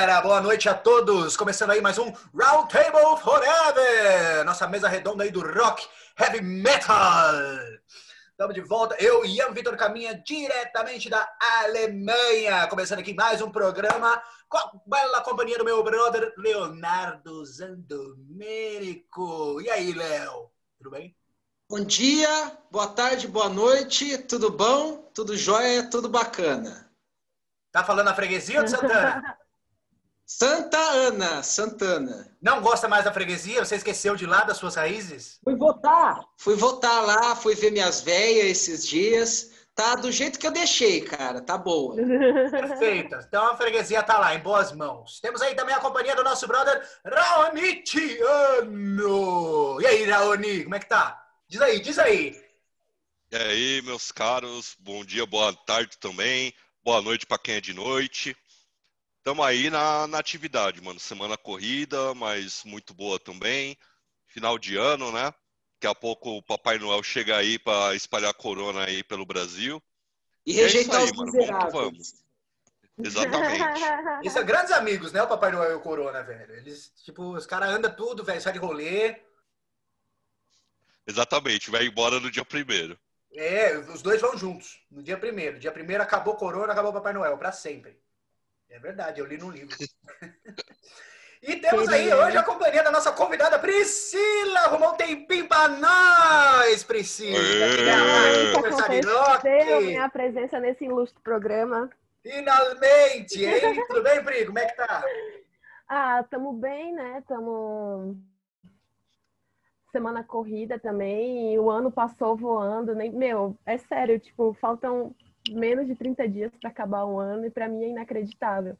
Galera, boa noite a todos. Começando aí mais um Round Table Forever, nossa mesa redonda aí do rock heavy metal. Estamos de volta, eu e Ian Vitor Caminha, diretamente da Alemanha. Começando aqui mais um programa com a bela companhia do meu brother Leonardo Zandomênico. E aí, Léo, tudo bem? Bom dia, boa tarde, boa noite, tudo bom? Tudo jóia, tudo bacana. Tá falando a freguesia ou de Santana? Santa Ana, Santana. Não gosta mais da freguesia? Você esqueceu de lá das suas raízes? Fui votar. Fui votar lá, fui ver minhas veias esses dias. Tá do jeito que eu deixei, cara. Tá boa. Perfeito. Então a freguesia tá lá, em boas mãos. Temos aí também a companhia do nosso brother Raoni Tiano. E aí, Raoni, como é que tá? Diz aí, diz aí. E aí, meus caros, bom dia, boa tarde também, boa noite para quem é de noite. Estamos aí na, na atividade, mano. Semana corrida, mas muito boa também. Final de ano, né? Daqui a pouco o Papai Noel chega aí para espalhar corona aí pelo Brasil. E, e rejeitar é aí, os mano. Vamos, vamos. Exatamente. Eles são grandes amigos, né? O Papai Noel e o Corona, velho. Eles, tipo, os caras andam tudo, velho, sai de rolê. Exatamente, vai embora no dia primeiro. É, os dois vão juntos, no dia primeiro. Dia primeiro acabou Corona, acabou Papai Noel, para sempre. É verdade, eu li no livro. e temos aí hoje a companhia da nossa convidada Priscila. Arrumou um tempinho pra nós, Priscila. De rock. minha presença nesse ilustre programa. Finalmente, hein? Tudo bem, Pri? Como é que tá? Ah, tamo bem, né? Tamo semana corrida também, e o ano passou voando, nem, meu, é sério, tipo, faltam menos de 30 dias para acabar o ano e para mim é inacreditável,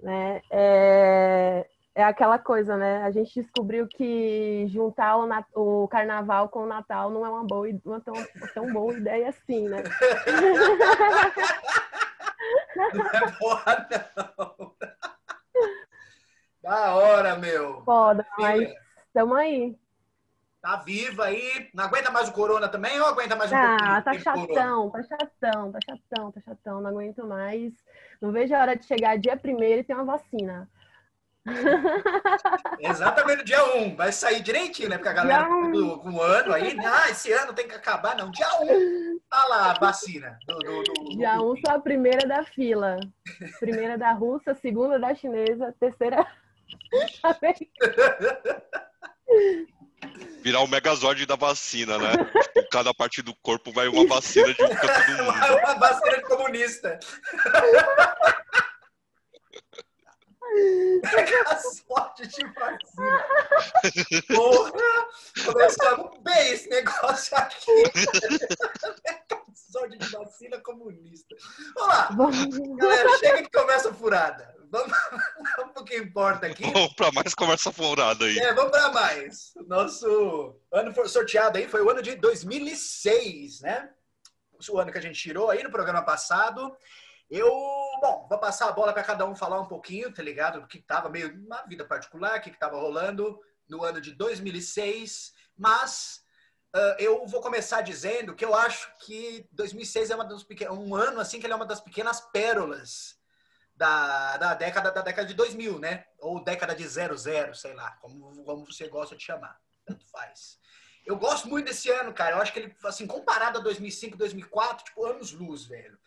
né? É, é aquela coisa, né? A gente descobriu que juntar o, nat o carnaval com o Natal não é uma boa, uma tão, tão boa ideia assim, né? Não é boa, não. Da hora, meu. Foda, mas estamos aí. Tá viva aí. Não aguenta mais o corona também ou aguenta mais um ah, pouquinho? Ah, tá chatão, tá chatão, tá chatão, tá chatão. Não aguento mais. Não vejo a hora de chegar dia primeiro e ter uma vacina. Exatamente dia 1. Um. Vai sair direitinho, né? Porque a galera um. com o ano aí, ah, esse ano tem que acabar. Não, dia 1. Um, tá lá a vacina. Do, do, do, dia 1 um, sou a primeira da fila. Primeira da russa, segunda da chinesa, terceira. virar o Megazord da vacina, né? tipo, cada parte do corpo vai uma vacina de um canto do mundo. uma vacina de comunista. Megazord de vacina. Porra! Começamos bem esse negócio aqui. Megazord de vacina comunista. Vamos lá. Galera, chega que começa a furada. Vamos, vamos pro que importa aqui. Vamos para mais conversa furada aí. É, vamos para mais. Nosso ano sorteado aí foi o ano de 2006, né? O ano que a gente tirou aí no programa passado. Eu, bom, vou passar a bola para cada um falar um pouquinho, tá ligado? Do que tava meio na vida particular, o que, que tava rolando no ano de 2006. Mas uh, eu vou começar dizendo que eu acho que 2006 é uma dos um ano assim que ele é uma das pequenas pérolas da, da, década, da década de 2000, né? Ou década de 00, sei lá, como, como você gosta de chamar. Tanto faz. Eu gosto muito desse ano, cara. Eu acho que ele, assim, comparado a 2005, 2004, tipo, anos-luz, velho.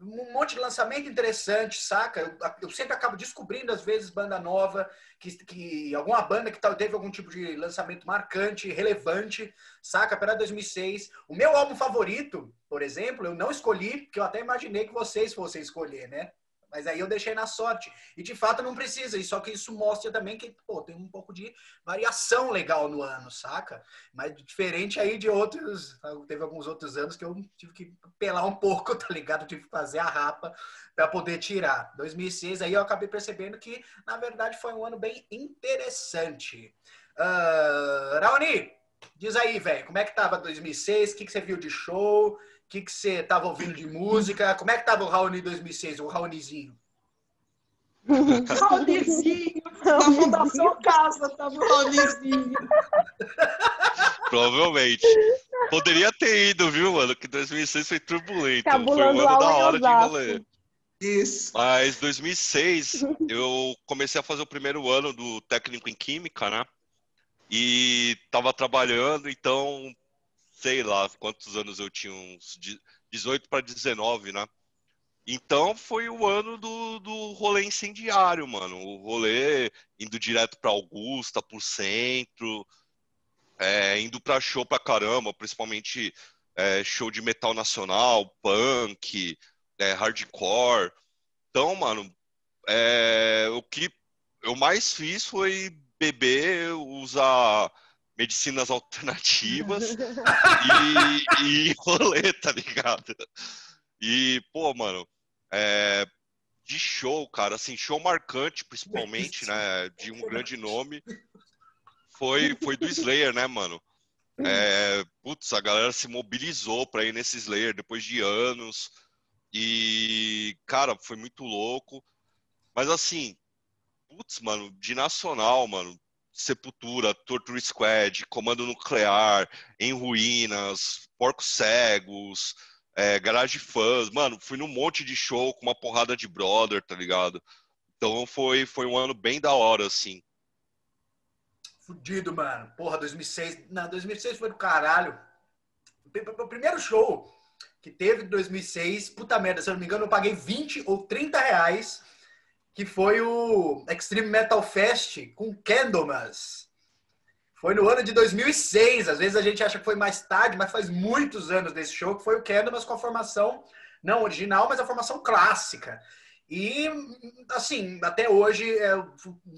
Um monte de lançamento interessante, saca? Eu, eu, sempre acabo descobrindo, às vezes, banda nova, que, que alguma banda que teve algum tipo de lançamento marcante, relevante, saca? Para 2006. O meu álbum favorito, por exemplo, eu não escolhi, porque eu até imaginei que vocês fossem escolher, né? Mas aí eu deixei na sorte. E de fato não precisa. E só que isso mostra também que pô, tem um pouco de variação legal no ano, saca? Mas diferente aí de outros. Teve alguns outros anos que eu tive que pelar um pouco, tá ligado? tive que fazer a rapa para poder tirar. 2006 aí eu acabei percebendo que, na verdade, foi um ano bem interessante. Uh, Raoni, diz aí, velho, como é que tava 2006? O que, que você viu de show? O que, que você estava ouvindo de música? Como é que estava o Raoni 2006, o Raonizinho? Raonizinho! Na Fundação Casa estava o Raonizinho. Provavelmente. Poderia ter ido, viu, mano? Que 2006 foi turbulento. Cabulando foi um ano da hora de rolê. Isso. Mas 2006 eu comecei a fazer o primeiro ano do técnico em química, né? E tava trabalhando, então sei lá quantos anos eu tinha, uns 18 para 19, né? Então foi o ano do, do rolê incendiário, mano. O rolê indo direto para Augusta, por centro, é, indo para show pra caramba, principalmente é, show de metal nacional, punk, é, hardcore. Então, mano, é, o que eu mais fiz foi beber, usar medicinas alternativas e, e rolê, tá ligado? E, pô, mano, é, de show, cara, assim, show marcante, principalmente, né, de um grande nome, foi, foi do Slayer, né, mano? É, putz, a galera se mobilizou pra ir nesse Slayer depois de anos e, cara, foi muito louco. Mas, assim, putz, mano, de nacional, mano, Sepultura, Torture Squad, Comando Nuclear, Em Ruínas, Porcos Cegos, é, Garage Fãs, mano, fui num monte de show com uma porrada de brother, tá ligado? Então foi, foi um ano bem da hora, assim. Fudido, mano. Porra, 2006. Não, 2006 foi do caralho. O primeiro show que teve em 2006, puta merda, se eu não me engano, eu paguei 20 ou 30 reais, que foi o Extreme Metal Fest com Candlemas. Foi no ano de 2006. Às vezes a gente acha que foi mais tarde, mas faz muitos anos desse show, que foi o Candlemas com a formação, não original, mas a formação clássica. E, assim, até hoje é o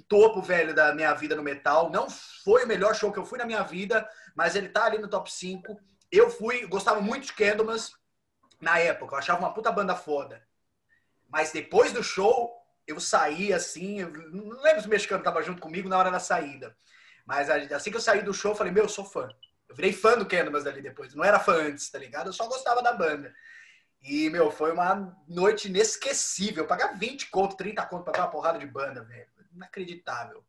topo, velho, da minha vida no metal. Não foi o melhor show que eu fui na minha vida, mas ele tá ali no top 5. Eu fui, gostava muito de Candlemas na época, eu achava uma puta banda foda. Mas depois do show, eu saí assim, não lembro se o mexicano tava junto comigo na hora da saída. Mas assim que eu saí do show, eu falei, meu, eu sou fã. Eu virei fã do Candlemas dali depois. Não era fã antes, tá ligado? Eu só gostava da banda. E, meu, foi uma noite inesquecível. Pagar 20 conto, 30 conto pra ver uma porrada de banda, velho. Inacreditável.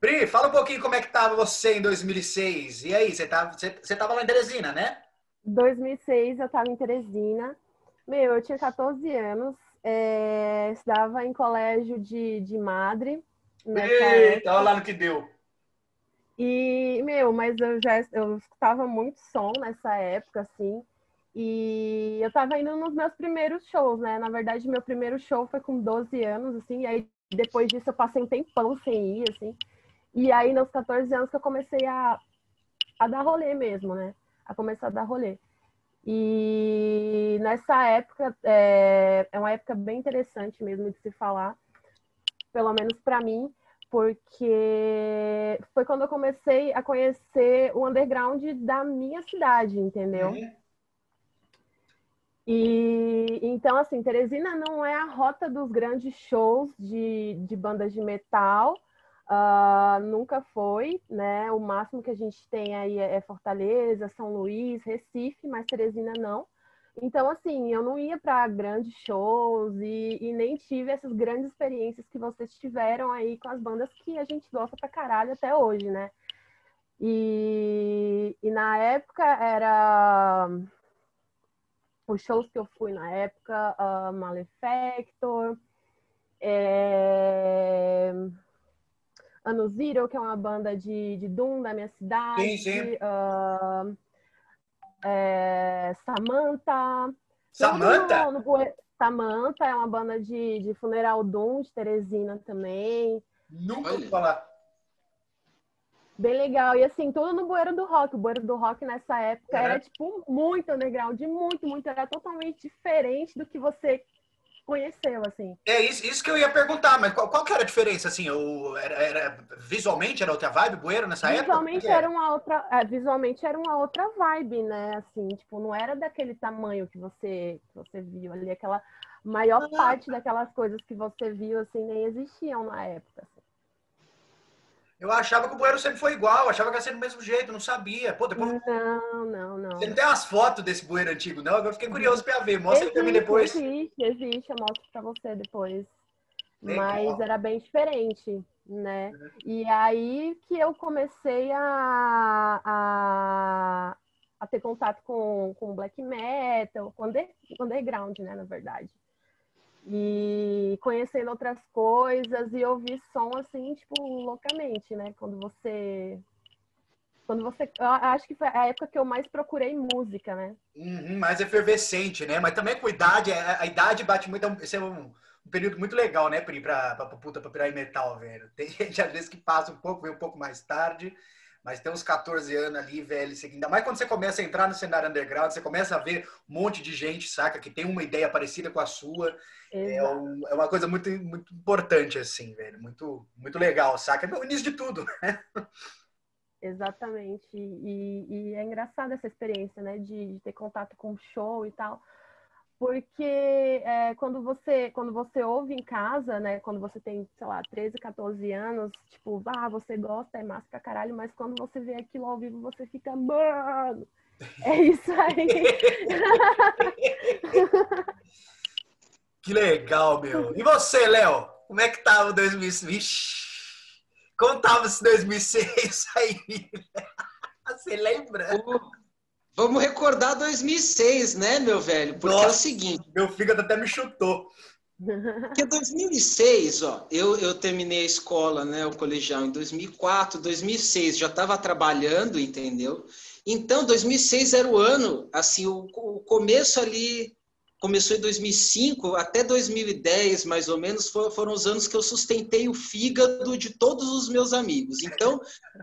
Pri, fala um pouquinho como é que tava você em 2006. E aí, você tava, você, você tava lá em Teresina, né? 2006 eu tava em Teresina. Meu, eu tinha 14 anos. É, estudava em colégio de, de madre. Eita, olha lá no que deu. E, meu, mas eu já eu escutava muito som nessa época, assim. E eu tava indo nos meus primeiros shows, né? Na verdade, meu primeiro show foi com 12 anos, assim. E aí, depois disso, eu passei um tempão sem ir, assim. E aí, nos 14 anos, que eu comecei a, a dar rolê mesmo, né? A começar a dar rolê. E nessa época, é, é uma época bem interessante mesmo de se falar, pelo menos para mim, porque foi quando eu comecei a conhecer o underground da minha cidade, entendeu? Uhum. E então, assim, Teresina não é a rota dos grandes shows de, de bandas de metal, uh, nunca foi, né? O máximo que a gente tem aí é Fortaleza, São Luís, Recife, mas Teresina não. Então, assim, eu não ia para grandes shows e, e, nem tive essas grandes experiências que vocês tiveram aí com as bandas que a gente gosta pra caralho até hoje, né? E, e na época era. Os shows que eu fui na época, uh, Malefactor, é... Ano Zero, que é uma banda de, de Doom da minha cidade. Sim, sim. Uh, é, Samantha. Samantha? No, no, Samantha é uma banda de, de funeral Doom, de Teresina também. Nunca ouvi falar. Bem legal. E assim, tudo no Bueiro do Rock. O Bueiro do Rock nessa época uhum. era, tipo, muito underground, muito, muito. Era totalmente diferente do que você conheceu, assim. É isso, isso que eu ia perguntar, mas qual, qual que era a diferença, assim? O, era, era, visualmente era outra vibe, Bueiro, nessa visualmente época? Era uma outra, é, visualmente era uma outra vibe, né? Assim, tipo, não era daquele tamanho que você, que você viu ali, aquela maior ah. parte daquelas coisas que você viu, assim, nem existiam na época. Eu achava que o bueiro sempre foi igual, achava que ia ser do mesmo jeito, não sabia. Pô, depois... Não, não, não. Você não tem umas fotos desse bueiro antigo, não? Agora fiquei curioso pra ver. Mostra pra mim depois. Existe, existe. Eu mostro pra você depois. Legal. Mas era bem diferente, né? Uhum. E aí que eu comecei a, a, a ter contato com, com black metal, com under, underground, né, na verdade. E conhecendo outras coisas e ouvir som assim, tipo, loucamente, né? Quando você quando você. Eu acho que foi a época que eu mais procurei música, né? Uhum, mais efervescente, né? Mas também com idade, a, a idade bate muito. Esse é um, um período muito legal, né, Pri, pra, pra, pra puta pra pirar em metal, velho. Tem gente às vezes que passa um pouco, vem um pouco mais tarde. Mas tem uns 14 anos ali, velho. Ainda mais quando você começa a entrar no cenário underground, você começa a ver um monte de gente, saca? Que tem uma ideia parecida com a sua. É, um, é, uma coisa muito, muito importante, assim, velho. Muito, muito legal, saca? É o início de tudo, né? Exatamente. E, e, é engraçada essa experiência, né? De, de, ter contato com show e tal. Porque é, quando, você, quando você ouve em casa, né? Quando você tem, sei lá, 13, 14 anos, tipo, ah, você gosta, é massa pra caralho, mas quando você vê aquilo ao vivo, você fica, mano, é isso aí. que legal, meu. E você, Léo? Como é que tava o 2020? Contava esse 2006 aí. Você lembra? Vamos recordar 2006, né, meu velho? Porque Nossa, é o seguinte. Meu fígado até me chutou. Porque 2006, ó, eu, eu terminei a escola, né, o colegial em 2004, 2006, já estava trabalhando, entendeu? Então, 2006 era o ano, assim, o, o começo ali começou em 2005 até 2010, mais ou menos, foram os anos que eu sustentei o fígado de todos os meus amigos. Então,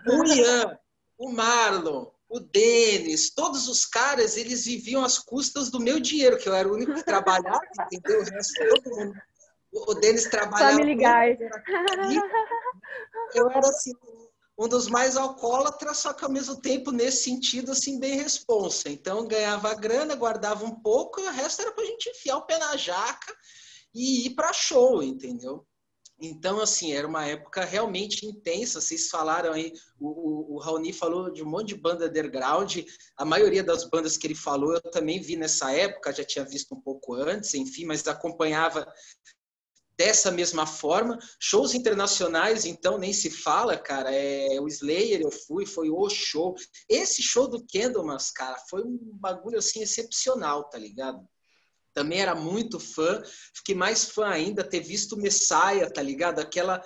o Ian, o Marlon, o Denis, todos os caras, eles viviam às custas do meu dinheiro, que eu era o único que trabalhava, entendeu? O resto, todo mundo. O Denis trabalhava. Family Guy. Eu era assim, um dos mais alcoólatras, só que ao mesmo tempo, nesse sentido, assim, bem responsa. Então, ganhava grana, guardava um pouco, e o resto era para a gente enfiar o pé na jaca e ir para show, entendeu? Então, assim, era uma época realmente intensa. Vocês falaram aí, o, o, Raoni falou de um monte de banda underground. A maioria das bandas que ele falou eu também vi nessa época, já tinha visto um pouco antes, enfim, mas acompanhava dessa mesma forma. Shows internacionais, então, nem se fala, cara. É, o Slayer eu fui, foi o show. Esse show do Candlemas, cara, foi um bagulho assim excepcional, tá ligado? Também era muito fã. Fiquei mais fã ainda ter visto Messiah, tá ligado? Aquela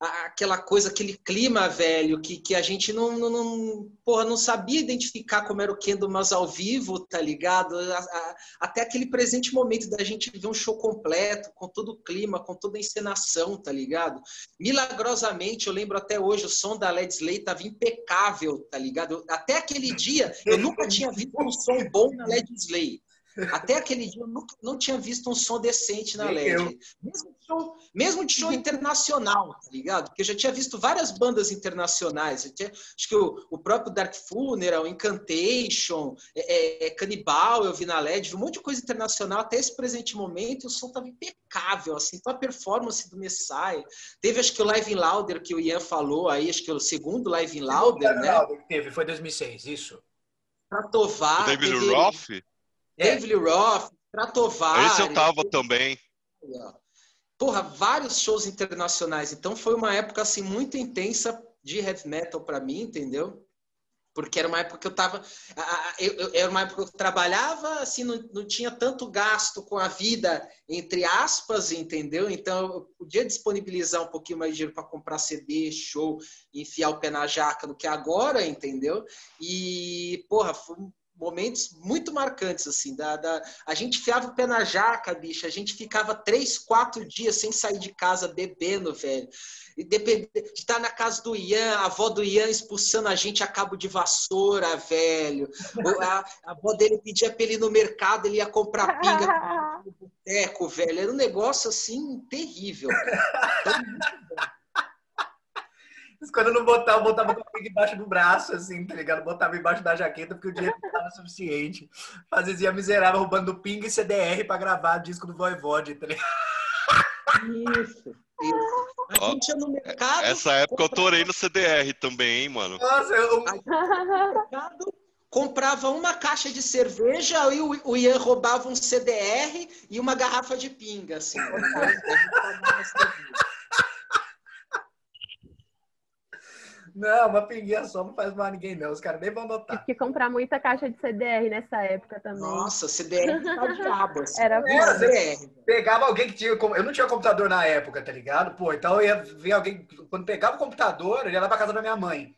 aquela coisa, aquele clima, velho, que, que a gente não, não, não, porra, não sabia identificar como era o Kendo, mas ao vivo, tá ligado? A, a, até aquele presente momento da gente ver um show completo, com todo o clima, com toda a encenação, tá ligado? Milagrosamente, eu lembro até hoje, o som da Led Slay tava impecável, tá ligado? Até aquele dia, eu nunca tinha visto um som bom na Led Slay. Até aquele dia eu nunca, não tinha visto um som decente na LED. Mesmo de, show, mesmo de show internacional, tá ligado? Porque eu já tinha visto várias bandas internacionais. Tinha, acho que o, o, próprio Dark Funeral, Incantation, é, é, é, Canibal, eu vi na LED, vi um monte de coisa internacional até esse presente momento e o som tava impecável, assim. Então a performance do Messiah. Teve, acho que o Live in Louder que o Ian falou aí, acho que o segundo Live in Louder, né? Teve, foi 2006, isso. Pra Tovar. David teve... Roth? É. David Roth, Tratovar. Esse eu tava também. Porra, vários shows internacionais. Então foi uma época assim muito intensa de heavy metal para mim, entendeu? Porque era uma época que eu tava. Eu, eu, era uma época que eu trabalhava, assim, não, não tinha tanto gasto com a vida, entre aspas, entendeu? Então eu podia disponibilizar um pouquinho mais de dinheiro para comprar CD, show, enfiar o pé na jaca do que agora, entendeu? E, porra, foi momentos muito marcantes, assim, da, da, a gente fiava o pé na jaca, bicho, a gente ficava três, quatro dias sem sair de casa bebendo, velho, e de estar na casa do Ian, a avó do Ian expulsando a gente a cabo de vassoura, velho, a, a avó dele pedia pra ele ir no mercado, ele ia comprar pinga no boteco, velho, era um negócio, assim, terrível, então, muito bom. Quando eu não botava, eu botava o pinga embaixo do braço, assim, tá ligado? Botava embaixo da jaqueta porque o dinheiro não estava suficiente. Fazia miserável roubando pinga e CDR pra gravar disco do Voivode, tá ligado? Isso. A gente ia no mercado. Essa época comprava... eu torei no CDR também, hein, mano. Nossa, eu. mercado, comprava uma caixa de cerveja e o Ian roubava um CDR e uma garrafa de pinga, assim. Não, uma pinguinha só não faz mal a ninguém, não. Os caras nem vão notar. Tive que comprar muita caixa de CDR nessa época também. Nossa, CDR tá diabo. Assim. Era É, você pegava alguém que tinha. Eu não tinha computador na época, tá ligado? Pô, então eu ia ver alguém. Quando pegava o computador, eu ia lá pra casa da minha mãe.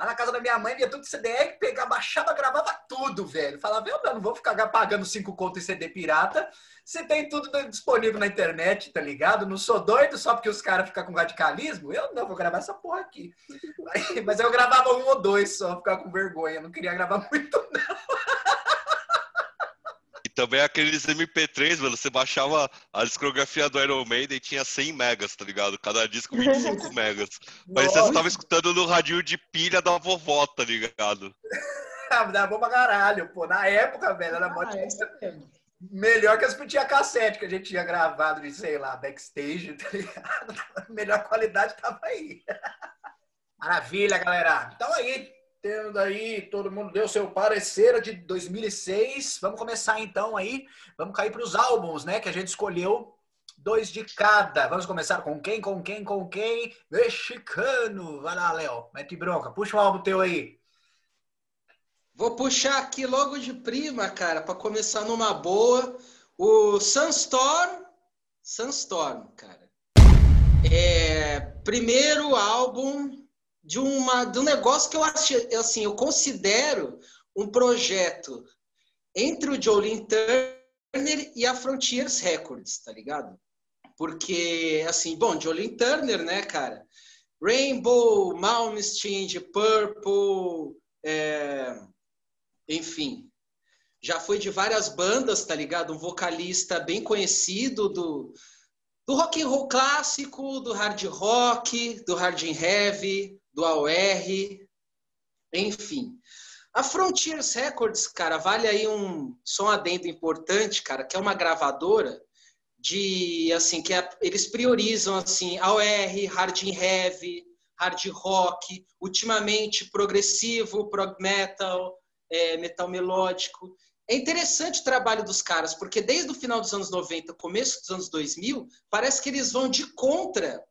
Lá na casa da minha mãe, via tudo CDR, pegava, baixava, gravava tudo, velho. Falava, eu não, vou ficar pagando cinco contos em CD pirata. Você tem tudo disponível na internet, tá ligado? Não sou doido só porque os caras ficam com radicalismo. Eu não, vou gravar essa porra aqui. Mas eu gravava um ou dois só, ficava com vergonha. Não queria gravar muito, não. Também aqueles MP3, mano, você baixava a discografia do Iron Maiden e tinha 100 megas, tá ligado? Cada disco 25 megas. Parecia que você tava escutando no radinho de pilha da vovó, tá ligado? Dá bom pra caralho, pô. Na época, velho, era mó Ah, é isso mesmo. melhor que as fitinhas cassete que a gente tinha gravado de, sei lá, backstage, tá ligado? A melhor qualidade tava aí. Maravilha, galera. Então aí, tendo aí, todo mundo deu seu parecer de 2006. Vamos começar então aí. Vamos cair para os álbuns, né? Que a gente escolheu dois de cada. Vamos começar com quem, com quem, com quem? Mexicano. Vai lá, Léo. Mete bronca. Puxa um álbum teu aí. Vou puxar aqui logo de prima, cara, para começar numa boa. O Sunstorm. Sunstorm, cara. É, primeiro álbum de, uma, de um negócio que eu acho, assim, eu considero um projeto entre o Jolene Turner e a Frontiers Records, tá ligado? Porque, assim, bom, Jolene Turner, né, cara? Rainbow, Malmsteen, Purple, é, enfim, já foi de várias bandas, tá ligado? Um vocalista bem conhecido do, do rock and roll clássico, do hard rock, do hard and heavy, do AOR, enfim. A Frontiers Records, cara, vale aí um só um adendo importante, cara, que é uma gravadora de assim que é- eles priorizam assim AOR, hard heavy, hard rock, ultimamente progressivo, prog metal, é, metal melódico. É interessante o trabalho dos caras, porque desde o final dos anos 90, começo dos anos 2000, parece que eles vão de contra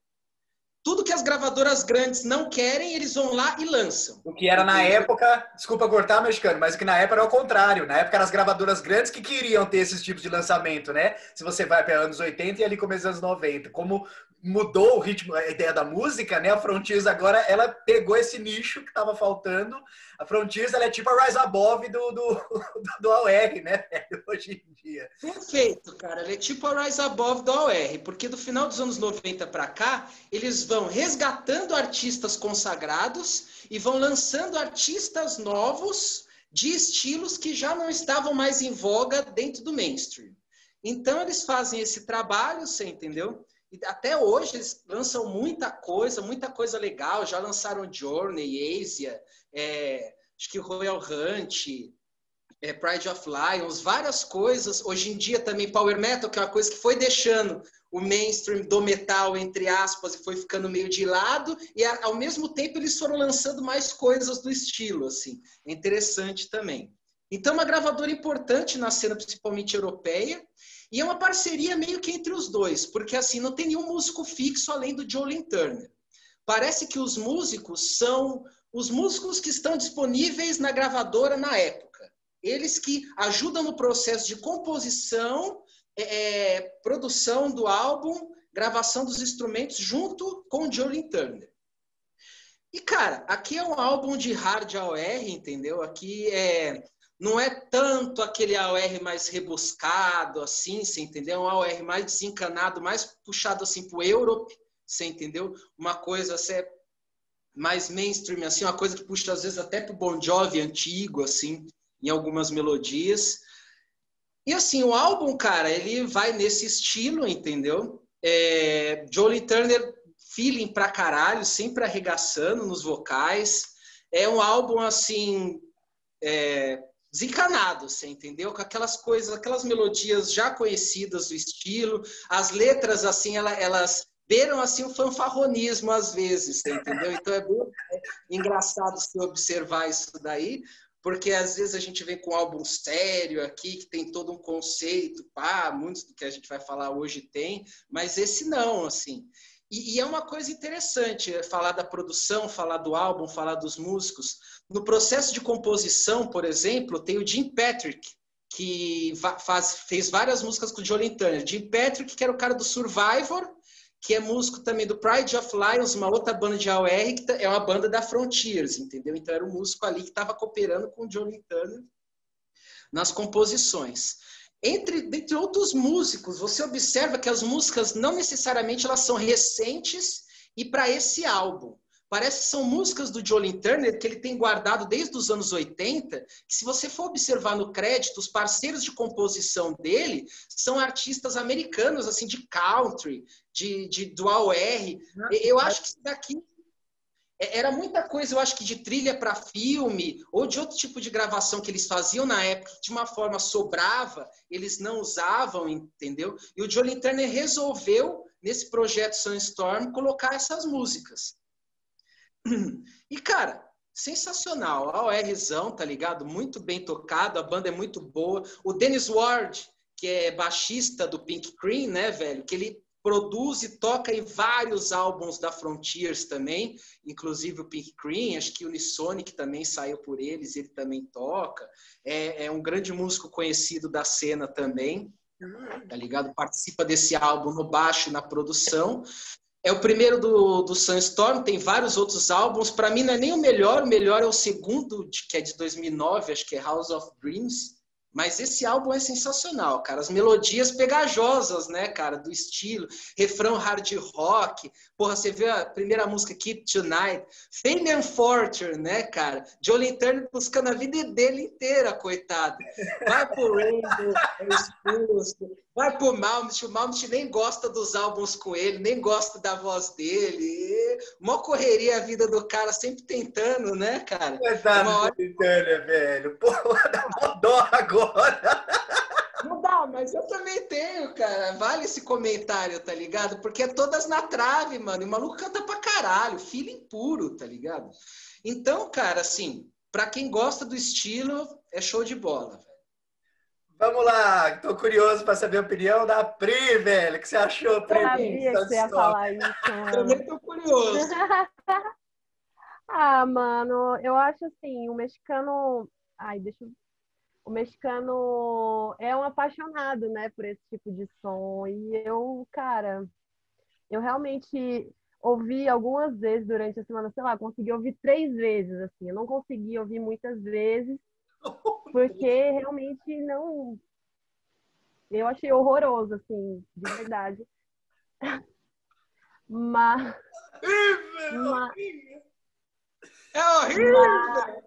tudo que as gravadoras grandes não querem, eles vão lá e lançam. O que era na época, desculpa cortar, mexicano, mas o que na época era o contrário. Na época eram as gravadoras grandes que queriam ter esses tipos de lançamento, né? Se você vai para anos 80 e ali começo dos anos 90. Como mudou o ritmo, a ideia da música, né? A Frontiers agora, ela pegou esse nicho que estava faltando. A Frontiers, ela é tipo a Rise Above do, do, do, do AOR, né? Hoje em dia. Perfeito, cara. Ele é tipo a Rise Above do AOR, porque do final dos anos 90 para cá, eles vão resgatando artistas consagrados e vão lançando artistas novos de estilos que já não estavam mais em voga dentro do mainstream. Então eles fazem esse trabalho, você entendeu? E até hoje eles lançam muita coisa, muita coisa legal. Já lançaram Journey, Asia, é, acho que Royal Hunt, é, Pride of Lions, várias coisas. Hoje em dia também Power Metal, que é uma coisa que foi deixando o mainstream do metal, entre aspas, e foi ficando meio de lado, e ao mesmo tempo eles foram lançando mais coisas do estilo, assim. É interessante também. Então, uma gravadora importante na cena, principalmente europeia, e é uma parceria meio que entre os dois, porque assim, não tem nenhum músico fixo além do Jolene Turner. Parece que os músicos são os músicos que estão disponíveis na gravadora na época. Eles que ajudam no processo de composição, é, produção do álbum, gravação dos instrumentos, junto com o Jolene Turner. E, cara, aqui é um álbum de hard AOR, entendeu? Aqui é não é tanto aquele AOR mais rebuscado, assim, você entendeu? É um AOR mais desencanado, mais puxado assim pro Europe, você entendeu? Uma coisa assim, mais mainstream, assim, uma coisa que puxa às vezes até pro Bon Jovi antigo, assim, em algumas melodias. E assim, o álbum, cara, ele vai nesse estilo, entendeu? É, Jolie Turner, feeling pra caralho, sempre arregaçando nos vocais. É um álbum, assim, é, desencanado, você entendeu? Com aquelas coisas, aquelas melodias já conhecidas do estilo, as letras assim, ela, elas beiram assim o fanfarronismo às vezes, você entendeu? Então é bem é engraçado se observar isso daí, porque às vezes a gente vem com um álbum sério aqui que tem todo um conceito, pá, muitos do que a gente vai falar hoje tem, mas esse não, assim. E, e, é uma coisa interessante falar da produção, falar do álbum, falar dos músicos. No processo de composição, por exemplo, tem o Jim Patrick, que faz, fez várias músicas com o Jolene Turner. Jim Patrick, que era o cara do Survivor, que é músico também do Pride of Lions, uma outra banda de AOR, que é uma banda da Frontiers, entendeu? Então era um músico ali que estava cooperando com o Jolene Turner nas composições. Entre, entre outros músicos, você observa que as músicas não necessariamente elas são recentes e para esse álbum. Parece que são músicas do Jolene Turner que ele tem guardado desde os anos 80, que se você for observar no crédito, os parceiros de composição dele são artistas americanos, assim, de country, de, de dual R. Eu acho que isso daqui é, era muita coisa, eu acho que de trilha para filme ou de outro tipo de gravação que eles faziam na época, de uma forma sobrava, eles não usavam, entendeu? E o Jolie Turner resolveu, nesse projeto Sunstorm, colocar essas músicas. E, cara, sensacional. A ORzão, tá ligado? Muito bem tocado, a banda é muito boa. O Dennis Ward, que é baixista do Pink Cream, né, velho? Que ele produz e toca em vários álbuns da Frontiers também, inclusive o Pink Cream, acho que o Unisonic também saiu por eles, ele também toca. É, é um grande músico conhecido da cena também, tá ligado? Participa desse álbum no baixo, na produção. É o primeiro do, do Sunstorm, tem vários outros álbuns. Para mim não é nem o melhor, o melhor é o segundo, que é de 2009, acho que é House of Dreams mas esse álbum é sensacional, cara. As melodias pegajosas, né, cara, do estilo, refrão hard rock. Porra, você vê a primeira música Keep Tonight, Fame and Fortune, né, cara? Jolene Turner buscando a vida dele inteira, coitado. Vai pro Rainbow, é expulso. Vai pro Malmsteen, o Malmsteen nem gosta dos álbuns com ele, nem gosta da voz dele. E... Mó correria a vida do cara, sempre tentando, né, cara? Coitado hora... Turner, velho. Porra, dá dó agora. Não dá, mas eu também tenho, cara. Vale esse comentário, tá ligado? Porque é todas na trave, mano. E o maluco canta pra caralho, feeling puro, tá ligado? Então, cara, assim, pra quem gosta do estilo, é show de bola. Vamos lá, tô curioso para saber a opinião da Pri, velho. O que você achou, Pri? Eu sabia que você ia falar isso. Mano. Também tô curioso. ah, mano, eu acho assim, o mexicano. Ai, deixa eu. O mexicano é um apaixonado, né, por esse tipo de som. E eu, cara, eu realmente ouvi algumas vezes durante a semana, sei lá, consegui ouvir três vezes, assim. Eu não consegui ouvir muitas vezes, porque realmente não. Eu achei horroroso, assim, de verdade. Mas. mas é horrível! Mas,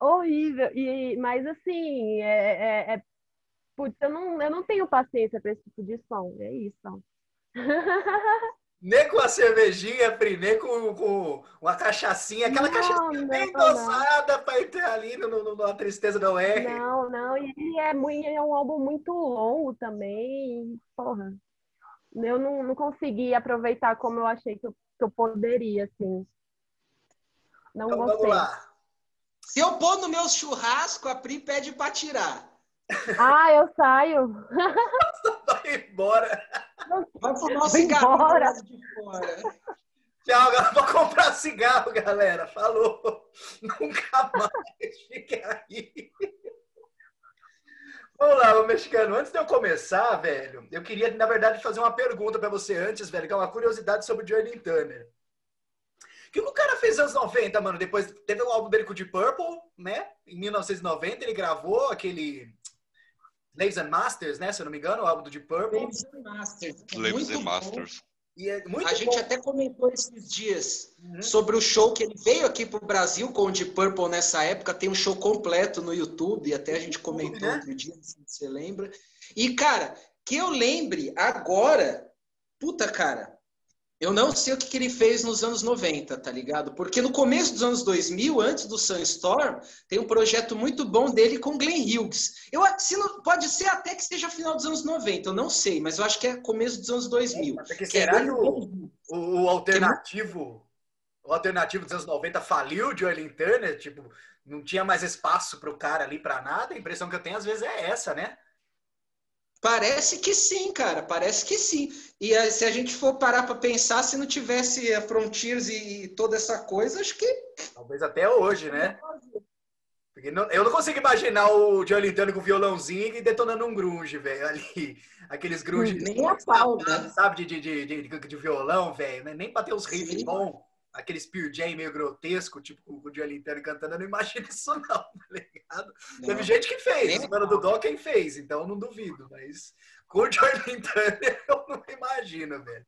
horrível. E, mas assim, é, é, é, Putz, eu não, eu não tenho paciência para esse tipo de som. É isso. Nem com a cervejinha, Pri, nem com, com uma cachaçinha, aquela não, cachaçinha não, bem dosada para entrar ali no, no, na tristeza da UR. Não, não, e é, muito, é um álbum muito longo também. Porra, eu não, não consegui aproveitar como eu achei que eu, que eu poderia, assim. Não então, gostei. Vamos lá. Se eu pôr no meu churrasco, a Pri pede para tirar. Ah, eu saio. Vai embora. Vai fumar um cigarro embora. de fora. Tchau, galera. Vou comprar cigarro, galera. Falou. Nunca mais. Fiquem aí. Vamos lá, mexicano. Antes de eu começar, velho, eu queria, na verdade, fazer uma pergunta para você antes, velho, que é uma curiosidade sobre o Jordan Turner. O que o cara fez nos anos 90, mano? Depois teve o álbum dele com o Deep Purple, né? Em 1990 ele gravou aquele Slaves and Masters, né? Se eu não me engano, o álbum do Deep Purple. Slaves and Masters. Slaves and Masters. E é muito a bom. gente até comentou esses dias uhum. sobre o show que ele veio aqui para o Brasil com o Deep Purple nessa época. Tem um show completo no YouTube, até a gente comentou né? outro dia, se você lembra. E, cara, que eu lembre agora, puta, cara, eu não sei o que, que, ele fez nos anos 90, tá ligado? Porque no começo dos anos 2000, antes do Sunstorm, tem um projeto muito bom dele com Glenn Hughes. Eu, se não, pode ser até que seja final dos anos 90, eu não sei, mas eu acho que é começo dos anos 2000. É, que será que o, o, alternativo, o alternativo dos anos 90 faliu de Joel Turner? Tipo, não tinha mais espaço para o cara ali para nada? A impressão que eu tenho às vezes é essa, né? Parece que sim, cara, parece que sim. E se a gente for parar para pensar, se não tivesse a Frontiers e, e, toda essa coisa, acho que. Talvez até hoje, né? Porque não, eu não consigo imaginar o John Lintano com violãozinho e detonando um grunge, velho, ali. Aqueles grunge. Nem a pau, né? Sabe, de, de, de, de, violão, velho, né? Nem pra ter os riffs bons aquele Spear Jam meio grotesco, tipo com o Joe Lintero cantando, eu não imagino isso não, tá ligado? Não. Teve gente que fez, o mano do Dó quem fez, então não duvido, mas com o Joe Lintero eu não imagino, velho.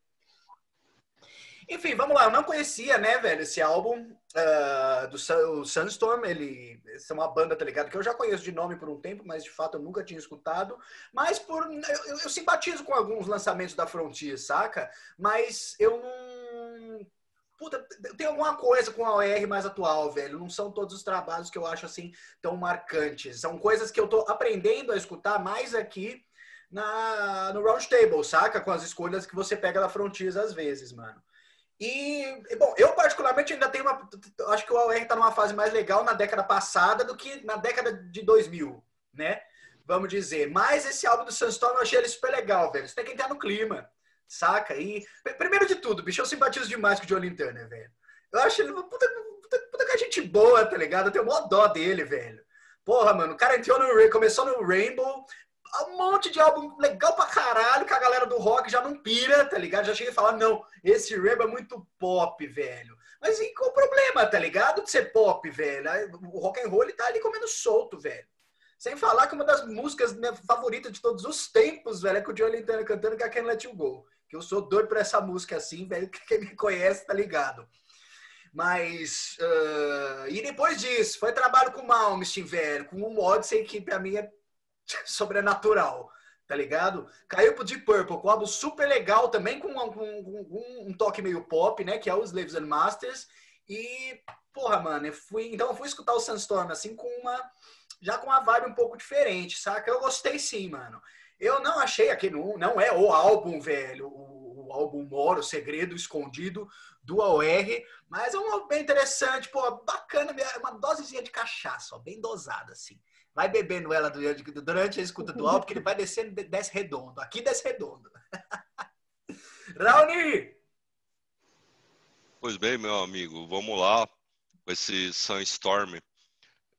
Enfim, vamos lá, eu não conhecia, né, velho, esse álbum uh, do Sun, Sunstorm, ele, é uma banda, tá ligado, que eu já conheço de nome por um tempo, mas de fato eu nunca tinha escutado, mas por, eu, eu simpatizo com alguns lançamentos da Frontier, saca? Mas eu não puta, tem alguma coisa com a OR mais atual, velho. Não são todos os trabalhos que eu acho assim tão marcantes. São coisas que eu tô aprendendo a escutar mais aqui na, no Round Table, saca? Com as escolhas que você pega da Frontiers às vezes, mano. E, bom, eu particularmente ainda tenho uma. Acho que o AOR tá numa fase mais legal na década passada do que na década de 2000, né? Vamos dizer. Mas esse álbum do Sunstorm eu achei ele super legal, velho. Você tem que entrar no clima saca? E, primeiro de tudo, bicho, eu simpatizo demais com o Jolin Turner, velho. Eu acho ele puta, puta, puta que a gente boa, tá ligado? Eu tenho mó dó dele, velho. Porra, mano, o cara entrou no começou no Rainbow, um monte de álbum legal pra caralho, que a galera do rock já não pira, tá ligado? Já chega e fala, não, esse Rainbow é muito pop, velho. Mas e qual o problema, tá ligado? De ser pop, velho? O rock and roll ele tá ali comendo solto, velho. Sem falar que uma das músicas minha favorita de todos os tempos, velho, é com o Joe Lintana cantando, que é Can't Let You Go que eu sou doido por essa música assim, velho, quem me conhece tá ligado. Mas, uh, e depois disso, foi trabalho com Malmsteen, velho, com o Odyssey, que pra mim é sobrenatural, tá ligado? Caiu pro Deep Purple, com um álbum super legal também, com, um, um, um, toque meio pop, né, que é o Slaves and Masters, e, porra, mano, eu fui, então eu fui escutar o Sunstorm, assim, com uma, já com uma vibe um pouco diferente, saca? Eu gostei sim, mano. Eu não achei aqui, não, não é o álbum, velho, o, o álbum Moro, Segredo Escondido do AOR, mas é um álbum bem interessante, pô, bacana, uma dosezinha de cachaça, ó, bem dosada, assim. Vai bebendo ela durante a escuta do álbum, que ele vai descendo, desce redondo. Aqui desce redondo. Raoni! Pois bem, meu amigo, vamos lá com esse Sunstorm.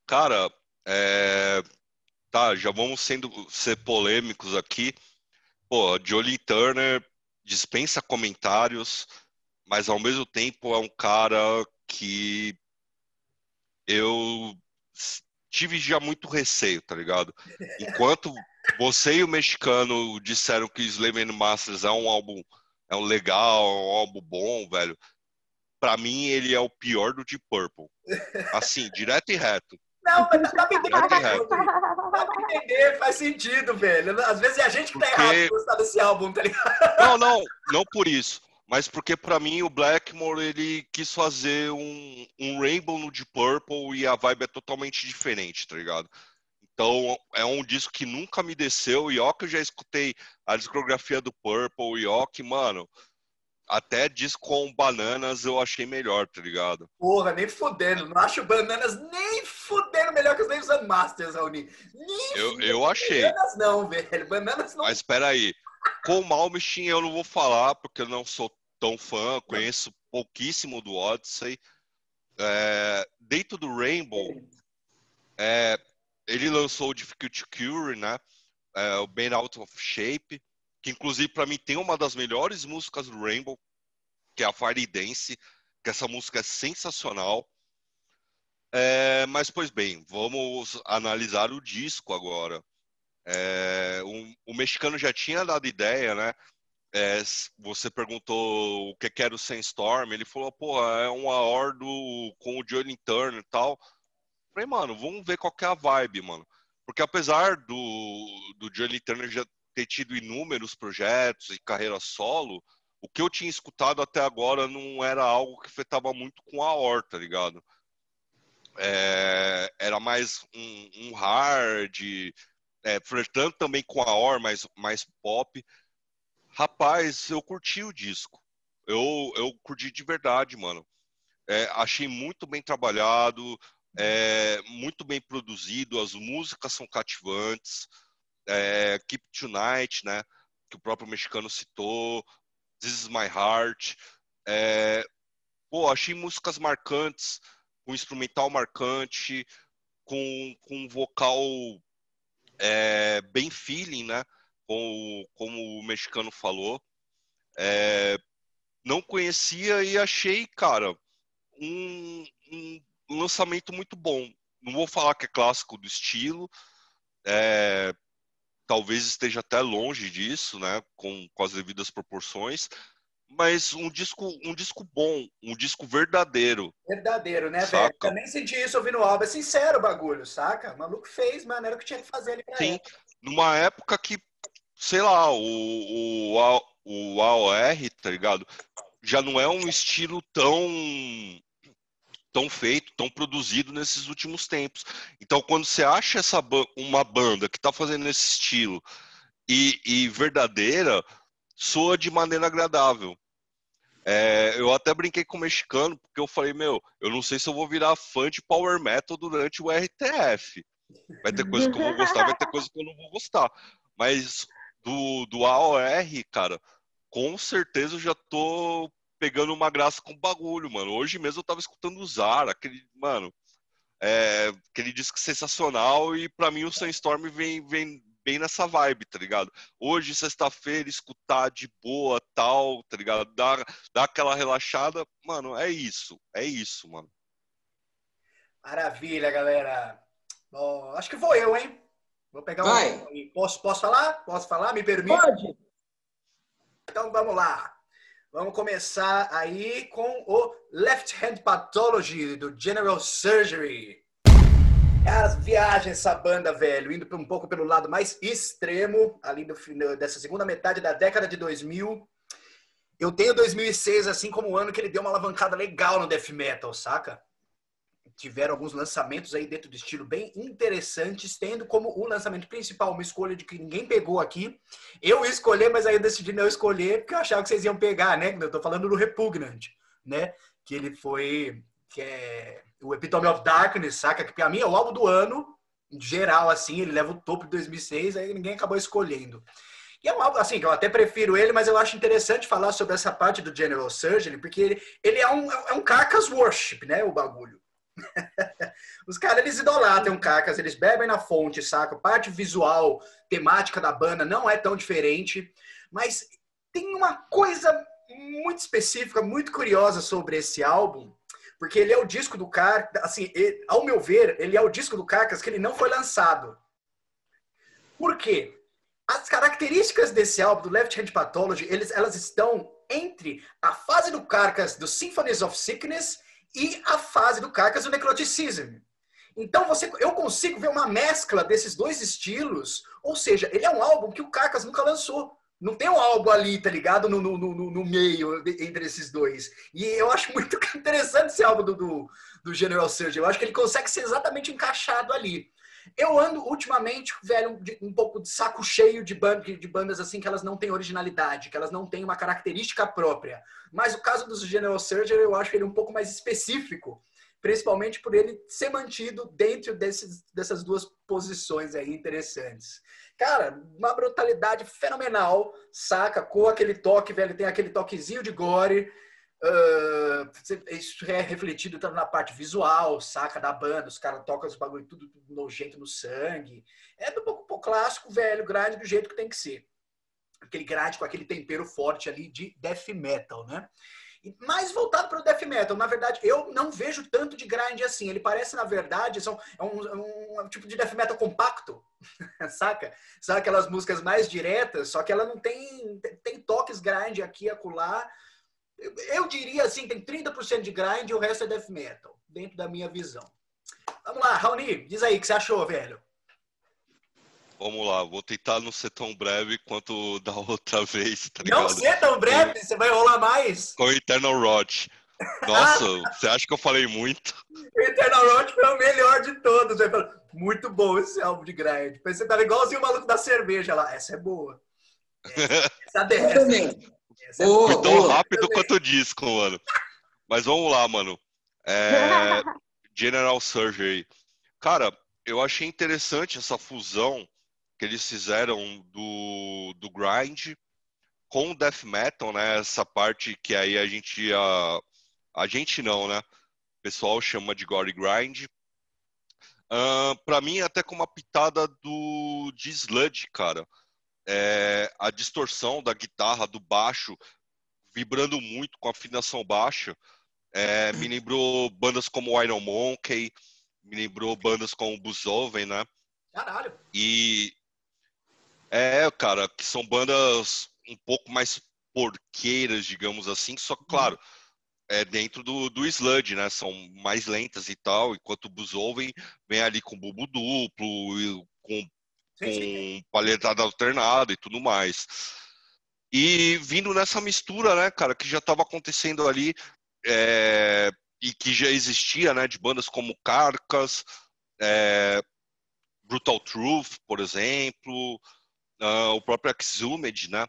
Cara, é, tá, já vamos sendo ser polêmicos aqui. Pô, Jolie Turner dispensa comentários, mas ao mesmo tempo é um cara que eu tive já muito receio, tá ligado? Enquanto você e o mexicano disseram que Slave Masters é um álbum é um legal, é um álbum bom, velho. Para mim ele é o pior do Deep Purple. Assim, direto e reto. Não, mas dá pra entender. Dá pra entender, faz sentido, velho. Às vezes é a gente que tá porque... errado de gostar desse álbum, tá ligado? Não, não, não por isso. Mas porque para mim o Blackmore ele quis fazer um, um Rainbow no Deep Purple e a vibe é totalmente diferente, tá ligado? Então é um disco que nunca me desceu e ó que eu já escutei a discografia do Purple e ó que, mano, até disco com bananas eu achei melhor, tá ligado? Porra, nem fudendo. Não acho bananas nem fudendo melhor que os Names and Masters, Raoni. Nem eu, eu achei. Bananas não, velho. Bananas não. Mas espera aí. Com Malmsteen eu não vou falar, porque eu não sou tão fã, conheço pouquíssimo do Odyssey. É, dentro do Rainbow, é, ele lançou o Difficult Cure, né? É, o Band Out of Shape que inclusive para mim tem uma das melhores músicas do Rainbow, que é a Fire Dance, que essa música é sensacional. É, mas, pois bem, vamos analisar o disco agora. É, um, o mexicano já tinha dado ideia, né? É, você perguntou o que era o Sandstorm, ele falou, pô, é um aordo com o Johnny Turner e tal. Falei, mano, vamos ver qual é a vibe, mano. Porque apesar do, do Johnny Turner já ter tido inúmeros projetos e carreira solo, o que eu tinha escutado até agora não era algo que afetava muito com a horta, tá ligado? É, era mais um, um hard, é, flertando também com a or, mas mais pop. Rapaz, eu curti o disco. Eu, eu curti de verdade, mano. É, achei muito bem trabalhado, é, muito bem produzido, as músicas são cativantes. É, Keep Tonight, né? Que o próprio mexicano citou, This Is My Heart. É, pô, achei músicas marcantes, com instrumental marcante, com, com um vocal é, bem feeling, né? Como, como o mexicano falou. É, não conhecia e achei, cara, um, um, lançamento muito bom. Não vou falar que é clássico do estilo, é, talvez esteja até longe disso, né, com, com as devidas proporções, mas um disco, um disco bom, um disco verdadeiro. Verdadeiro, né, saca? velho? Também senti isso ouvindo o álbum. É sincero o bagulho, saca? O maluco fez, mano, era o que tinha que fazer ali pra Sim, época. numa época que, sei lá, o, o, o AOR, tá ligado? Já não é um estilo tão tão feito, tão produzido nesses últimos tempos. Então, quando você acha essa uma banda que está fazendo esse estilo e, e, verdadeira, soa de maneira agradável. É, eu até brinquei com o mexicano, porque eu falei, meu, eu não sei se eu vou virar fã de Power Metal durante o RTF. Vai ter coisa que eu vou gostar, vai ter coisa que eu não vou gostar. Mas do, do AOR, cara, com certeza eu já tô pegando uma graça com o bagulho, mano. Hoje mesmo eu tava escutando o Zara, aquele, mano, é, aquele disco sensacional e para mim o Sandstorm vem, vem bem nessa vibe, tá ligado? Hoje, sexta-feira, escutar de boa, tal, tá ligado? Dar, dar aquela relaxada, mano, é isso, é isso, mano. Maravilha, galera. Bom, acho que vou eu, hein? Vou pegar Vai. um. Posso, posso falar? Posso falar? Me permite? Pode. Então vamos lá. Vamos começar aí com o Left Hand Pathology do General Surgery. Cara, viagem essa banda, velho, indo um pouco pelo lado mais extremo, ali do, dessa segunda metade da década de 2000. Eu tenho 2006 assim como o ano que ele deu uma alavancada legal no death metal, saca? Tiveram alguns lançamentos aí dentro do estilo bem interessantes, tendo como o lançamento principal uma escolha de que ninguém pegou aqui. Eu escolhi, mas aí eu decidi não escolher porque eu achava que vocês iam pegar, né? Eu tô falando do Repugnant, né? Que ele foi que é o Epitome of Darkness, saca? Que pra mim é o álbum do ano, geral, assim, ele leva o topo de 2006, aí ninguém acabou escolhendo. E é um álbum, assim, que eu até prefiro ele, mas eu acho interessante falar sobre essa parte do General Surgery, porque ele, ele é um, é um carcass worship, né, o bagulho. Os caras, eles idolatram Cacas, eles bebem na fonte, saca? Parte visual, temática da banda não é tão diferente, mas tem uma coisa muito específica, muito curiosa sobre esse álbum, porque ele é o disco do cara, assim, ele, ao meu ver, ele é o disco do Cacas que ele não foi lançado. Por quê? As características desse álbum, do Left Hand Pathology, eles, elas estão entre a fase do Carcass do Symphonies of Sickness e a fase do Carcass, o Necroticism. Então você, eu consigo ver uma mescla desses dois estilos, ou seja, ele é um álbum que o Carcass nunca lançou. Não tem um álbum ali, tá ligado? No, no, no, no meio entre esses dois. E eu acho muito interessante esse álbum do, do, do General Surge. Eu acho que ele consegue ser exatamente encaixado ali. Eu ando ultimamente, velho, um pouco de saco cheio de, de bandas assim que elas não têm originalidade, que elas não têm uma característica própria. Mas o caso dos General Surgery, eu acho ele um pouco mais específico, principalmente por ele ser mantido dentro desses, dessas duas posições aí interessantes. Cara, uma brutalidade fenomenal, saca? Com aquele toque, velho, tem aquele toquezinho de gore, Uh, isso é refletido tanto na parte visual, saca, da banda, os caras tocam os bagulho tudo, nojento no sangue. É do pouco, pouco clássico, velho, grade do jeito que tem que ser. Aquele grade com aquele tempero forte ali de death metal, né? Mais voltado para o death metal. Na verdade, eu não vejo tanto de grind assim. Ele parece, na verdade, são, é um, é um, é um tipo de death metal compacto, saca? São aquelas músicas mais diretas, só que ela não tem, tem toques grind aqui e acolá eu diria assim, tem 30% de grind e o resto é death metal, dentro da minha visão. Vamos lá, Raoni, diz aí o que você achou, velho. Vamos lá, vou tentar não ser tão breve quanto da outra vez, tá ligado? Não ser tão breve? Você vai rolar mais? Com o Eternal Rot. Nossa, você acha que eu falei muito? O Eternal Rot foi o melhor de todos. Muito bom esse álbum de grind. Você tava igualzinho o maluco da cerveja lá. Essa é boa. Essa, essa desce. É Foi tão rápido quanto o disco, mano. Mas vamos lá, mano. É... General Surgery. Cara, eu achei interessante essa fusão que eles fizeram do, do grind com death metal, né? Essa parte que aí a gente a, a gente não, né? O pessoal chama de gore grind. Uh, para mim até com uma pitada do de sludge, cara. É, a distorção da guitarra, do baixo, vibrando muito com afinação baixa. É, me lembrou bandas como Iron Monkey, me lembrou bandas como Buzoven, né? Caralho! E é, cara, que são bandas um pouco mais porqueiras, digamos assim, só que, claro, é dentro do, do sludge, né? São mais lentas e tal, enquanto o Buzoven vem ali com bubo duplo, com, com palhetada alternada e tudo mais. E vindo nessa mistura, né, cara, que já estava acontecendo ali é, e que já existia, né, de bandas como Carcas, é, Brutal Truth, por exemplo, uh, o próprio Exhumed, né?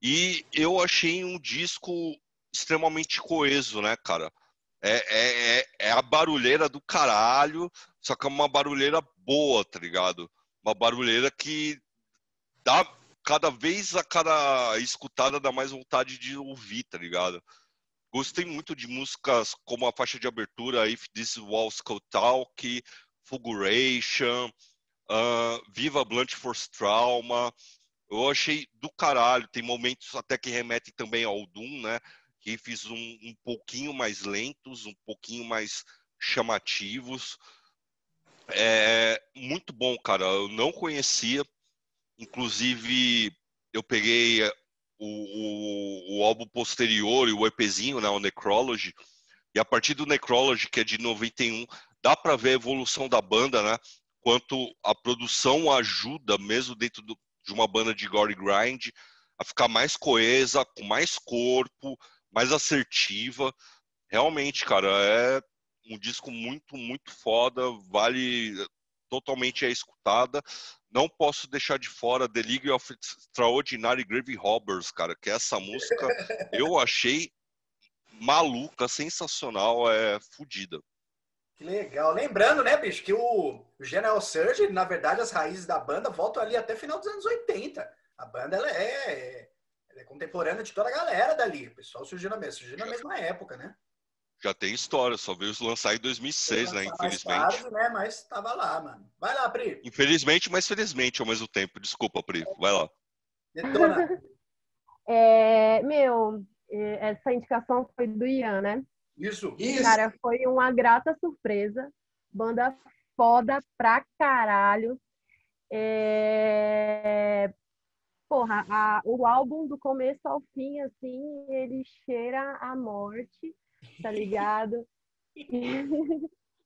E eu achei um disco extremamente coeso, né, cara? É, é, é, é a barulheira do caralho, só que é uma barulheira boa, tá ligado? Uma barulheira que dá cada vez a cada escutada dá mais vontade de ouvir, tá ligado? Gostei muito de músicas como a faixa de abertura If This Walls Could Talk, Fulguration, uh, Viva Blunt Force Trauma. Eu achei do caralho. Tem momentos até que remetem também ao Doom, né? Fiz um, um pouquinho mais lentos, um pouquinho mais chamativos. É muito bom, cara. Eu não conhecia. Inclusive, eu peguei o, o, o, álbum posterior e o EPzinho, né, o Necrology, e a partir do Necrology, que é de 91, dá para ver a evolução da banda, né? Quanto a produção ajuda, mesmo dentro do, de uma banda de gore grind, a ficar mais coesa, com mais corpo, mais assertiva. Realmente, cara, é um disco muito, muito foda, vale totalmente a escutada. Não posso deixar de fora The League of Extraordinary Grave Robbers, cara, que essa música eu achei maluca, sensacional, é fodida. Que legal. Lembrando, né, bicho, que o General Surge, na verdade, as raízes da banda voltam ali até final dos anos 80. A banda ela é, ela é contemporânea de toda a galera dali. O pessoal surgiu na mesma, surgiu na mesma época, né? Já tem história, só veio lançar em 2006, né? Infelizmente. Tarde, né? Mas tava lá, mano. Vai lá, Pri. Infelizmente, mas felizmente ao mesmo tempo. Desculpa, Pri. Vai lá. Detona. é, meu, é, essa indicação foi do Ian, né? Isso. Isso. Cara, foi uma grata surpresa. Banda foda pra caralho. É... Porra, a, o álbum do começo ao fim, assim, ele cheira a morte tá ligado?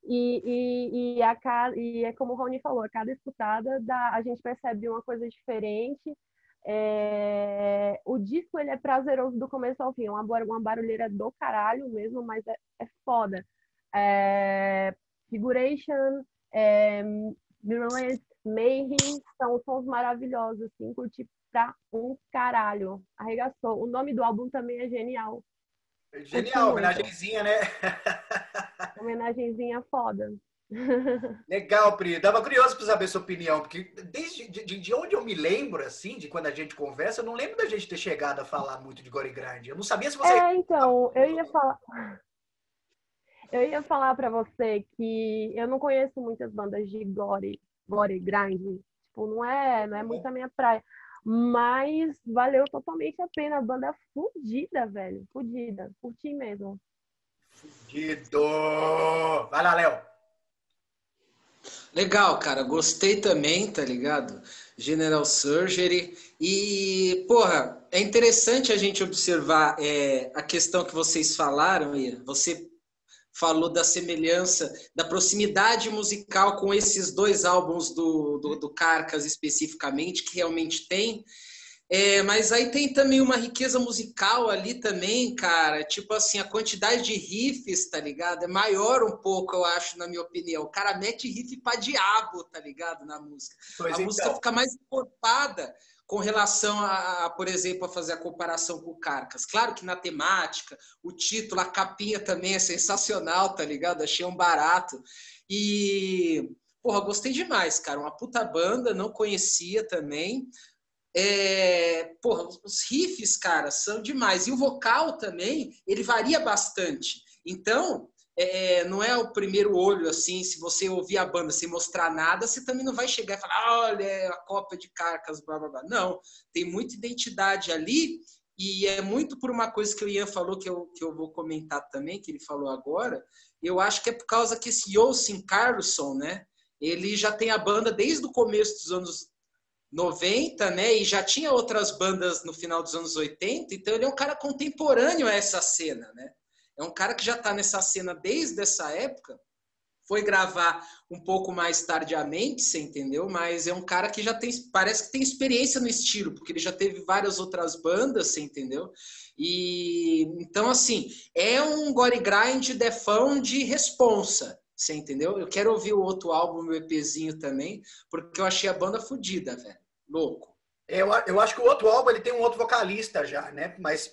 E, e, e, a, e é como o Rony falou, a cada escutada dá, a gente percebe uma coisa diferente. É, o disco ele é prazeroso do começo ao fim, é uma, uma barulheira do caralho mesmo, mas é, é foda. É, Figuration, é, Virulence, Mayhem são sons maravilhosos, assim, curti pra um caralho. Arregaçou. O nome do álbum também é genial. Genial, homenagenzinha, né? homenagenzinha foda. Legal, Pri. Dava curioso para saber sua opinião, porque desde de, de, onde eu me lembro, assim, de quando a gente conversa, eu não lembro da gente ter chegado a falar muito de Gore Grande. Eu não sabia se você. É, então, eu ia falar. Eu ia falar para você que eu não conheço muitas bandas de Gore, Gore Grande. Tipo, não é, não é muito a minha praia. Mas valeu totalmente a pena. A banda é fudida, velho. Fudida. Curti mesmo. Fudido! Vai lá, Léo. Legal, cara. Gostei também, tá ligado? General Surgery. E, porra, é interessante a gente observar é, a questão que vocês falaram, Ian. Você falou da semelhança, da proximidade musical com esses dois álbuns do, do, do Carcas especificamente, que realmente tem. É, mas aí tem também uma riqueza musical ali também, cara. Tipo assim, a quantidade de riffs, tá ligado? É maior um pouco, eu acho, na minha opinião. O cara mete riff pra diabo, tá ligado? Na música. Pois a então. música fica mais encorpada com relação a, por exemplo, a fazer a comparação com o Carcas. Claro que na temática, o título, a capinha também é sensacional, tá ligado? Achei um barato. E porra, gostei demais, cara. Uma puta banda, não conhecia também. É, porra, os riffs, cara, são demais. E o vocal também, ele varia bastante. Então, é, não é o primeiro olho, assim, se você ouvir a banda sem mostrar nada, você também não vai chegar e falar, olha, é a cópia de Carcas, blá, blá, blá. Não, tem muita identidade ali e é muito por uma coisa que o Ian falou, que eu, que eu vou comentar também, que ele falou agora, eu acho que é por causa que esse Yosin Carlson, né, ele já tem a banda desde o começo dos anos 90, né? E já tinha outras bandas no final dos anos 80, então ele é um cara contemporâneo a essa cena, né? É um cara que já está nessa cena desde essa época. Foi gravar um pouco mais tardiamente, você entendeu? Mas é um cara que já tem, parece que tem experiência no estilo, porque ele já teve várias outras bandas, você entendeu? E então, assim, é um gore grind defão de responsa, você entendeu? Eu quero ouvir o outro álbum, meu EPzinho também, porque eu achei a banda fodida, velho. Louco. Eu, eu acho que o outro álbum ele tem um outro vocalista já, né? Mas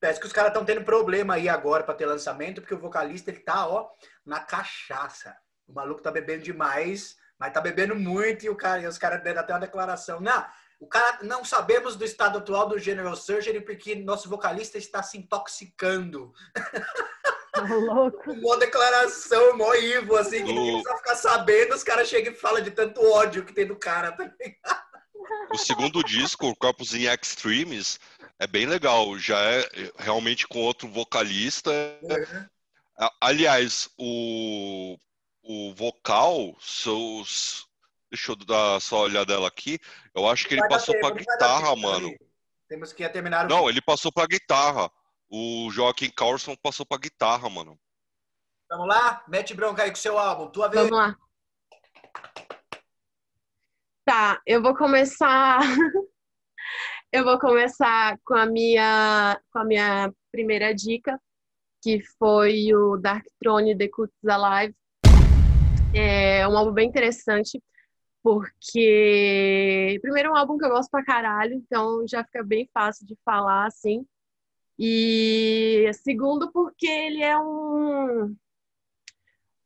parece que os caras estão tendo problema aí agora para ter lançamento, porque o vocalista ele tá, ó, na cachaça. O maluco tá bebendo demais, mas tá bebendo muito e o cara, e os caras deram até uma declaração. Não, o cara não sabemos do estado atual do General Surgery porque nosso vocalista está se intoxicando. Tá louco. Uma declaração mó Ivo, assim, que ninguém precisa ficar sabendo, os caras chegam e falam de tanto ódio que tem do cara, tá ligado? O segundo disco, o Corpus in Extremis, é bem legal. Já é realmente com outro vocalista. Uhum. Aliás, o, o vocal, seus. Deixa eu dar só uma olhadela aqui. Eu acho que ele passou para guitarra, mano. Temos que terminar o Não, ele passou para guitarra. O Joaquim Carlson passou para guitarra, mano. Vamos lá? Mete bronca aí com o seu álbum. Tua vez. Vamos lá. Tá, eu vou começar. eu vou começar com a minha com a minha primeira dica, que foi o Dark Throne The Cuts Alive. É um álbum bem interessante, porque primeiro é um álbum que eu gosto pra caralho, então já fica bem fácil de falar assim. E segundo, porque ele é um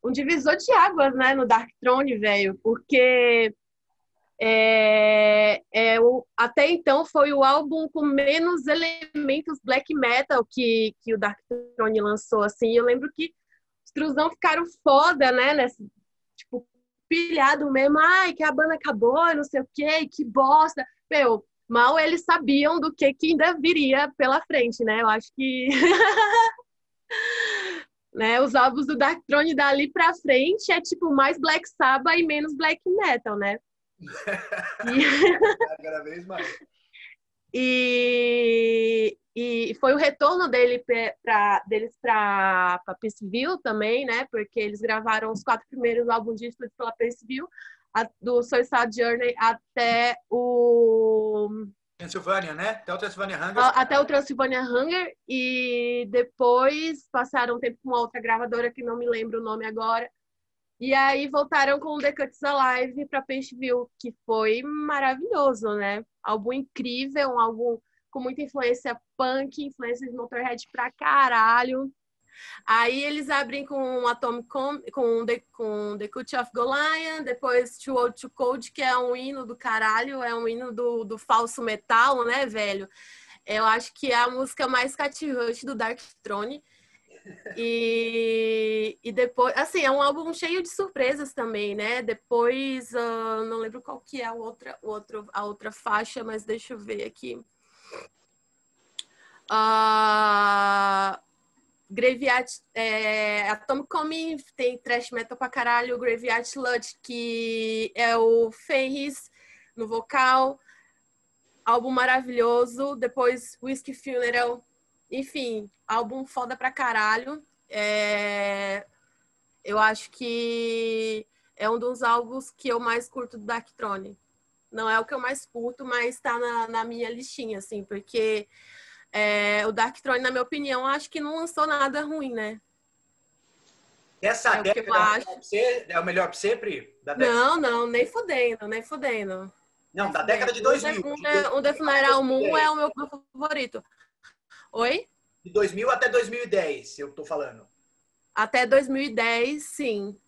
um divisor de águas, né, no Dark Throne, velho, porque é, é o, até então foi o álbum com menos elementos black metal que, que o Dark Throne lançou, assim. Eu lembro que os Truzão ficaram foda, né? Nesse, tipo, pilhado mesmo. Ai, que a banda acabou, não sei o quê, que bosta. Meu, mal eles sabiam do que, que ainda viria pela frente, né? Eu acho que... né, os álbuns do Dark Throne dali pra frente é tipo mais Black Sabbath e menos Black Metal, né? Cada vez mais. E, e foi o retorno dele pra, deles para Peaceville também, né? Porque eles gravaram os quatro primeiros álbuns de estúdio pela Peaceville, a, do Suicide Journey até o Transylvania, né? Até o Transylvania Hunger. Até o Transylvania Hunger e depois passaram um tempo com outra gravadora que não me lembro o nome agora. E aí voltaram com o The Cuts Alive para View, que foi maravilhoso, né? Álbum incrível, um álbum com muita influência punk, influência de Motorhead pra caralho. Aí eles abrem com Atomic Com, com The, com The Cut of Goliath, depois Too Old to Cold, que é um hino do caralho, é um hino do, do falso metal, né, velho? Eu acho que é a música mais cativante do Dark Throne. E, e depois, assim, é um álbum cheio de surpresas também, né? Depois, uh, não lembro qual que é a outra, outro, a outra faixa, mas deixa eu ver aqui. Uh, Graveyard, é, Atomic Coming tem trash metal pra caralho, Graveyard Sludge, que é o Fenris no vocal, álbum maravilhoso, depois Whiskey Funeral, enfim, álbum foda pra caralho. É... Eu acho que é um dos álbuns que eu mais curto do Darkthrone. Não é o que eu mais curto, mas tá na, na minha listinha, assim, porque é, o Darkthrone, na minha opinião, acho que não lançou nada ruim, né? Essa é década acho... é o melhor pra você, Pri? Não, não, nem fudendo, nem fudendo. Não, da década de 2000. O The Funeral Moon é o meu favorito. Oi? De 2000 até 2010, eu tô falando. Até 2010, sim.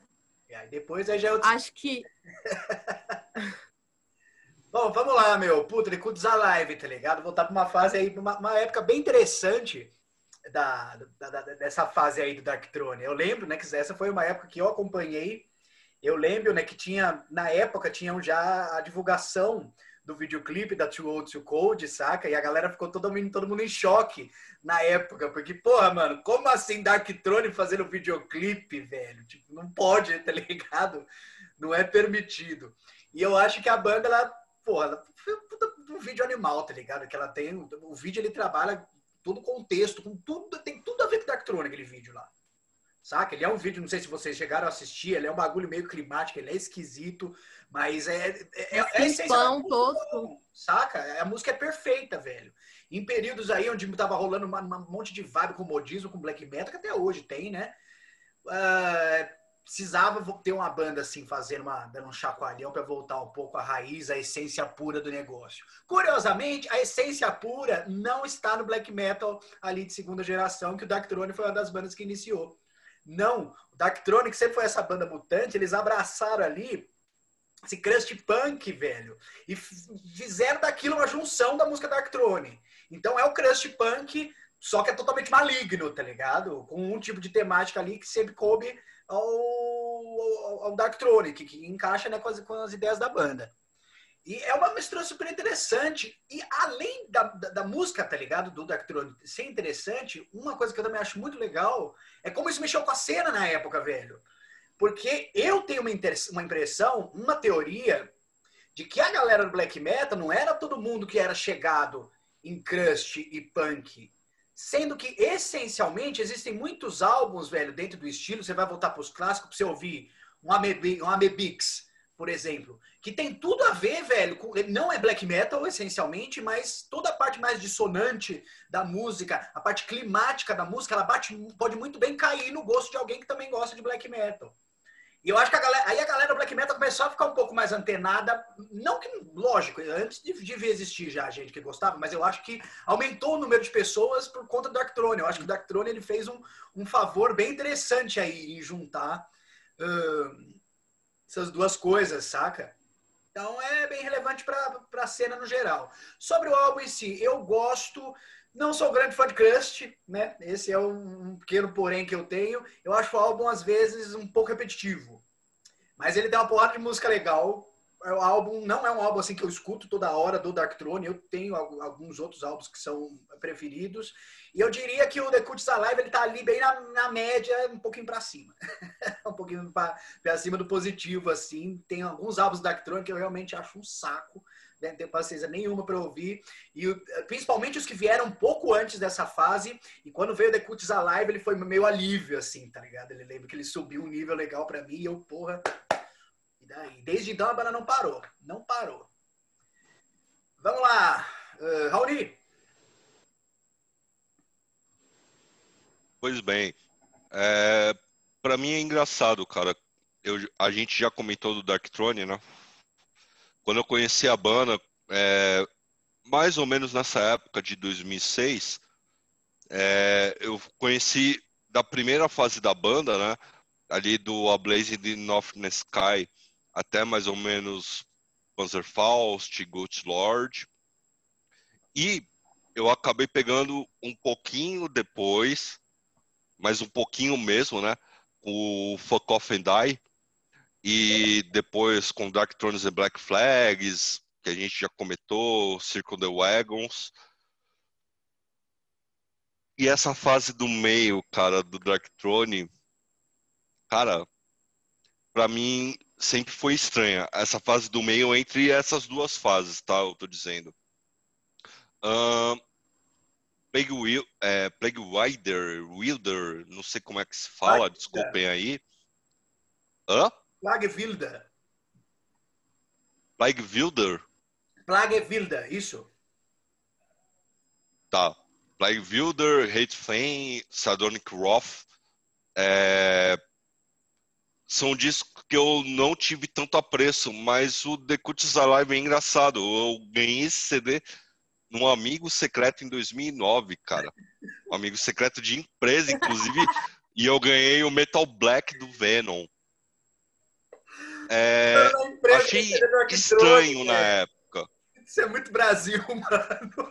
E aí depois aí já é outro... Acho que. Bom, vamos lá, meu. Puta, Licudos Alive, tá ligado? Voltar pra uma fase aí, uma, uma época bem interessante da, da, da, dessa fase aí do Dark Throne. Eu lembro, né, que essa foi uma época que eu acompanhei. Eu lembro, né, que tinha, na época, tinham já a divulgação do videoclipe da Too Old to Cold, saca? E a galera ficou todo mundo, todo mundo em choque na época, porque, porra, mano, como assim Dark Throne fazendo videoclipe, velho? Tipo, não pode, tá ligado? Não é permitido. E eu acho que a banda, ela, porra, ela um vídeo animal, tá ligado? Que ela tem, o vídeo ele trabalha todo o contexto, com tudo, tem tudo a ver com Dark Throne, aquele vídeo lá. Saca? Ele é um vídeo, não sei se vocês chegaram a assistir, ele é um bagulho meio climático, ele é esquisito, mas é. É, é, é pão todo. Saca? A música é perfeita, velho. Em períodos aí onde tava rolando um monte de vibe com modismo, com black metal, que até hoje tem, né? Uh, precisava ter uma banda assim, fazendo uma, dando um chacoalhão para voltar um pouco à raiz, à essência pura do negócio. Curiosamente, a essência pura não está no black metal ali de segunda geração, que o Dark Throne foi uma das bandas que iniciou. Não, o Darktronic sempre foi essa banda mutante, eles abraçaram ali esse crust punk, velho, e fizeram daquilo uma junção da música Darkthrone. Então é o crust punk, só que é totalmente maligno, tá ligado? Com um tipo de temática ali que sempre coube ao, ao, ao Darkthrone, que, que encaixa né, com, as, com as ideias da banda. E é uma mistura super interessante. E além da, da, da música, tá ligado? Do Darkthrone ser interessante, uma coisa que eu também acho muito legal é como isso mexeu com a cena na época, velho. Porque eu tenho uma, uma impressão, uma teoria, de que a galera do black metal não era todo mundo que era chegado em crust e punk. Sendo que, essencialmente, existem muitos álbuns, velho, dentro do estilo. Você vai voltar para os clássicos para você ouvir um Amebix, por exemplo, que tem tudo a ver, velho, com, não é black metal essencialmente, mas toda a parte mais dissonante da música, a parte climática da música, ela bate, pode muito bem cair no gosto de alguém que também gosta de black metal. E eu acho que a galera, aí a galera do black metal começou a ficar um pouco mais antenada, não que, lógico, antes de, devia existir já gente que gostava, mas eu acho que aumentou o número de pessoas por conta do Dark. Eu acho que o Dark ele fez um, um favor bem interessante aí em juntar uh, essas duas coisas, saca? Então é bem relevante para a cena no geral. Sobre o álbum em si, eu gosto, não sou grande fã de Crust, né? Esse é um pequeno porém que eu tenho. Eu acho o álbum, às vezes, um pouco repetitivo. Mas ele tem uma porrada de música legal. O álbum não é um álbum assim que eu escuto toda hora do Dark Throne. Eu tenho alguns outros álbuns que são preferidos. E eu diria que o The Cuts Alive ele tá ali bem na, na média, um pouquinho para cima. um pouquinho para cima do positivo, assim. Tem alguns álbuns da Darktron que eu realmente acho um saco. Né? Não tenho paciência nenhuma para ouvir. E principalmente os que vieram um pouco antes dessa fase. E quando veio o The Cuts Alive, ele foi meio alívio, assim, tá ligado? Ele lembra que ele subiu um nível legal para mim e eu, porra. E daí? Desde então a banda não parou. Não parou. Vamos lá. Uh, Raoni. Pois bem, é, para mim é engraçado, cara. Eu, a gente já comentou do Dark Throne, né? Quando eu conheci a banda, é, mais ou menos nessa época de 2006, é, eu conheci da primeira fase da banda, né? Ali do A Blaze in North Sky até mais ou menos Panzerfaust, Lord. E eu acabei pegando um pouquinho depois mas um pouquinho mesmo, né? O Fuck Off and Die. E depois com Dark Thrones e Black Flags, que a gente já comentou, Circle the Wagons. E essa fase do meio, cara, do Dark Throne, cara, para mim sempre foi estranha. Essa fase do meio entre essas duas fases, tá? Eu tô dizendo. Uh, Plague, Will, é, Plague Wilder, Wilder, não sei como é que se fala, Plague desculpem aí. Hã? Plague Wilder. Plague Wilder? Plague Wilder, isso. Tá. Plague Wilder, Hate Flame, Sardonic Wrath. É... São discos que eu não tive tanto apreço, mas o The Cuts Alive é engraçado. Eu ganhei esse CD num amigo secreto em 2009, cara. Um amigo secreto de empresa, inclusive. e eu ganhei o Metal Black do Venom. É, achei estranho na época. Isso é muito Brasil, mano.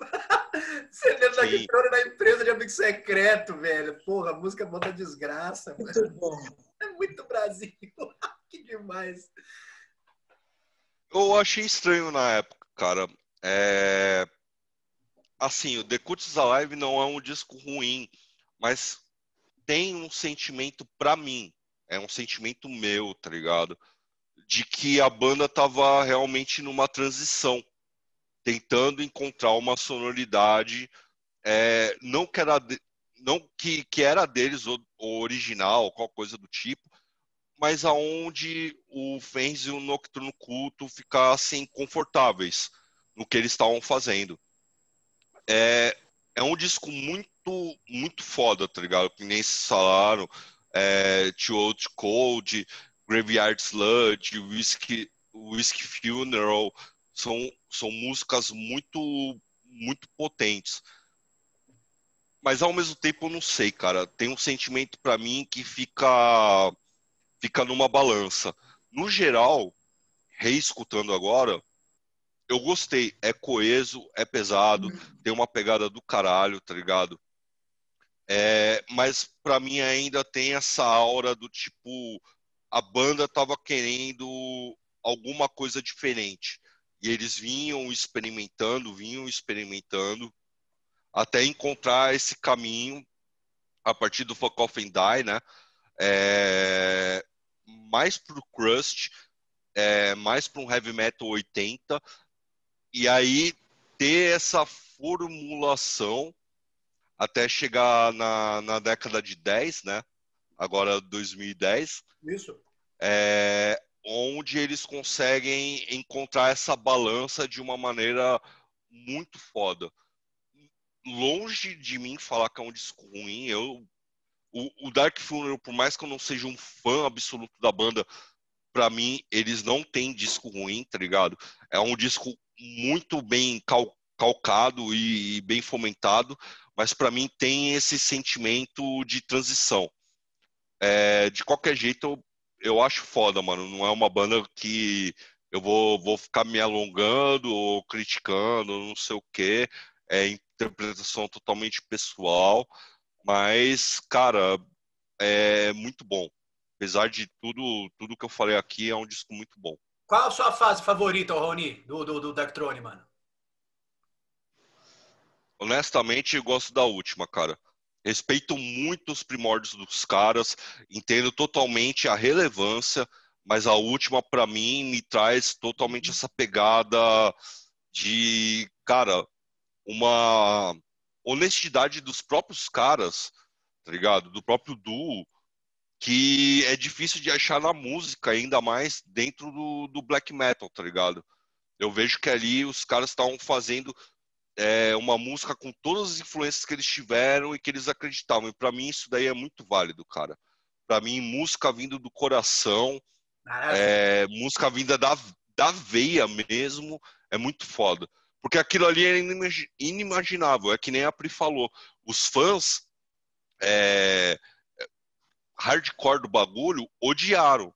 Você lendo da guitarra na empresa de amigo secreto, velho. Porra, música bota desgraça. Muito mano. bom. É muito Brasil. que demais. Eu achei estranho na época, cara. É... Assim, o The Cuts Alive não é um disco ruim, mas tem um sentimento para mim, é um sentimento meu, tá ligado? De que a banda tava realmente numa transição, tentando encontrar uma sonoridade, é, não que era, não que, que era deles o, o original, qualquer coisa do tipo, mas aonde o Fens e o Nocturno Culto ficassem confortáveis no que eles estavam fazendo. É, é um disco muito, muito foda, tá ligado? Que nem se falaram, é, Too Old Cold, Graveyard Sludge, Whiskey, Whiskey Funeral, são, são músicas muito, muito potentes. Mas ao mesmo tempo eu não sei, cara. Tem um sentimento para mim que fica fica numa balança. No geral, reescutando agora, eu gostei. É coeso, é pesado, uhum. tem uma pegada do caralho, tá ligado? É, mas para mim ainda tem essa aura do tipo a banda tava querendo alguma coisa diferente e eles vinham experimentando, vinham experimentando até encontrar esse caminho a partir do Fuck Off and Die, né? É, mais pro crust, é, mais para um heavy metal 80, e aí ter essa formulação até chegar na, na década de 10, né? Agora 2010. Isso. É, onde eles conseguem encontrar essa balança de uma maneira muito foda. Longe de mim falar que é um disco ruim, eu o, o Dark Funeral, por mais que eu não seja um fã absoluto da banda, para mim, eles não têm disco ruim, tá ligado? É um disco muito bem cal, calcado e, e bem fomentado, mas para mim tem esse sentimento de transição. É, de qualquer jeito, eu, eu acho foda, mano. Não é uma banda que eu vou, vou ficar me alongando ou criticando, não sei o quê. É interpretação totalmente pessoal. Mas, cara, é muito bom. Apesar de tudo, tudo que eu falei aqui, é um disco muito bom. Qual a sua fase favorita, Rony, do, do, do Darkthrone, mano? Honestamente, eu gosto da última, cara. Respeito muito os primórdios dos caras, entendo totalmente a relevância, mas a última, para mim, me traz totalmente essa pegada de, cara, uma honestidade dos próprios caras, tá ligado? Do próprio duo, que é difícil de achar na música, ainda mais dentro do, do black metal, tá ligado? Eu vejo que ali os caras estavam fazendo é, uma música com todas as influências que eles tiveram e que eles acreditavam. E para mim isso daí é muito válido, cara. Para mim, música vindo do coração, é, música vinda da, da veia mesmo, é muito foda. Porque aquilo ali é inimaginável, é que nem a Pri falou. Os fãs é, hardcore do bagulho odiaram.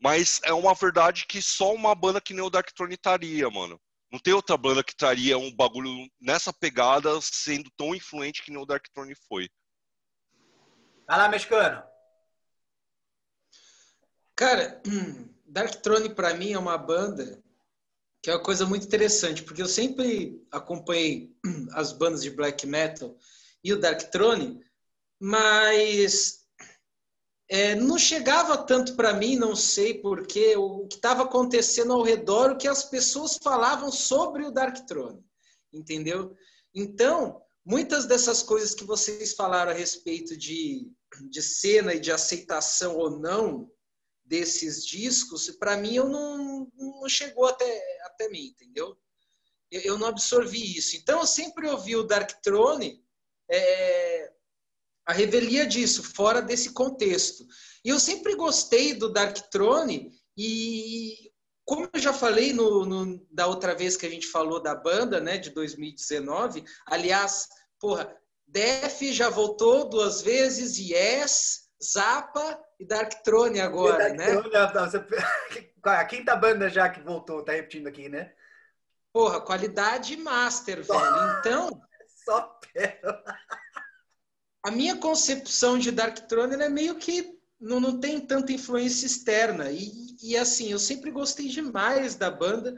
Mas é uma verdade que só uma banda que nem o Darkthrone estaria, mano. Não tem outra banda que traria um bagulho nessa pegada sendo tão influente que nem o Darkthrone foi. Vai lá, mexicano. Cara, Darkthrone para mim é uma banda que é uma coisa muito interessante, porque eu sempre acompanhei as bandas de black metal e o Dark Throne, mas é, não chegava tanto para mim, não sei porquê, o que estava acontecendo ao redor, o que as pessoas falavam sobre o Dark Throne, entendeu? Então, muitas dessas coisas que vocês falaram a respeito de, de cena e de aceitação ou não desses discos, para mim eu não, não chegou até, até mim, entendeu? Eu, eu não absorvi isso. Então eu sempre ouvi o Dark Throne é, a revelia disso, fora desse contexto. E eu sempre gostei do Dark Throne e como eu já falei no, no, da outra vez que a gente falou da banda, né, de 2019, aliás, porra, Def já voltou duas vezes, Yes, Zappa e Darkthrone agora, E né? Darkthrone, você- A quinta banda já que voltou, tá repetindo aqui, né? Porra, qualidade master, velho. Então, Só pérola. a minha concepção de Darkthrone ela é meio que não, não tem tanta influência externa. E, e assim, eu sempre gostei demais da banda.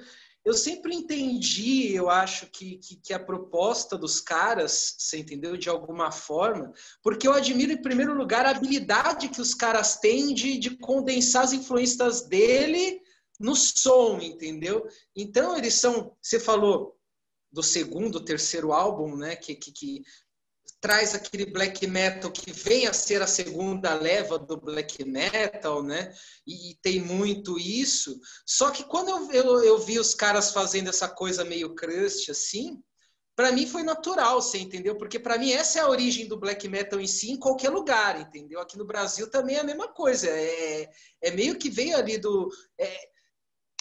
Eu sempre entendi, eu acho, que, que, que a proposta dos caras, você entendeu, de alguma forma, porque eu admiro, em primeiro lugar, a habilidade que os caras têm de, de condensar as influências dele no som, entendeu? Então, eles são, você falou do segundo, terceiro álbum, né, que, que, que traz aquele black metal que vem a ser a segunda leva do black metal, né? E, tem muito isso. Só que quando eu, eu, eu vi os caras fazendo essa coisa meio crust assim, para mim foi natural, você entendeu? Porque para mim essa é a origem do black metal em si, em qualquer lugar, entendeu? Aqui no Brasil também é a mesma coisa. É, é meio que veio ali do. É,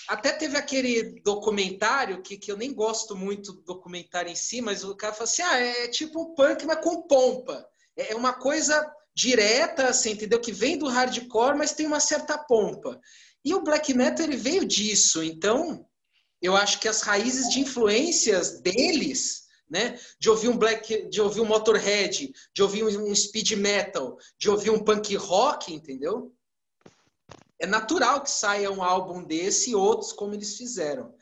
até teve aquele documentário que, que eu nem gosto muito do documentário em si, mas o cara fala assim: ah, é tipo punk, mas com pompa. É uma coisa direta, assim, entendeu? Que vem do hardcore, mas tem uma certa pompa. E o black metal ele veio disso, então eu acho que as raízes de influências deles, né? De ouvir um black, de ouvir um Motorhead, de ouvir um speed metal, de ouvir um punk rock, entendeu? É natural que saia um álbum desse e outros como eles fizeram.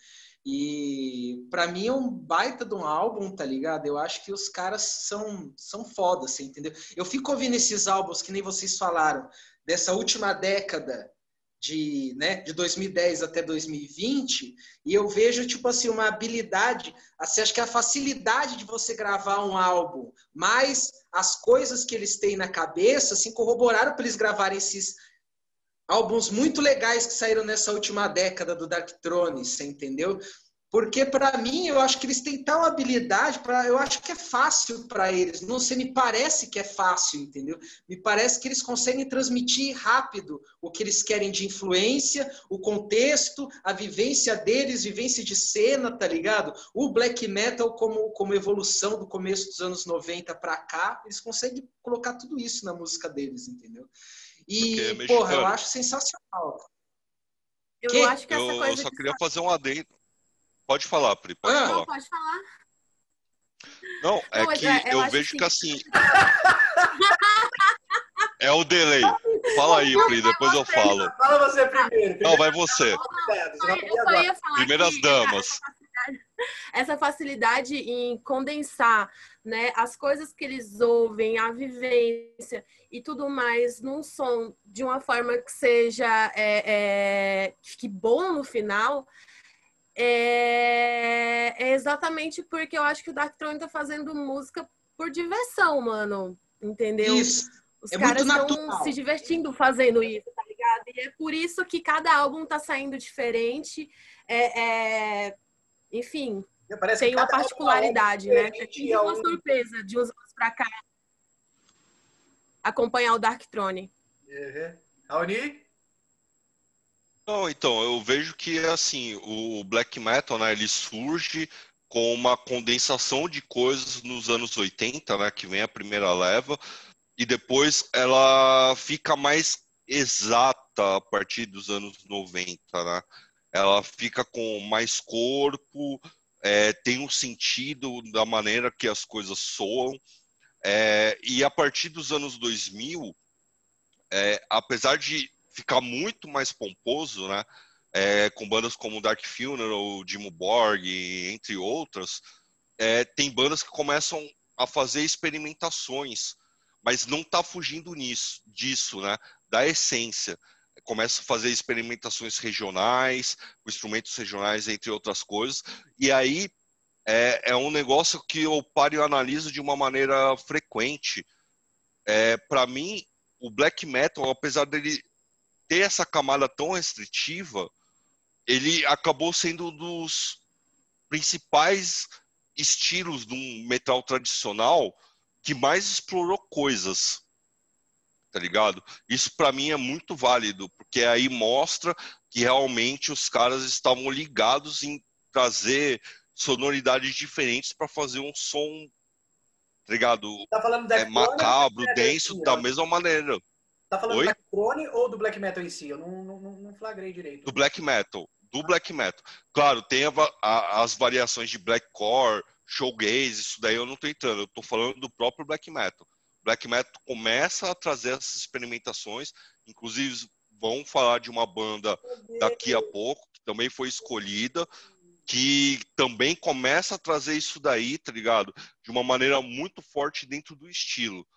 E para mim é um baita de um álbum, tá ligado? Eu acho que os caras são são foda, assim, entendeu? Eu fico ouvindo esses álbuns que nem vocês falaram dessa última década de, né, de 2010 até 2020, e eu vejo tipo assim uma habilidade, assim, acho que a facilidade de você gravar um álbum, mais as coisas que eles têm na cabeça, assim, corroboraram para eles gravarem esses álbuns muito legais que saíram nessa última década do Dark Throne, você entendeu? Porque para mim eu acho que eles têm tal habilidade para, eu acho que é fácil para eles. Não sei, me parece que é fácil, entendeu? Me parece que eles conseguem transmitir rápido o que eles querem de influência, o contexto, a vivência deles, vivência de cena, tá ligado? O black metal como como evolução do começo dos anos 90 para cá, eles conseguem colocar tudo isso na música deles, entendeu? E, Porque é porra, eu acho sensacional. Eu Que? acho que essa Eu, coisa eu só queria fazer um adendo. Pode falar, Pri, pode Ah. falar. Não, pode falar. Não, é Não, que é, eu eu vejo que- que assim. É o delay. Fala aí, Pri, depois eu falo. Fala você primeiro. Não, vai você. Cuidado, você Eu só- ia falar Primeiras que damas. Essa facilidade, em condensar né, as coisas que eles ouvem, a vivência e tudo mais num som de uma forma que seja é, é, que bom no final. É, é exatamente porque eu acho que o Dark Throne tá fazendo música por diversão, mano. Entendeu? Isso. Os É caras estão se divertindo fazendo isso, tá ligado? E é por isso que cada álbum tá saindo diferente. É, é, Enfim, Parece tem que uma particularidade, né? Sempre é uma um- surpresa de uns anos pra cá acompanhar o Dark Throne. Uhum. Raoni? Não, então, eu vejo que assim, o black metal, né, ele surge com uma condensação de coisas nos anos 80, né, que vem a primeira leva, e depois ela fica mais exata a partir dos anos 90, né? Ela fica com mais corpo, é, tem um sentido da maneira que as coisas soam, é, e a partir dos anos 2000, é, apesar de ficar muito mais pomposo, né? É, com bandas como Dark Funeral, Dimmu Borg, entre outras, é, tem bandas que começam a fazer experimentações, mas não está fugindo nisso, disso, né? Da essência. Começa a fazer experimentações regionais, instrumentos regionais, entre outras coisas, e aí é, é um negócio que eu paro e analiso de uma maneira frequente. É, Para mim, o black metal, apesar dele ter essa camada tão restritiva, ele acabou sendo um dos principais estilos do metal tradicional que mais explorou coisas. Tá ligado? Isso para mim é muito válido, porque aí mostra que realmente os caras estavam ligados em trazer sonoridades diferentes para fazer um som, tá ligado? Tá falando da É macabro, denso, da mesma maneira. Tá falando Oi? do Black Throne ou do Black Metal em si? Eu não, não, não flagrei direito. Do black metal. Do black metal. Claro, tem a a- as variações de blackcore, showgaze, isso daí eu não tô entrando. Eu tô falando do próprio black metal. Black metal começa a trazer essas experimentações. Inclusive, vão falar de uma banda daqui a pouco, que também foi escolhida, que também começa a trazer isso daí, tá ligado? De uma maneira muito forte dentro do estilo.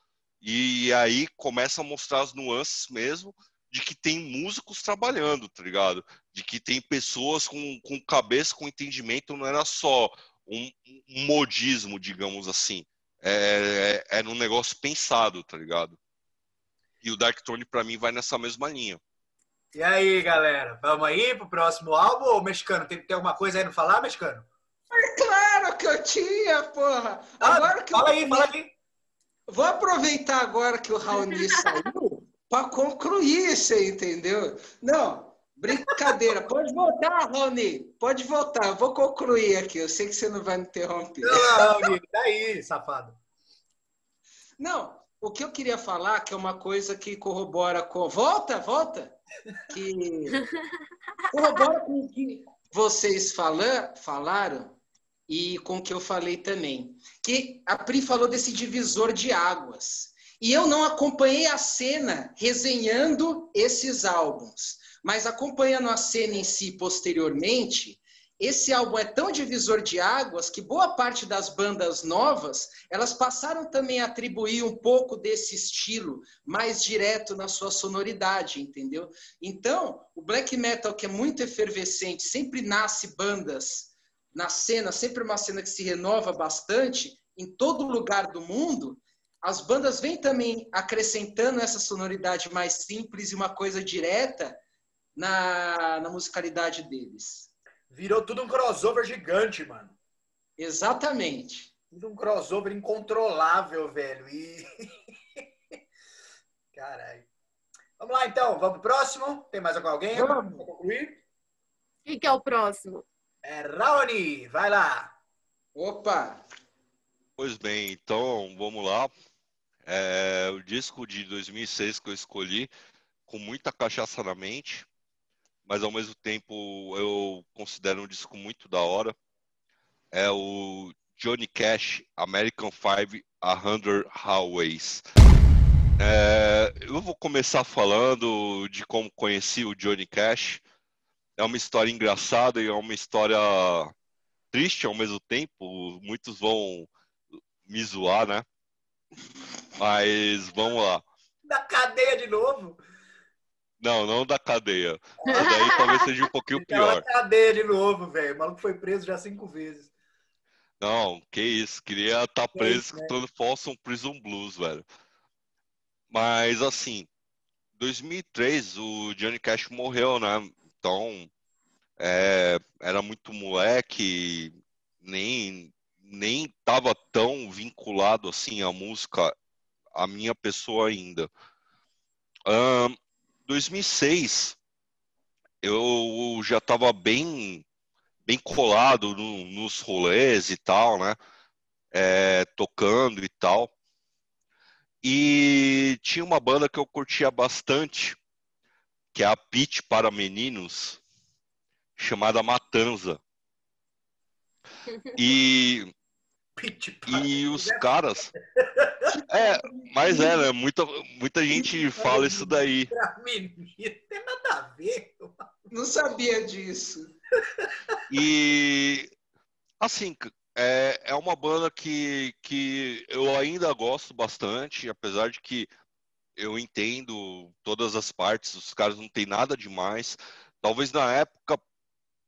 E aí começa a mostrar as nuances mesmo de que tem músicos trabalhando, tá ligado? De que tem pessoas com, com cabeça, com entendimento, não era só um, um modismo, digamos assim. É, é, era um negócio pensado, tá ligado? E o Dark Throne, pra mim, vai nessa mesma linha. E aí, galera? Vamos aí pro próximo álbum? Ô, mexicano, tem, tem alguma coisa aí não falar, mexicano? Claro que eu tinha, porra! Ah, Agora que fala eu... aí, fala aí. Vou aproveitar agora que o Raoni saiu para concluir você entendeu? Não, brincadeira. Pode voltar, Raoni. Pode voltar. Eu vou concluir aqui. Eu sei que você não vai me interromper. Não, amigo, daí, safado. Não, o que eu queria falar, que é uma coisa que corrobora com. Volta, volta! Que corrobora com o que vocês falam, falaram e com o que eu falei também. Que a Pri falou desse divisor de águas. E eu não acompanhei a cena resenhando esses álbuns, mas acompanhando a cena em si posteriormente, esse álbum é tão divisor de águas que boa parte das bandas novas, elas passaram também a atribuir um pouco desse estilo mais direto na sua sonoridade, entendeu? Então, o black metal que é muito efervescente, sempre nasce bandas na cena, sempre uma cena que se renova bastante em todo lugar do mundo. As bandas vêm também acrescentando essa sonoridade mais simples e uma coisa direta na, na musicalidade deles. Virou tudo um crossover gigante, mano. Exatamente. Tudo um crossover incontrolável, velho. E. Caralho. Vamos lá, então. Vamos pro próximo? Tem mais alguém? Vamos. Pra concluir? Quem que é o próximo? É Raoni. Vai lá. Opa! Pois bem, então vamos lá. É, o disco de 2006 que eu escolhi, com muita cachaça na mente, mas ao mesmo tempo eu considero um disco muito da hora. É o Johnny Cash American Five A Hundred Highways. É, eu vou começar falando de como conheci o Johnny Cash. É uma história engraçada e é uma história triste ao mesmo tempo. Muitos vão me zoar, né? Mas vamos lá. Da cadeia de novo. Não, não da cadeia. Essa daí talvez seja um pouquinho pior. cadeia de novo, velho. O maluco foi preso já cinco vezes. Não, que isso. Queria estar Que preso isso, né? escutando Folsom Prison Blues, velho. Mas assim, 2003 o Johnny Cash morreu, né? Então, é, era muito moleque, nem nem tava tão vinculado assim à música, à minha pessoa ainda. Ahn, 2006 eu já estava bem bem colado no- nos rolês e tal, né? É, tocando e tal. E tinha uma banda que eu curtia bastante, que é a Pitch para Meninos, chamada Matanza. E, e os caras. É, mas é, né? Muita, muita gente fala isso daí. pra menino. Tem nada a ver. Não sabia disso. E assim, é, é uma banda que, que eu ainda gosto bastante, apesar de que eu entendo todas as partes, os caras não têm nada demais. Talvez na época,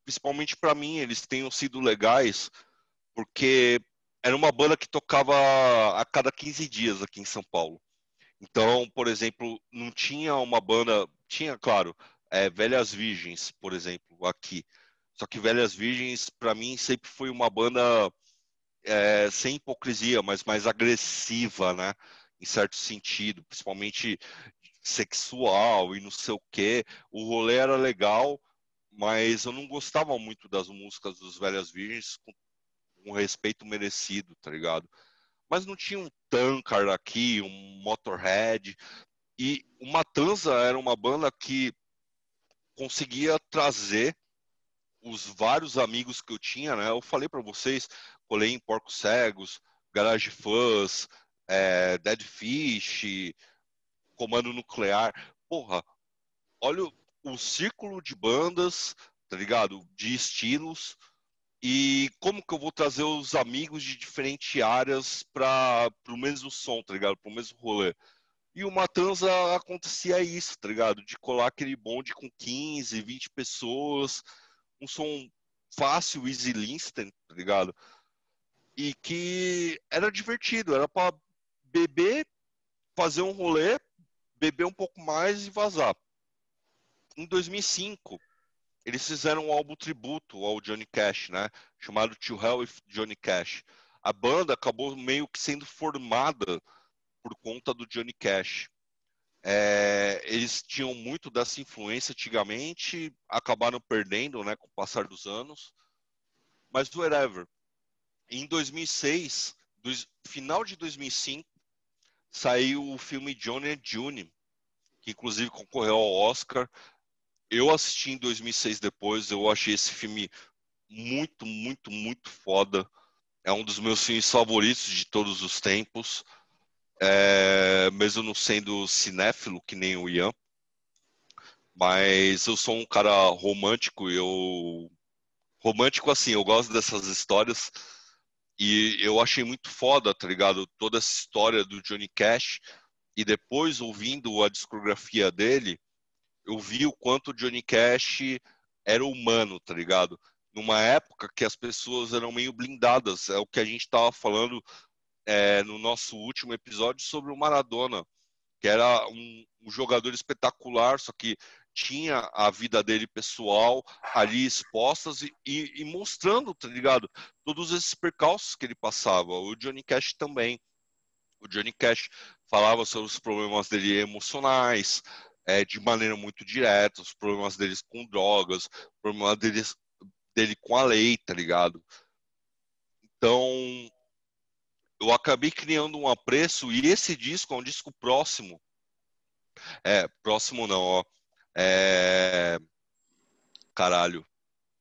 principalmente pra mim, eles tenham sido legais, porque era uma banda que tocava a cada 15 dias aqui em São Paulo. Então, por exemplo, não tinha uma banda, tinha, claro, é, Velhas Virgens, por exemplo, aqui. Só que Velhas Virgens, pra mim, sempre foi uma banda é, sem hipocrisia, mas mais agressiva, né? Em certo sentido, principalmente sexual e não sei o quê. O rolê era legal, mas eu não gostava muito das músicas dos Velhas Virgens com um respeito merecido, tá ligado? Mas não tinha um Tankard aqui, um Motorhead, E o Matanza era uma banda que conseguia trazer os vários amigos que eu tinha, né? Eu falei para vocês, colei em Porcos Cegos, Garage Fuzz, é, Dead Fish, Comando Nuclear. Porra, olha o, o círculo de bandas, tá ligado? De estilos e como que eu vou trazer os amigos de diferentes áreas para o mesmo som, tá ligado? Para o mesmo rolê. E o Matanza acontecia isso, tá ligado? De colar aquele bonde com 15, 20 pessoas, um som fácil, easy listening, tá ligado? E que era divertido, era para beber, fazer um rolê, beber um pouco mais e vazar. Em 2005, eles fizeram um álbum tributo ao Johnny Cash, né? Chamado To Hell with Johnny Cash. A banda acabou meio que sendo formada por conta do Johnny Cash. É, eles tinham muito dessa influência antigamente, acabaram perdendo, né, com o passar dos anos. Mas whatever. Em 2006, do final de 2005, saiu o filme Johnny and June, que inclusive concorreu ao Oscar eu assisti em 2006 depois, eu achei esse filme muito, muito, muito foda. É um dos meus filmes favoritos de todos os tempos. É, mesmo não sendo cinéfilo, que nem o Ian. Mas eu sou um cara romântico, eu. Romântico assim, eu gosto dessas histórias. E eu achei muito foda, tá ligado? Toda essa história do Johnny Cash. E depois, ouvindo a discografia dele, eu vi o quanto Johnny Cash era humano, tá ligado? Numa época que as pessoas eram meio blindadas. É o que a gente estava falando é, no nosso último episódio sobre o Maradona, que era um, um jogador espetacular, só que tinha a vida dele pessoal ali expostas e, e, e, mostrando, tá ligado? Todos esses percalços que ele passava. O Johnny Cash também. O Johnny Cash falava sobre os problemas dele emocionais, é, de maneira muito direta, os problemas deles com drogas, o problema deles, dele com a lei, tá ligado? Então, eu acabei criando um apreço e esse disco é um disco próximo. É, próximo não, ó. É... Caralho,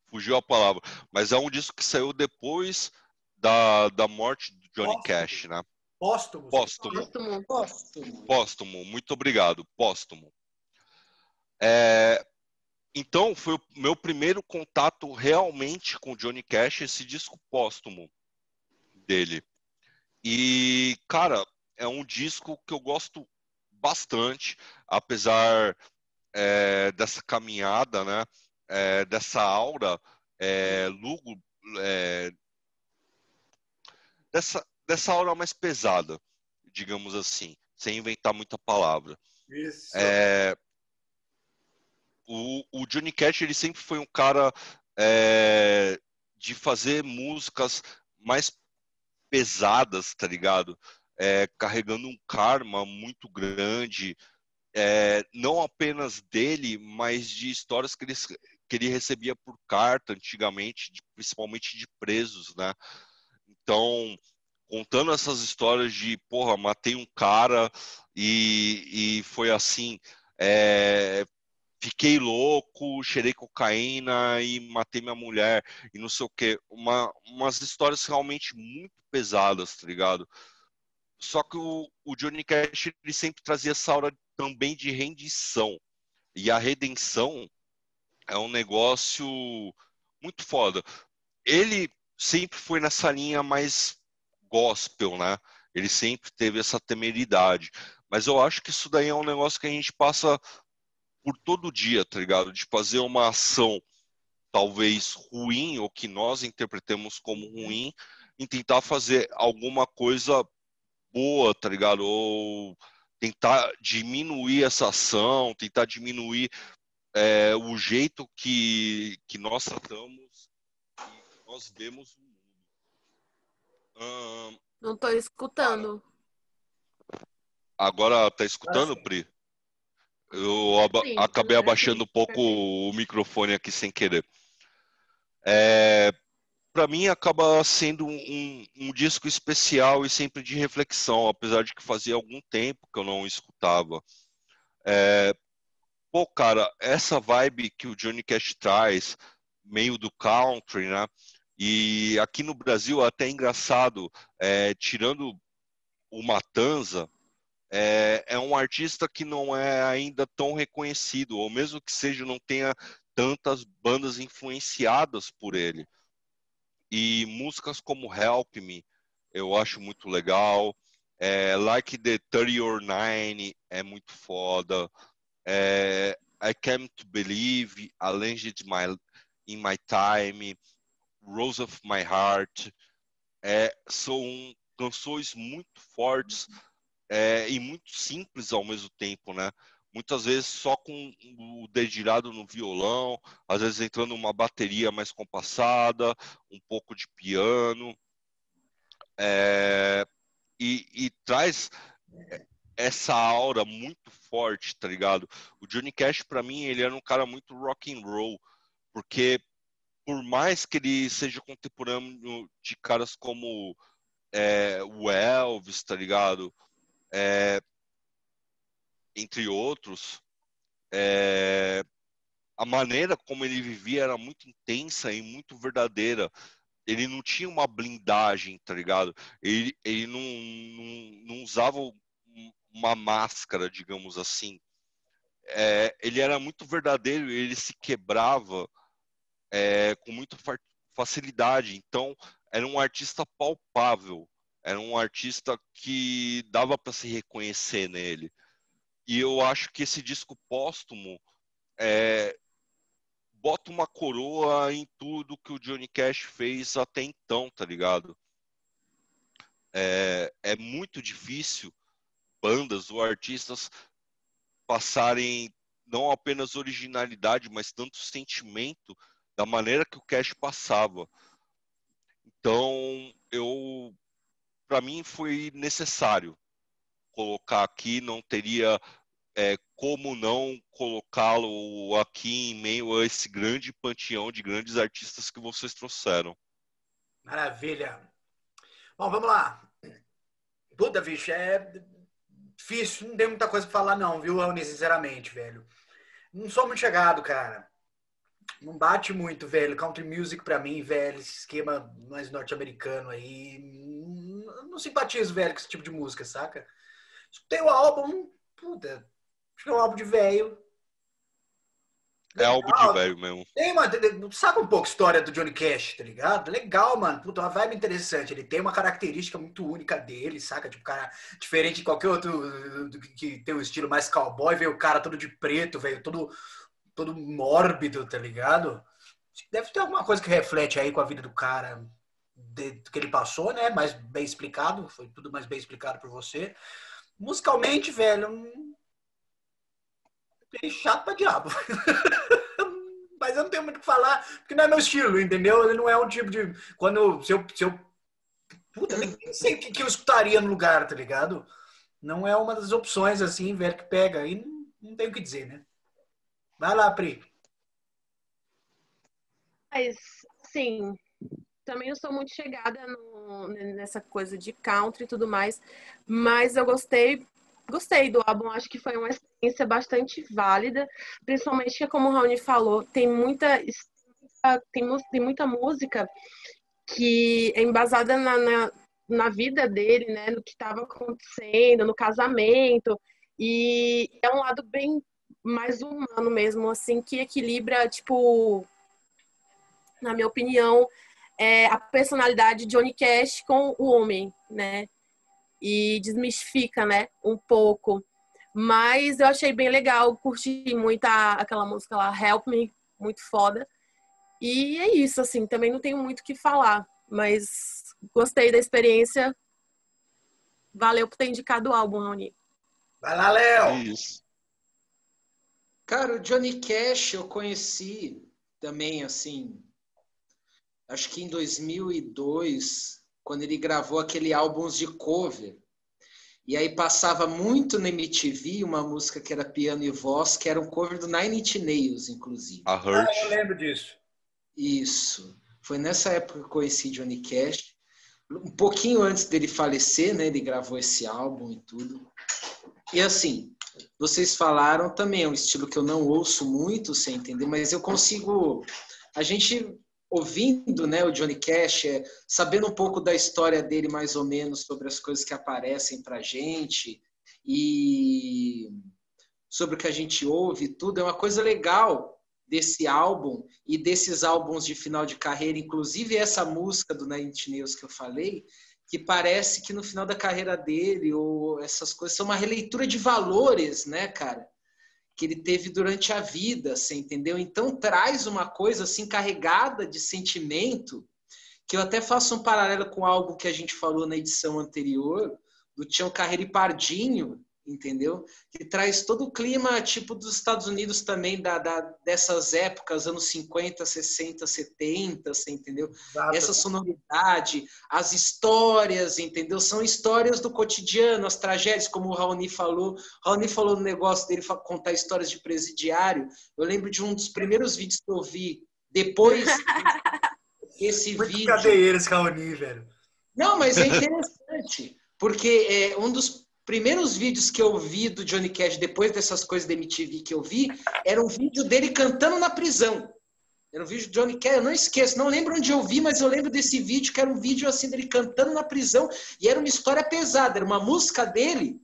fugiu a palavra. Mas é um disco que saiu depois da, da morte do Johnny Póstumo. Cash, né? Póstumo. Póstumo. Póstumo. Póstumo. Muito obrigado. Póstumo. É, então, foi o meu primeiro contato realmente com Johnny Cash, esse disco póstumo dele. E, cara, é um disco que eu gosto bastante, apesar é, dessa caminhada, né? É, dessa aura é, lugo, é, dessa, dessa aura mais pesada, digamos assim, sem inventar muita palavra. Isso. É, o, o Johnny Cash ele sempre foi um cara é, de fazer músicas mais pesadas, tá ligado? É, carregando um karma muito grande, é, não apenas dele, mas de histórias que ele, que ele recebia por carta antigamente, de, principalmente de presos, né? Então, contando essas histórias de, porra, matei um cara e, e foi assim, é, fiquei louco, cheirei cocaína e matei minha mulher e não sei o que. Uma, umas histórias realmente muito pesadas, tá ligado? Só que o, o Johnny Cash ele sempre trazia essa aura também de rendição. E a redenção é um negócio muito foda. Ele sempre foi nessa linha mais gospel, né? Ele sempre teve essa temeridade. Mas eu acho que isso daí é um negócio que a gente passa por todo dia, tá ligado? De fazer uma ação talvez ruim ou que nós interpretemos como ruim e tentar fazer alguma coisa boa, tá ligado? Ou tentar diminuir essa ação, tentar diminuir é, o jeito que, que nós tratamos e nós vemos o mundo. Hum, Não estou escutando. Agora tá escutando, Pri? Eu aba Sim, acabei abaixando um pouco o microfone aqui sem querer. É, para mim acaba sendo um, um, disco especial e sempre de reflexão, apesar de que fazia algum tempo que eu não escutava. É, pô, cara, essa vibe que o Johnny Cash traz, meio do country, né? E aqui no Brasil, até é engraçado, é, tirando o Matanza, é, é, um artista que não é ainda tão reconhecido, ou mesmo que seja, não tenha tantas bandas influenciadas por ele. E músicas como Help Me, eu acho muito legal. É, like the 30 or 9 é muito foda. É, I Came to Believe, A Legend my, in My Time, Rose of My Heart. É, são canções muito fortes é, e muito simples ao mesmo tempo, né? Muitas vezes só com o dedilhado no violão, às vezes entrando uma bateria mais compassada, um pouco de piano. É, e, e traz essa aura muito forte, tá ligado? O Johnny Cash, para mim, ele era um cara muito rock and roll, porque por mais que ele seja contemporâneo de caras como é, o Elvis, tá ligado? É, entre outros, é, a maneira como ele vivia era muito intensa e muito verdadeira ele não tinha uma blindagem, tá ligado? Ele, ele não, não, não usava uma máscara, digamos assim. É, ele era muito verdadeiro, ele se quebrava é, com muita facilidade. Então, era um artista palpável, era um artista que dava para se reconhecer nele. E eu acho que esse disco póstumo é, bota uma coroa em tudo que o Johnny Cash fez até então, tá ligado? É, é muito difícil bandas ou artistas passarem não apenas originalidade, mas tanto sentimento da maneira que o Cash passava. Então, eu para mim foi necessário colocar aqui, não teria é, como não colocá-lo aqui em meio a esse grande panteão de grandes artistas que vocês trouxeram. Maravilha. Bom, vamos lá. Puta, bicho, é difícil. Não tem muita coisa pra falar, não, viu, Raoni? Sinceramente, velho. Não sou muito chegado, cara. Não bate muito, velho. Country music pra mim, velho. Esse esquema mais norte-americano aí. Não simpatizo, velho, com esse tipo de música, saca? Escutei o álbum, puta, Acho que é um álbum de velho. É álbum de velho mesmo. Tem, mano, sabe um pouco a história do Johnny Cash, tá ligado? Legal, mano. Puta, uma vibe interessante. Ele tem uma característica muito única dele, saca? Tipo, cara, diferente de qualquer outro que tem um estilo mais cowboy, veio o cara todo de preto, veio todo, todo mórbido, tá ligado? Deve ter alguma coisa que reflete aí com a vida do cara, de, que ele passou, né? Mais bem explicado, foi tudo mais bem explicado por você. Musicalmente, velho, é chato pra diabo. Mas eu não tenho muito o que falar, porque não é meu estilo, entendeu? Ele não é um tipo de. Quando. Se eu. Se eu puta, nem sei o que, que eu escutaria no lugar, tá ligado? Não é uma das opções, assim, velho, que pega. Aí não, não tem o que dizer, né? Vai lá, Pri. Mas, sim, também eu sou muito chegada no, nessa coisa de country e tudo mais, mas eu gostei Gostei do álbum, acho que foi uma experiência bastante válida, principalmente que, como o Raoni falou, tem muita, tem, tem muita música que é embasada na, na, na vida dele, né, no que estava acontecendo, no casamento, e é um lado bem mais humano mesmo, assim, que equilibra, tipo, na minha opinião, é, a personalidade de Johnny Cash com o homem, né? e desmistifica, né, um pouco. Mas eu achei bem legal, curti muito a, aquela música lá, Help Me, muito foda. E é isso, assim, também não tenho muito o que falar, mas gostei da experiência. Valeu por ter indicado o álbum, Raoni. Vai lá, Léo! Isso. Cara, o Johnny Cash eu conheci também, assim, acho que em 2002, quando ele gravou aquele álbuns de cover. E aí passava muito na MTV uma música que era piano e voz, que era um cover do Nine Inch Nails, inclusive. A Hurt. Ah, eu lembro disso. Isso. Foi nessa época que eu conheci Johnny Cash. Um pouquinho antes dele falecer, né? Ele gravou esse álbum e tudo. E assim, vocês falaram também, é um estilo que eu não ouço muito, sem entender, mas eu consigo. A gente ouvindo né, o Johnny Cash, é, sabendo um pouco da história dele, mais ou menos, sobre as coisas que aparecem pra gente e sobre o que a gente ouve, tudo, é uma coisa legal desse álbum e desses álbuns de final de carreira, inclusive essa música do Nine Nails que eu falei, que parece que no final da carreira dele, ou essas coisas, são uma releitura de valores, né, cara? Que ele teve durante a vida, você entendeu? Então traz uma coisa assim carregada de sentimento, que eu até faço um paralelo com algo que a gente falou na edição anterior, do Tião Carreira e Pardinho, entendeu? Que traz todo o clima tipo dos Estados Unidos também, da, da dessas épocas, anos 50, 60, 70, você entendeu? Exato. Essa sonoridade, as histórias, entendeu? São histórias do cotidiano, as tragédias, como o Raoni falou. O Raoni falou no negócio dele contar histórias de presidiário. Eu lembro de um dos primeiros vídeos que eu vi depois esse Muito vídeo. Cadê eles, Raoni, velho? Não, mas é interessante, porque é um dos primeiros vídeos que eu vi do Johnny Cash depois dessas coisas da MTV que eu vi, era um vídeo dele cantando na prisão. Era um vídeo do Johnny Cash, eu não esqueço, não lembro onde eu vi, mas eu lembro desse vídeo, que era um vídeo assim dele cantando na prisão, e era uma história pesada, era uma música dele,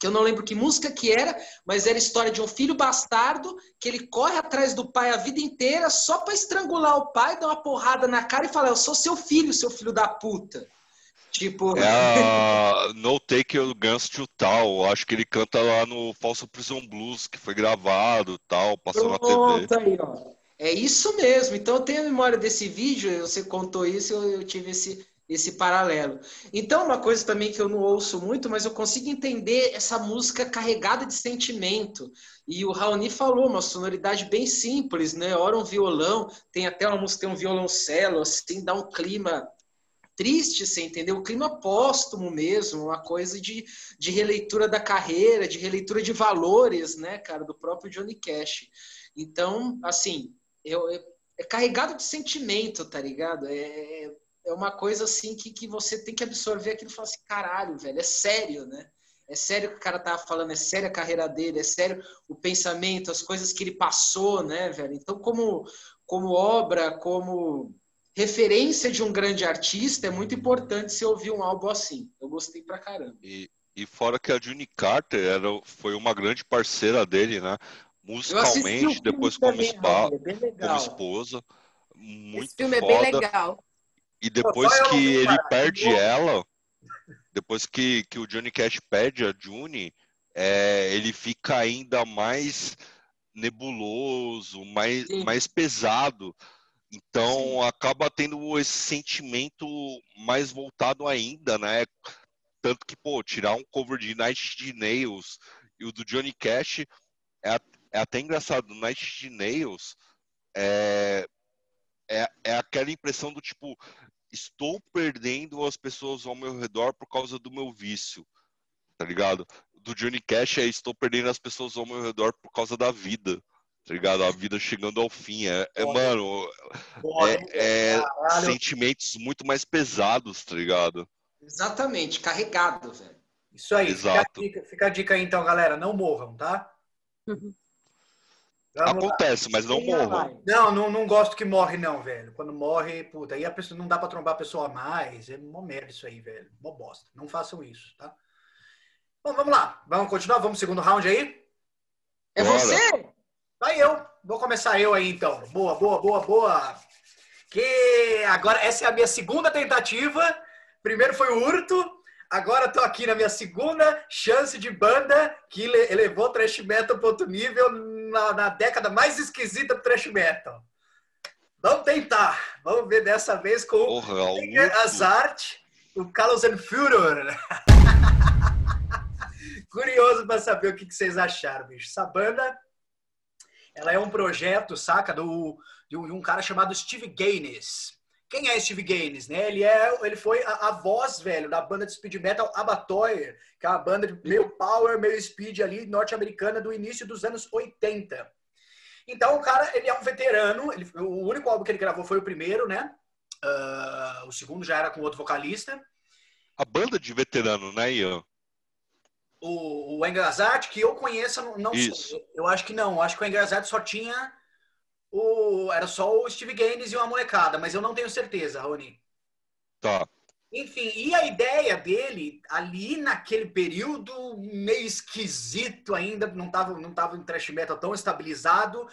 que eu não lembro que música que era, mas era a história de um filho bastardo que ele corre atrás do pai a vida inteira só para estrangular o pai, dar uma porrada na cara e falar: "Eu sou seu filho, seu filho da puta". Tipo. É a No Take Your Guns to Tal. Acho que ele canta lá no Falso Prison Blues, que foi gravado tal, passou Pronto, na TV. Aí, ó. É isso mesmo. Então eu tenho a memória desse vídeo, você contou isso, eu, eu tive esse, esse paralelo. Então, uma coisa também que eu não ouço muito, mas eu consigo entender essa música carregada de sentimento. E o Raoni falou, uma sonoridade bem simples, né? Ora um violão, tem até uma música, tem um violoncelo, assim, dá um clima triste, você entendeu? O clima póstumo mesmo, uma coisa de, de releitura da carreira, de releitura de valores, né, cara, do próprio Johnny Cash. Então, assim, eu, é, é carregado de sentimento, tá ligado? É, é uma coisa assim que, que você tem que absorver aquilo e falar assim, caralho, velho, é sério, né? É sério que o cara tava falando, é sério a carreira dele, é sério o pensamento, as coisas que ele passou, né, velho? Então, como, como obra, como referência de um grande artista, é muito importante se ouvir um álbum assim. Eu gostei pra caramba. E, e fora que a Juni Carter era, foi uma grande parceira dele, né? Musicalmente, depois como, também, spa, é como esposa. Muito Esse filme foda. é bem legal. E depois que ele perde ela, depois que, que o Johnny Cash perde a Juni, é, ele fica ainda mais nebuloso, mais, mais pesado. Então acaba tendo esse sentimento mais voltado ainda, né? Tanto que, pô, tirar um cover de Night de Nails e o do Johnny Cash é, é até engraçado. Night de Nails é, é, é aquela impressão do tipo, estou perdendo as pessoas ao meu redor por causa do meu vício, tá ligado? Do Johnny Cash é estou perdendo as pessoas ao meu redor por causa da vida tá ligado? A vida chegando ao fim. É, é mano, é, é sentimentos muito mais pesados, tá ligado? Exatamente, carregado, velho. Isso aí, Exato. Fica, a dica, fica a dica aí então, galera, não morram, tá? Uhum. Acontece, mas não morram. Não, não, não gosto que morre, não, velho. Quando morre, puta, aí a pessoa não dá pra trombar a pessoa mais. É uma merda isso aí, velho. Uma bosta. Não façam isso, tá? Bom, vamos lá. Vamos continuar? Vamos segundo round aí? É Bora. você? Vai eu. Vou começar eu aí, então. Boa, boa, boa, boa. Que agora essa é a minha segunda tentativa. Primeiro foi o Urto. Agora estou aqui na minha segunda chance de banda que elevou o thrash metal para outro nível na, na, década mais esquisita do thrash metal. Vamos tentar. Vamos ver dessa vez com Porra, o Azart, o Carlos Führer. Curioso para saber o que, que vocês acharam, bicho. Essa banda ela é um projeto, saca, do, de um, cara chamado Steve Gaines. Quem é Steve Gaines, né? Ele, é, ele foi a, a voz, velho, da banda de speed metal Abattoir, que é uma banda de meio power, meio speed ali, norte-americana do início dos anos 80. Então, o cara, ele é um veterano, ele, o único álbum que ele gravou foi o primeiro, né? Uh, o segundo já era com outro vocalista. A banda de veterano, né, Ian? O, o Engraçado, que eu conheça, não, Isso. Eu acho que não. Acho que o Engraçado só tinha o. Era só o Steve Gaines e uma molecada, mas eu não tenho certeza, Rony. Tá. Enfim, e a ideia dele, ali naquele período meio esquisito ainda, não estava não tava em thrash metal tão estabilizado,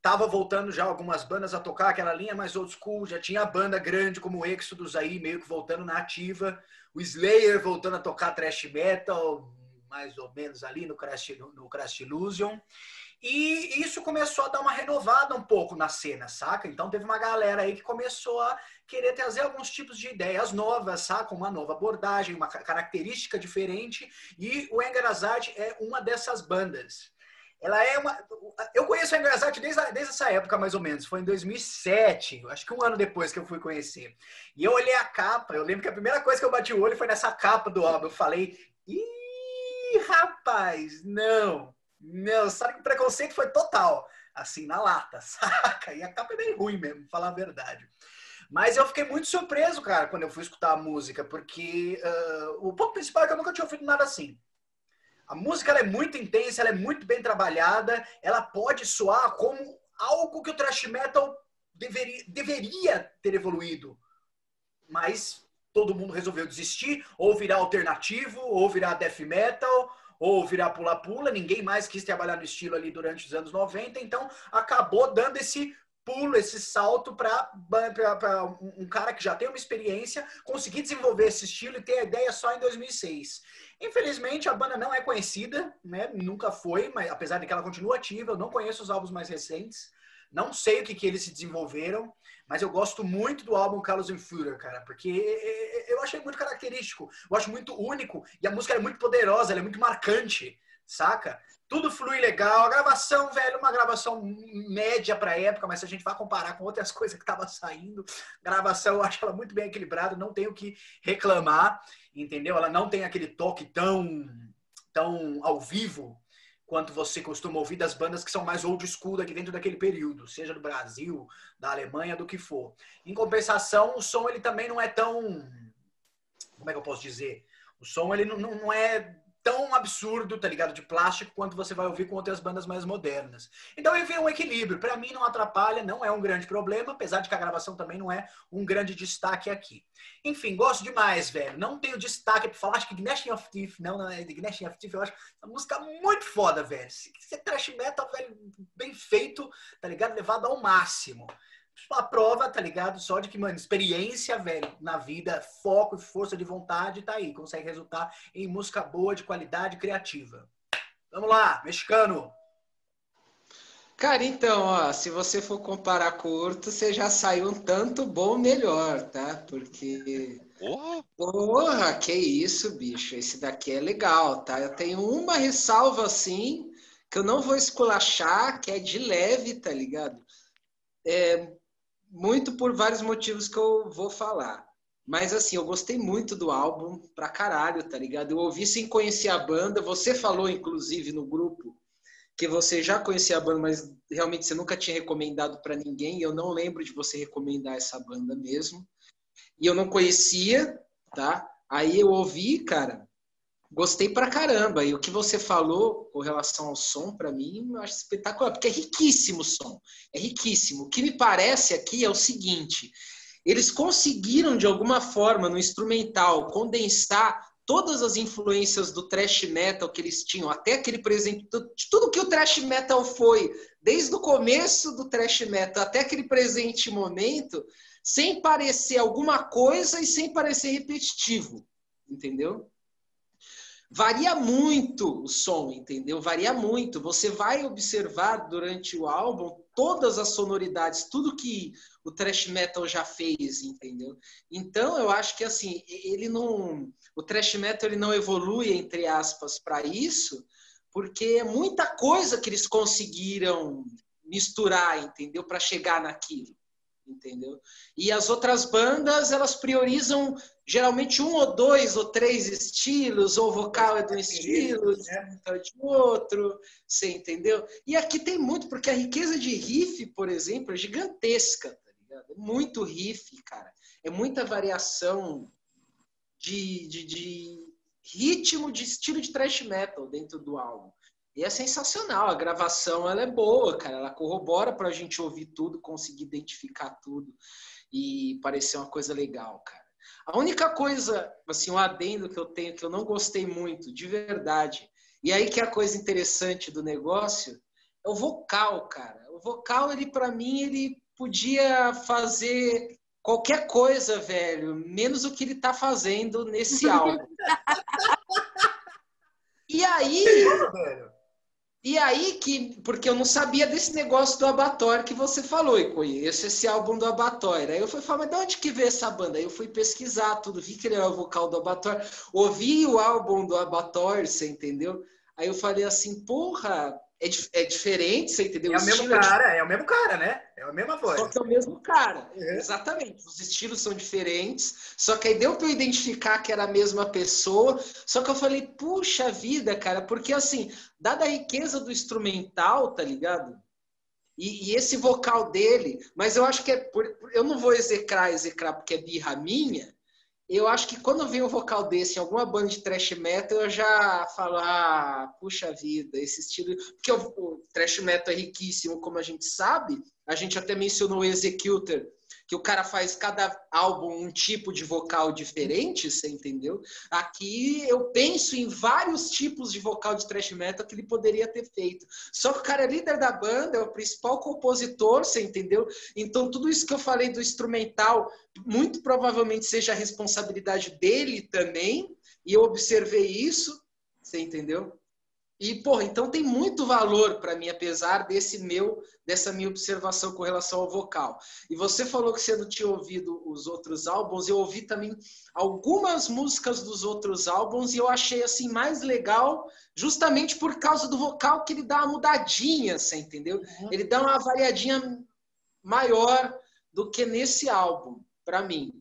tava voltando já algumas bandas a tocar aquela linha mais old school, já tinha banda grande como o Exodus aí, meio que voltando na ativa, o Slayer voltando a tocar thrash metal, mais ou menos ali no Crash, no Crash Illusion. E isso começou a dar uma renovada um pouco na cena, saca? Então teve uma galera aí que começou a querer trazer alguns tipos de ideias novas, saca? Uma nova abordagem, uma característica diferente. E o Engarazade é uma dessas bandas. Ela é uma. Eu conheço a Engarazade desde, desde essa época, mais ou menos. Foi em 2007, acho que um ano depois que eu fui conhecer. E eu olhei a capa, eu lembro que a primeira coisa que eu bati o olho foi nessa capa do álbum. Eu falei, ih, rapaz, não meu, sabe que o preconceito foi total, assim, na lata, saca? E a capa é bem ruim mesmo, falar a verdade. Mas eu fiquei muito surpreso, cara, quando eu fui escutar a música, porque uh, o ponto principal é que eu nunca tinha ouvido nada assim. A música é muito intensa, ela é muito bem trabalhada, ela pode soar como algo que o thrash metal deveria, deveria ter evoluído. Mas todo mundo resolveu desistir, ou virar alternativo, ou virar death metal, ou virar pula-pula, ninguém mais quis trabalhar no estilo ali durante os anos 90, então acabou dando esse pulo, esse salto para um cara que já tem uma experiência conseguir desenvolver esse estilo e ter a ideia só em 2006. Infelizmente, a banda não é conhecida, né? nunca foi, mas apesar de que ela continua ativa, eu não conheço os álbuns mais recentes, não sei o que, que eles se desenvolveram, mas eu gosto muito do álbum Carlos Führer, cara, porque eu achei muito característico, eu acho muito único e a música é muito poderosa, ela é muito marcante, saca? Tudo flui legal, a gravação, velho, uma gravação média pra época, mas se a gente vai comparar com outras coisas que tava saindo, gravação eu acho ela muito bem equilibrada, não tenho que reclamar, entendeu? Ela não tem aquele toque tão tão ao vivo quanto você costuma ouvir das bandas que são mais old school daqui dentro daquele período, seja do Brasil, da Alemanha, do que for. Em compensação, o som ele também não é tão, como é que eu posso dizer? O som ele não, não é tão absurdo, tá ligado? De plástico quanto você vai ouvir com outras bandas mais modernas. Então, enfim, um equilíbrio. Para mim, não atrapalha, não é um grande problema, apesar de que a gravação também não é um grande destaque aqui. Enfim, gosto demais, velho. Não tenho destaque pra falar, acho que Gnashing of Teeth, não, não é Gnashing of Teeth, eu acho uma música muito foda, velho. Se é trash metal, velho, bem feito, tá ligado? Levado ao máximo a prova, tá ligado? Só de que, mano, experiência, velho, na vida, foco e força de vontade, tá aí. Consegue resultar em música boa, de qualidade criativa. Vamos lá, mexicano. Cara, então, ó, se você for comparar curto, você já saiu um tanto bom melhor, tá? Porque. Porra! Porra, que isso, bicho. Esse daqui é legal, tá? Eu tenho uma ressalva assim, que eu não vou esculachar, que é de leve, tá ligado? É, muito por vários motivos que eu vou falar. Mas assim, eu gostei muito do álbum pra caralho, tá ligado? Eu ouvi sem conhecer a banda. Você falou, inclusive, no grupo que você já conhecia a banda, mas realmente você nunca tinha recomendado para ninguém. Eu não lembro de você recomendar essa banda mesmo. E eu não conhecia, tá? Aí eu ouvi, cara, Gostei pra caramba. E o que você falou com relação ao som, para mim, eu acho espetacular, porque é riquíssimo o som. É riquíssimo. O que me parece aqui é o seguinte: eles conseguiram, de alguma forma, no instrumental, condensar todas as influências do thrash metal que eles tinham, até aquele presente, de tudo que o thrash metal foi, desde o começo do thrash metal até aquele presente momento, sem parecer alguma coisa e sem parecer repetitivo, entendeu? Varia muito o som, entendeu? Varia muito. Você vai observar durante o álbum todas as sonoridades, tudo que o thrash metal já fez, entendeu? Então eu acho que assim, ele não o thrash metal ele não evolui entre aspas para isso, porque é muita coisa que eles conseguiram misturar, entendeu? Para chegar naquilo entendeu? E as outras bandas, elas priorizam geralmente um ou dois ou três estilos, ou vocal é de um estilo, é de outro, você entendeu? E aqui tem muito, porque a riqueza de riff, por exemplo, é gigantesca, tá ligado? É muito riff, cara. É muita variação de, de, de ritmo de estilo de thrash metal dentro do álbum. E é sensacional, a gravação ela é boa, cara, ela corrobora para a gente ouvir tudo, conseguir identificar tudo e parecer uma coisa legal, cara. A única coisa, assim, um adendo que eu tenho que eu não gostei muito, de verdade, e aí que é a coisa interessante do negócio, é o vocal, cara. O vocal, ele para mim, ele podia fazer qualquer coisa, velho, menos o que ele tá fazendo nesse álbum. e aí, e aí que, porque eu não sabia desse negócio do Abator que você falou, e conheço esse álbum do Abator. Aí eu fui falar, mas de onde que veio essa banda? Aí eu fui pesquisar tudo, vi que ele era o vocal do Abator, ouvi o álbum do Abator, você entendeu? Aí eu falei assim, porra, é, é diferente, você entendeu? É o, mesmo cara, é, é o mesmo cara, né? É a mesma voz. Só que é o mesmo cara. Uhum. Exatamente. Os estilos são diferentes. Só que aí deu para eu identificar que era a mesma pessoa. Só que eu falei, puxa vida, cara, porque assim, dada a riqueza do instrumental, tá ligado? E, e esse vocal dele, mas eu acho que é por, eu não vou execrar, execrar porque é birra minha, eu acho que quando vem um vocal desse em alguma banda de thrash metal, eu já falo, ah, puxa vida, esse estilo. Porque o, o thrash metal é riquíssimo, como a gente sabe. A gente até mencionou o Executor, que o cara faz cada álbum um tipo de vocal diferente, você entendeu? Aqui eu penso em vários tipos de vocal de thrash metal que ele poderia ter feito. Só que o cara é líder da banda, é o principal compositor, você entendeu? Então tudo isso que eu falei do instrumental, muito provavelmente seja a responsabilidade dele também, e eu observei isso, você entendeu? E, porra, então tem muito valor para mim, apesar desse meu, dessa minha observação com relação ao vocal. E você falou que você não tinha ouvido os outros álbuns, eu ouvi também algumas músicas dos outros álbuns e eu achei assim mais legal, justamente por causa do vocal que ele dá uma mudadinha, você entendeu? Uhum. Ele dá uma variadinha maior do que nesse álbum, para mim.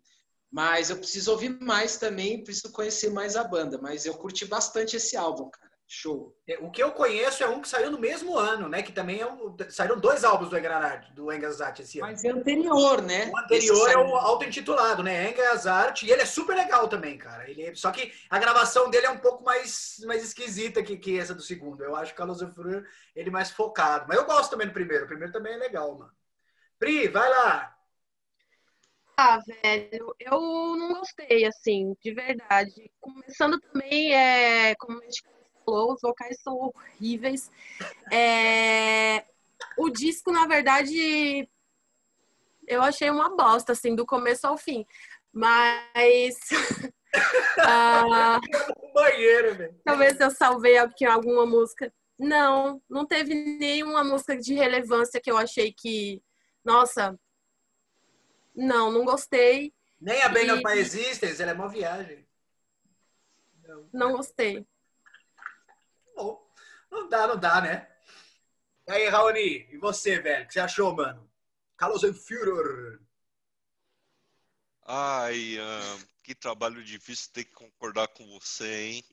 Mas eu preciso ouvir mais também, preciso conhecer mais a banda. Mas eu curti bastante esse álbum, cara. Show. É, o que eu conheço é um que saiu no mesmo ano, né? Que também é um, saíram dois álbuns do Engranat, do Engazat esse ano. Mas é anterior, né? O anterior é o auto-intitulado, né? Engazat, e ele é super legal também, cara. Ele, é, só que a gravação dele é um pouco mais, mais esquisita que, que essa do segundo. Eu acho que o Carlos Frur, ele é mais focado. Mas eu gosto também do primeiro. O primeiro também é legal, mano. Pri, vai lá. Ah, velho, eu não gostei, assim, de verdade. Começando também, é, como a gente os vocais são horríveis. É... O disco, na verdade, eu achei uma bosta, assim, do começo ao fim. Mas. ah, banheiro, velho. Talvez eu salvei aqui alguma música. Não, não teve nenhuma música de relevância que eu achei que. Nossa. Não, não gostei. Nem a Band e... My Existence, ela é uma viagem. Não, não gostei. Não dá, não dá, né? E aí, Raoni, e você, velho? O que você achou, mano? Carlos Führer. Ai, uh, que trabalho difícil ter que concordar com você, hein?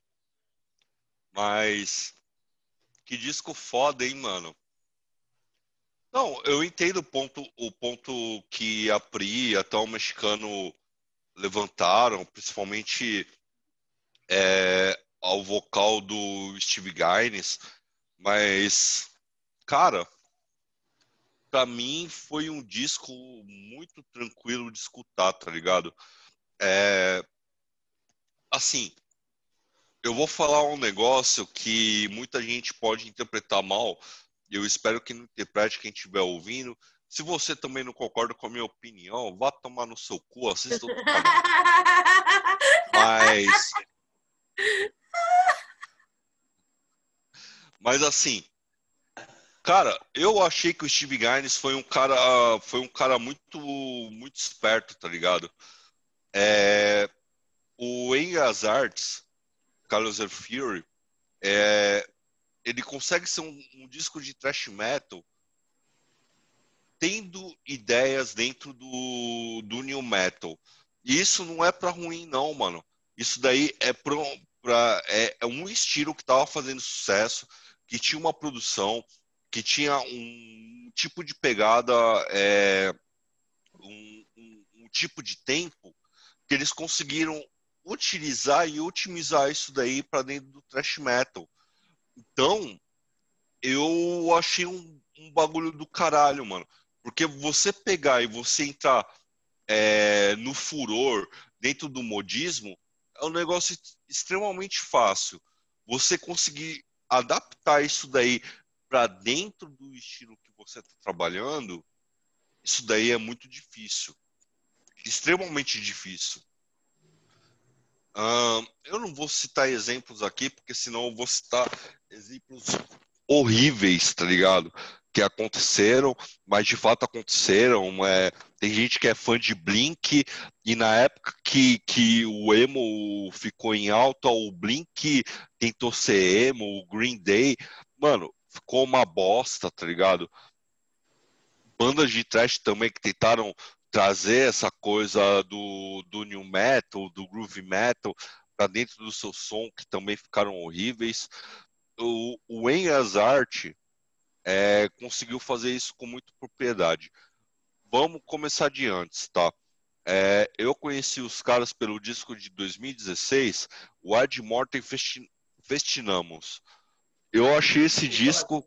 Mas que disco foda, hein, mano? Não, eu entendo o ponto, o ponto que a Pri até o mexicano levantaram, principalmente é, ao vocal do Steve Gaines, mas, cara, para mim foi um disco muito tranquilo de escutar, tá ligado? É, assim, eu vou falar um negócio que muita gente pode interpretar mal, e eu espero que não interprete quem estiver ouvindo. Se você também não concorda com a minha opinião, vá tomar no seu cu, assista outro. Mas mas assim, cara, eu achei que o Steve Gaines foi um cara, foi um cara muito, muito esperto, tá ligado? É, o Engas Arts, Carlos Fury, é, ele consegue ser um, um, disco de thrash metal tendo ideias dentro do, do new metal. E isso não é pra ruim, não, mano. Isso daí é pra, pra é, é um estilo que tava fazendo sucesso que tinha uma produção, que tinha um tipo de pegada, é, um, um, um tipo de tempo que eles conseguiram utilizar e otimizar isso daí para dentro do thrash metal. Então, eu achei um, um, bagulho do caralho, mano. Porque você pegar e você entrar é, no furor dentro do modismo é um negócio extremamente fácil. Você conseguir adaptar isso daí para dentro do estilo que você está trabalhando, isso daí é muito difícil. Extremamente difícil. Eu não vou citar exemplos aqui, porque senão eu vou citar exemplos horríveis, tá ligado? Que aconteceram, mas de fato aconteceram. É, tem gente que é fã de Blink, e na época que, que o emo ficou em alta, o Blink tentou ser emo, o Green Day, mano, ficou uma bosta, tá ligado? Bandas de trash também que tentaram trazer essa coisa do, do new metal, do groove metal para dentro do seu som, que também ficaram horríveis. O, o Art é, conseguiu fazer isso com muita propriedade. Vamos começar de antes, tá? É, eu conheci os caras pelo disco de 2016, o Ad Mortem Festinamos. Eu achei esse disco.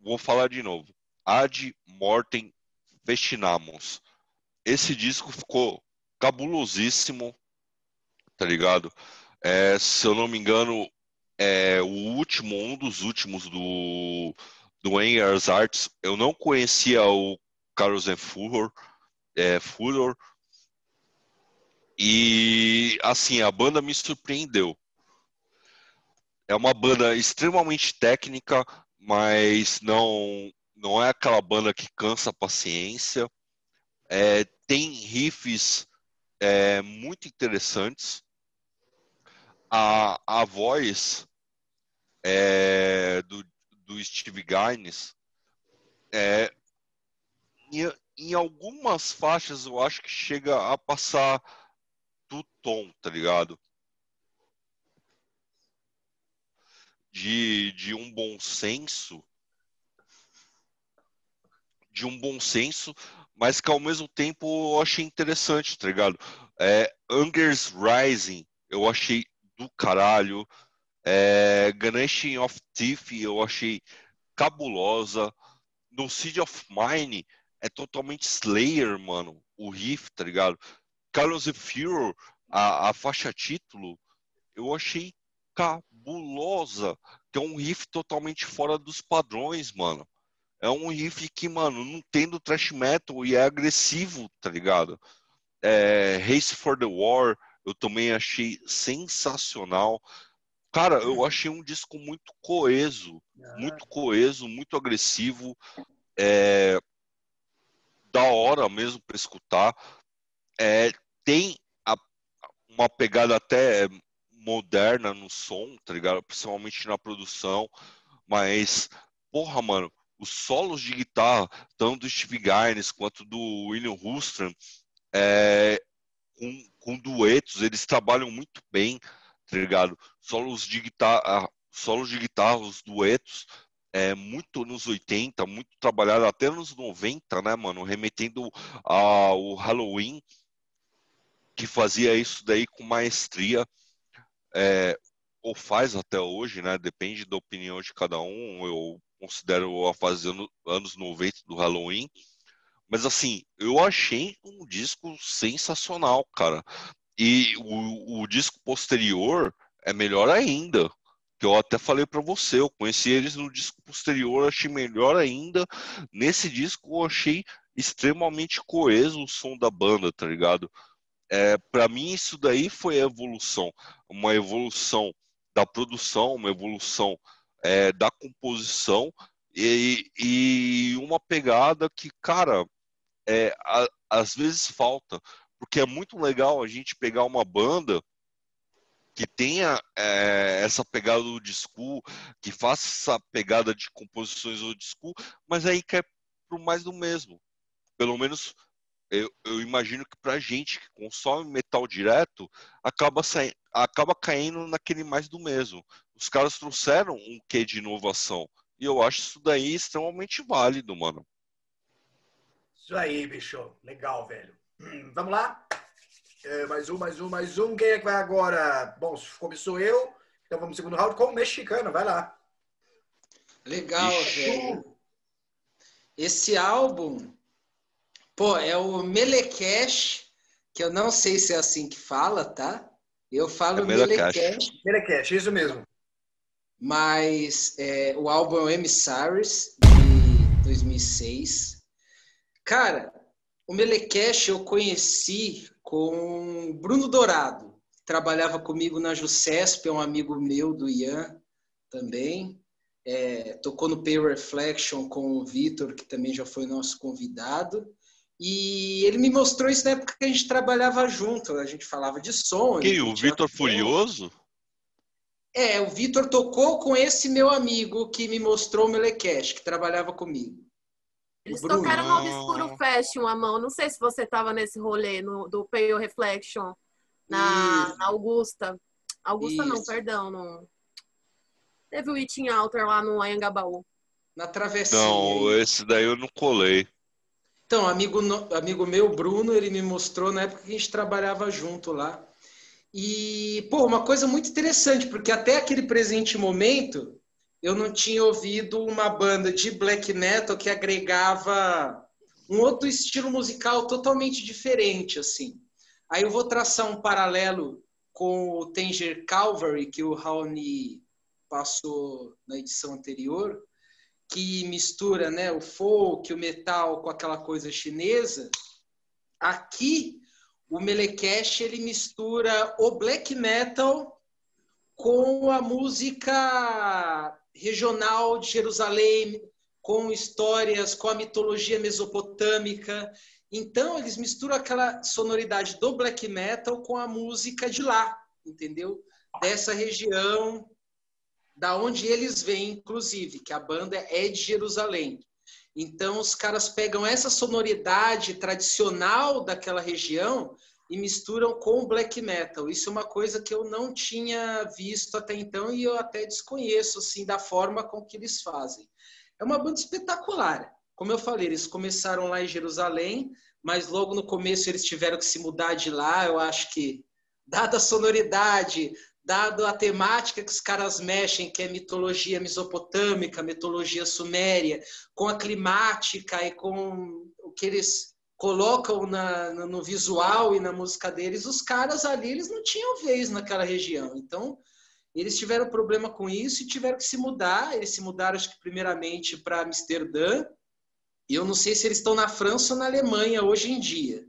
Vou falar de novo. Ad Mortem Festinamos. Esse disco ficou cabulosíssimo, tá ligado? É, se eu não me engano, é o último, um dos últimos do, do Enger's Arts. Eu não conhecia o Carlos Furor, é, Furor. E assim, a banda me surpreendeu. É uma banda extremamente técnica, mas não não é aquela banda que cansa a paciência. É, tem riffs é, muito interessantes. A, a voz é, do, do Steve Gaines é, em, em algumas faixas eu acho que chega a passar do tom, tá ligado? De, de um bom senso de um bom senso, mas que ao mesmo tempo eu achei interessante, tá ligado? É, Angers Rising, eu achei do caralho. É, Ganesh of Thief, eu achei cabulosa. No Seed of Mine, é totalmente Slayer, mano. O riff, tá ligado? Carlos e Furor, a, a faixa título, eu achei cabulosa. Que é um riff totalmente fora dos padrões, mano. É um riff que, mano, não tem do thrash metal e é agressivo, tá ligado? É, Race for the War, eu também achei sensacional. Cara, eu achei um disco muito coeso, muito coeso, muito agressivo, é, da hora mesmo para escutar. É, tem a, uma pegada até moderna no som, tá ligado? Principalmente na produção, mas, porra, mano, os solos de guitarra, tanto do Steve Gaines quanto do William Hustram, é, com, com, duetos, eles trabalham muito bem, tá ligado? Solos de guitarra, solos de guitarra, os duetos, é, muito nos 80, muito trabalhado até nos 90, né, mano? Remetendo ao Halloween, que fazia isso daí com maestria. É, ou faz até hoje, né? Depende da opinião de cada um. Eu considero a fase anos 90 do Halloween. Mas assim, eu achei um disco sensacional, cara. E o, o disco posterior é melhor ainda. Que eu até falei para você, eu conheci eles no disco posterior, achei melhor ainda. Nesse disco eu achei extremamente coeso o som da banda, tá ligado? É, para mim isso daí foi a evolução, uma evolução da produção, uma evolução é, da composição e, e, uma pegada que, cara, é, a, às vezes falta, porque é muito legal a gente pegar uma banda que tenha é, essa pegada do disco, que faça essa pegada de composições do disco, mas aí quer pro mais do mesmo. Pelo menos eu, eu imagino que pra gente que consome metal direto, acaba, saindo, acaba caindo naquele mais do mesmo. Os caras trouxeram um quê de inovação. E eu acho isso daí extremamente válido, mano. Isso aí, bicho. Legal, velho. Vamos lá? É, mais um, mais um, mais um. Quem é que vai agora? Bom, começou eu. Então vamos no segundo round com o mexicano. Vai lá. Legal, velho. Esse álbum, pô, é o Melekesh, que eu não sei se é assim que fala, tá? Eu falo é Melekesh. Melekesh, isso mesmo. Mas é, o álbum é o Emissaries, de 2006. Cara, o Melekesh eu conheci com Bruno Dourado, que trabalhava comigo na Jusesp, é um amigo meu do Ian também. É, tocou no Pay Reflection com o Vitor, que também já foi nosso convidado. E ele me mostrou isso na época que a gente trabalhava junto, a gente falava de som. Quem? O Vitor Furioso? É, o Vitor tocou com esse meu amigo que me mostrou o Melecash, que trabalhava comigo. Eles tocaram no Obscuro Fashion, a mão. Não sei se você estava nesse rolê no, do Pale Reflection na, na Augusta. Augusta Isso. não, perdão. No... Teve o Eating Alter lá no Anhangabaú. Na travessinha. Não, esse daí eu não colei. Então, amigo, amigo meu, Bruno, ele me mostrou na época que a gente trabalhava junto lá. E, pô, uma coisa muito interessante, porque até aquele presente momento eu não tinha ouvido uma banda de black metal que agregava um outro estilo musical totalmente diferente, assim. Aí eu vou traçar um paralelo com o Tanger Calvary, que o Raoni passou na edição anterior, que mistura né, o folk, o metal com aquela coisa chinesa. Aqui o Melekesh ele mistura o black metal com a música regional de Jerusalém, com histórias, com a mitologia mesopotâmica. Então eles misturam aquela sonoridade do black metal com a música de lá, entendeu? Dessa região, da onde eles vêm, inclusive, que a banda é de Jerusalém. Então, os caras pegam essa sonoridade tradicional daquela região e misturam com black metal. Isso é uma coisa que eu não tinha visto até então e eu até desconheço assim da forma com que eles fazem. É uma banda espetacular. Como eu falei, eles começaram lá em Jerusalém, mas logo no começo eles tiveram que se mudar de lá. Eu acho que dada a sonoridade, dado a temática que os caras mexem, que é mitologia mesopotâmica, mitologia suméria, com a climática e com o que eles colocam na, no, visual e na música deles, os caras ali eles não tinham vez naquela região. Então, eles tiveram problema com isso e tiveram que se mudar. Eles se mudaram, acho que primeiramente para Amsterdã. E eu não sei se eles estão na França ou na Alemanha hoje em dia.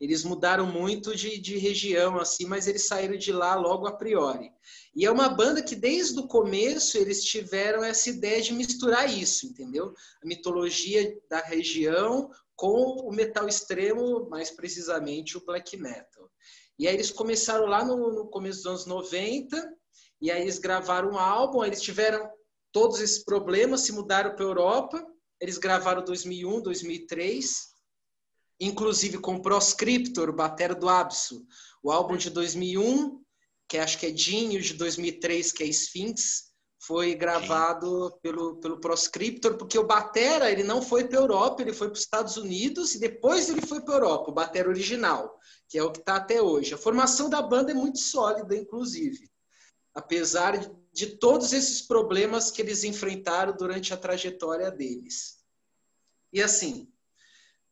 Eles mudaram muito de, de região, assim, mas eles saíram de lá logo a priori. E é uma banda que desde o começo eles tiveram essa ideia de misturar isso, entendeu? A mitologia da região com o metal extremo, mais precisamente o black metal. E aí eles começaram lá no, no começo dos anos 90, e aí eles gravaram um álbum, eles tiveram todos esses problemas, se mudaram para a Europa, eles gravaram 2001, 2003, inclusive com Proscriptor, batera do Abso, o álbum de 2001, que acho que é Dinho, de 2003, que é Sphinx, foi gravado pelo, pelo Proscriptor, porque o Batera ele não foi para a Europa, ele foi para os Estados Unidos e depois ele foi para a Europa, o Batera original, que é o que está até hoje. A formação da banda é muito sólida, inclusive, apesar de todos esses problemas que eles enfrentaram durante a trajetória deles. E assim,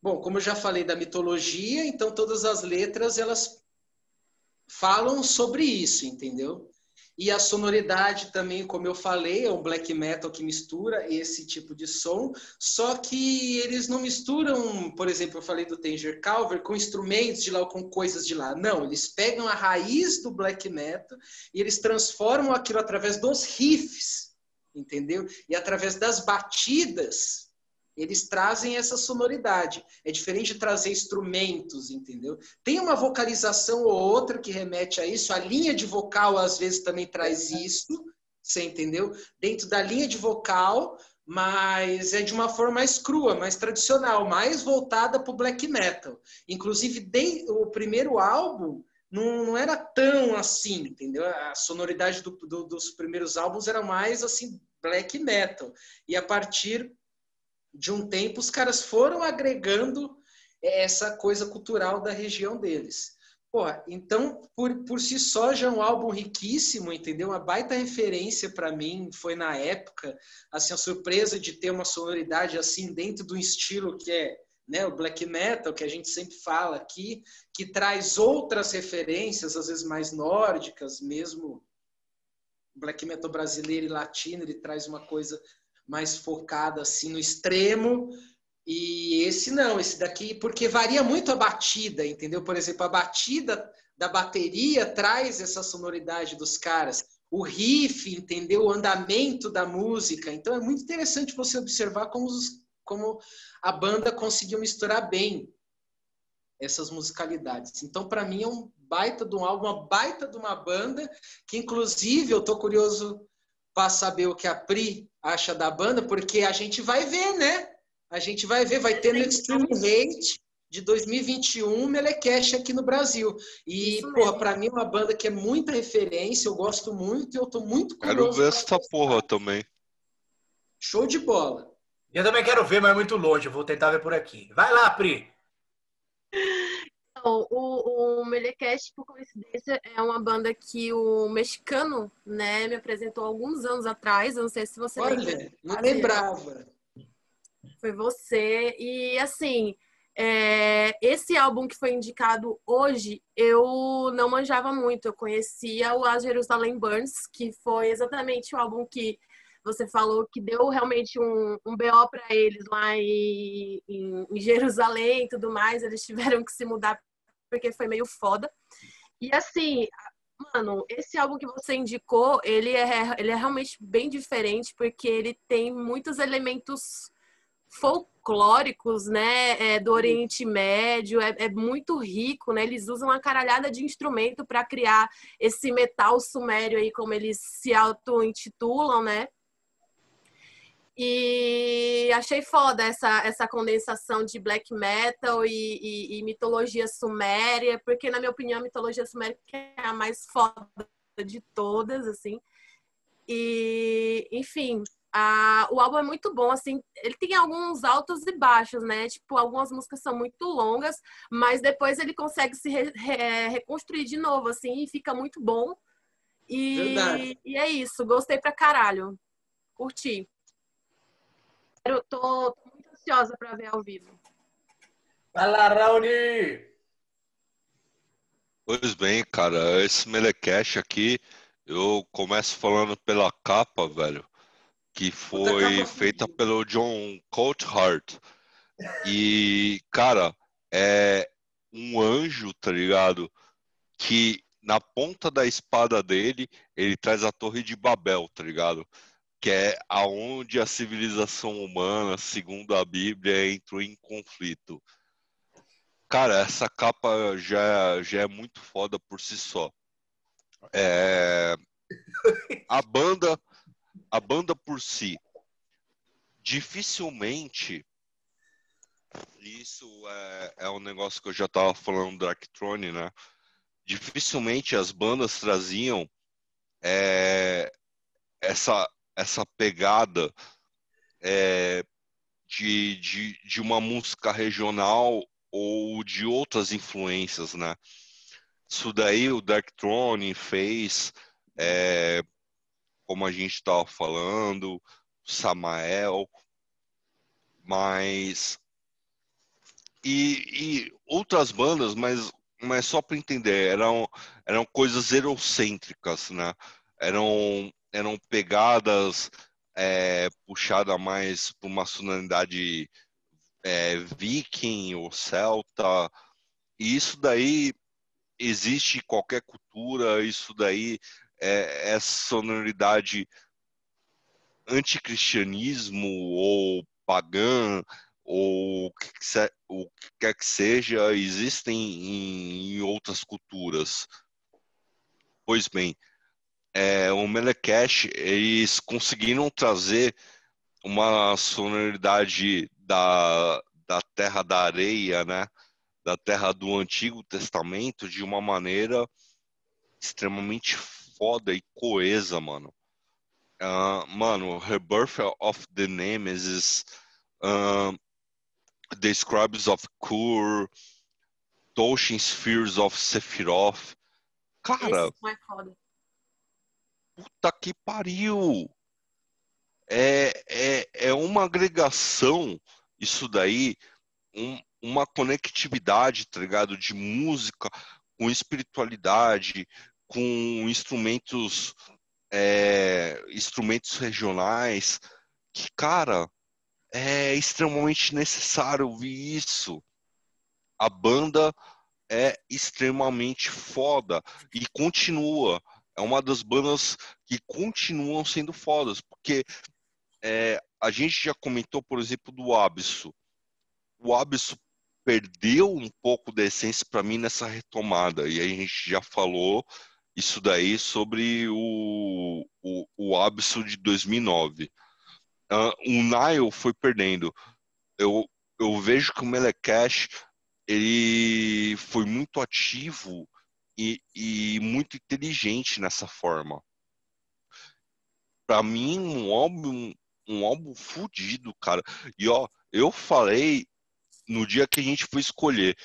Bom, como eu já falei da mitologia, então todas as letras elas falam sobre isso, entendeu? E a sonoridade também, como eu falei, é um black metal que mistura esse tipo de som, só que eles não misturam, por exemplo, eu falei do Tanger Calver com instrumentos de lá ou com coisas de lá. Não, eles pegam a raiz do black metal e eles transformam aquilo através dos riffs, entendeu? E através das batidas eles trazem essa sonoridade. É diferente de trazer instrumentos, entendeu? Tem uma vocalização ou outra que remete a isso. A linha de vocal às vezes também traz isso, você entendeu? Dentro da linha de vocal, mas é de uma forma mais crua, mais tradicional, mais voltada para o black metal. Inclusive, o primeiro álbum não, não, era tão assim, entendeu? A sonoridade do, do, dos primeiros álbuns era mais assim black metal. E a partir de um tempo, os caras foram agregando é essa coisa cultural da região deles. Então, por, por si só, já é um álbum riquíssimo, entendeu? Uma baita referência para mim foi na época, assim, a surpresa de ter uma sonoridade assim dentro do estilo que é né, o black metal, que a gente sempre fala aqui, que traz outras referências, às vezes mais nórdicas, mesmo black metal brasileiro e latino, ele traz uma coisa mais focada assim no extremo, e esse não, esse daqui, porque varia muito a batida, entendeu? Por exemplo, a batida da bateria traz essa sonoridade dos caras. O riff, entendeu? O andamento da música. Então é muito interessante você observar como, os, como a banda conseguiu misturar bem essas musicalidades. Então, para mim, é um baita de um álbum, uma baita de uma banda, que inclusive eu tô curioso para saber o que a Pri acha da banda, porque a gente vai ver, né? A gente vai ver, vai ter no Extreme Hate de 2021 Melecash aqui no Brasil. E, porra, pra mim é uma banda que é muita referência, eu gosto muito e eu tô muito curioso. Quero ver essa porra também. Show de bola. Eu também quero ver, mas é muito longe, eu vou tentar ver por aqui. Vai lá, Pri! Então, o, o Melecast, por coincidência, é uma banda que o mexicano, né, me apresentou alguns anos atrás. Eu não sei se você Olha, lembra. não lembrava foi você. E assim, é, esse álbum que foi indicado hoje, eu não manjava muito. Eu conhecia o A Jerusalém Burns, que foi exatamente o álbum que você falou que deu realmente um, um BO para eles lá em, em, em, Jerusalém e tudo mais. Eles tiveram que se mudar porque foi meio foda. E assim, mano, esse álbum que você indicou, ele é, ele é realmente bem diferente porque ele tem muitos elementos folclóricos, né, é, do Oriente Médio, é, é, muito rico, né? Eles usam uma caralhada de instrumento para criar esse metal sumério aí, como eles se auto-intitulam, né? E achei foda essa, essa condensação de black metal e, e, e mitologia suméria, porque, na minha opinião, a mitologia suméria é a mais foda de todas, assim. E, enfim, ah, o álbum é muito bom, assim, ele tem alguns altos e baixos, né? Tipo, algumas músicas são muito longas, mas depois ele consegue se re, re, reconstruir de novo, assim, e fica muito bom. E, e é isso, gostei pra caralho. Curti. Eu tô, tô muito ansiosa pra ver ao vivo. Vai lá, Raoni! Pois bem, cara, esse Melecash aqui, eu começo falando pela capa, velho que foi feita pelo John Coulthard. E, cara, é um anjo, tá ligado? Que na ponta da espada dele, ele traz a Torre de Babel, tá ligado? Que é aonde a civilização humana, segundo a Bíblia, entrou em conflito. Cara, essa capa já, já é muito foda por si só. É... A banda a banda por si, dificilmente. Isso é, é um negócio que eu já estava falando do Arctrone, né? Dificilmente as bandas traziam é, essa, essa pegada é, de, de, de uma música regional ou de outras influências, né? Isso daí o Dark fez, é, como a gente estava falando, Samael, mas e, e outras bandas, mas mas só para entender, eram eram coisas eurocêntricas, né? Eram eram pegadas é, puxada mais para uma sonoridade é, viking ou celta. E isso daí existe em qualquer cultura, isso daí é, essa sonoridade anticristianismo ou pagã ou o que, o que quer que seja existem em, em outras culturas. Pois bem, é, o Melecash, eles conseguiram trazer uma sonoridade da, da terra da areia, né? da terra do Antigo Testamento de uma maneira extremamente foda e coesa, mano. Uh, mano, Rebirth of the Nemesis, uh, The Scribes of Kur, Toshin Spheres of Sephiroth. Cara, Esse é foda. Puta que pariu! É, é, é uma agregação, isso daí, um, uma conectividade, tá ligado? De música com espiritualidade, com instrumentos, é, instrumentos regionais, que, cara, é extremamente necessário ouvir isso. A banda é extremamente foda e continua. É uma das bandas que continuam sendo fodas, porque é, a gente já comentou, por exemplo, do Abso. O Abso perdeu um pouco da essência para mim nessa retomada, e a gente já falou isso daí sobre o, o, o Abso de 2009. Uh, o Nile foi perdendo. Eu, eu vejo que o Melecash ele foi muito ativo e, e muito inteligente nessa forma. Para mim, um álbum, um álbum fudido, cara. E ó, eu falei no dia que a gente foi escolher,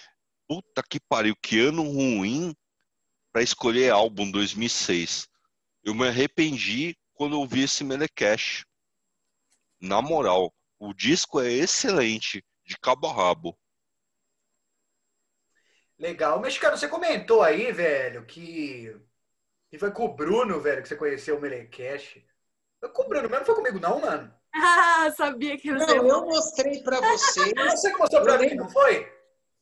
puta que pariu, que ano ruim para escolher álbum 2006. Eu me arrependi quando eu vi esse Melecash. Na moral, o disco é excelente, de cabo a rabo. Legal. Mexicano, você comentou aí, velho, que, que foi com o Bruno, velho, que você conheceu o Melecash. Foi com o Bruno, mas não foi comigo não, mano. Ah, sabia que não, eu mostrei para você. Você que mostrou para mim, não foi?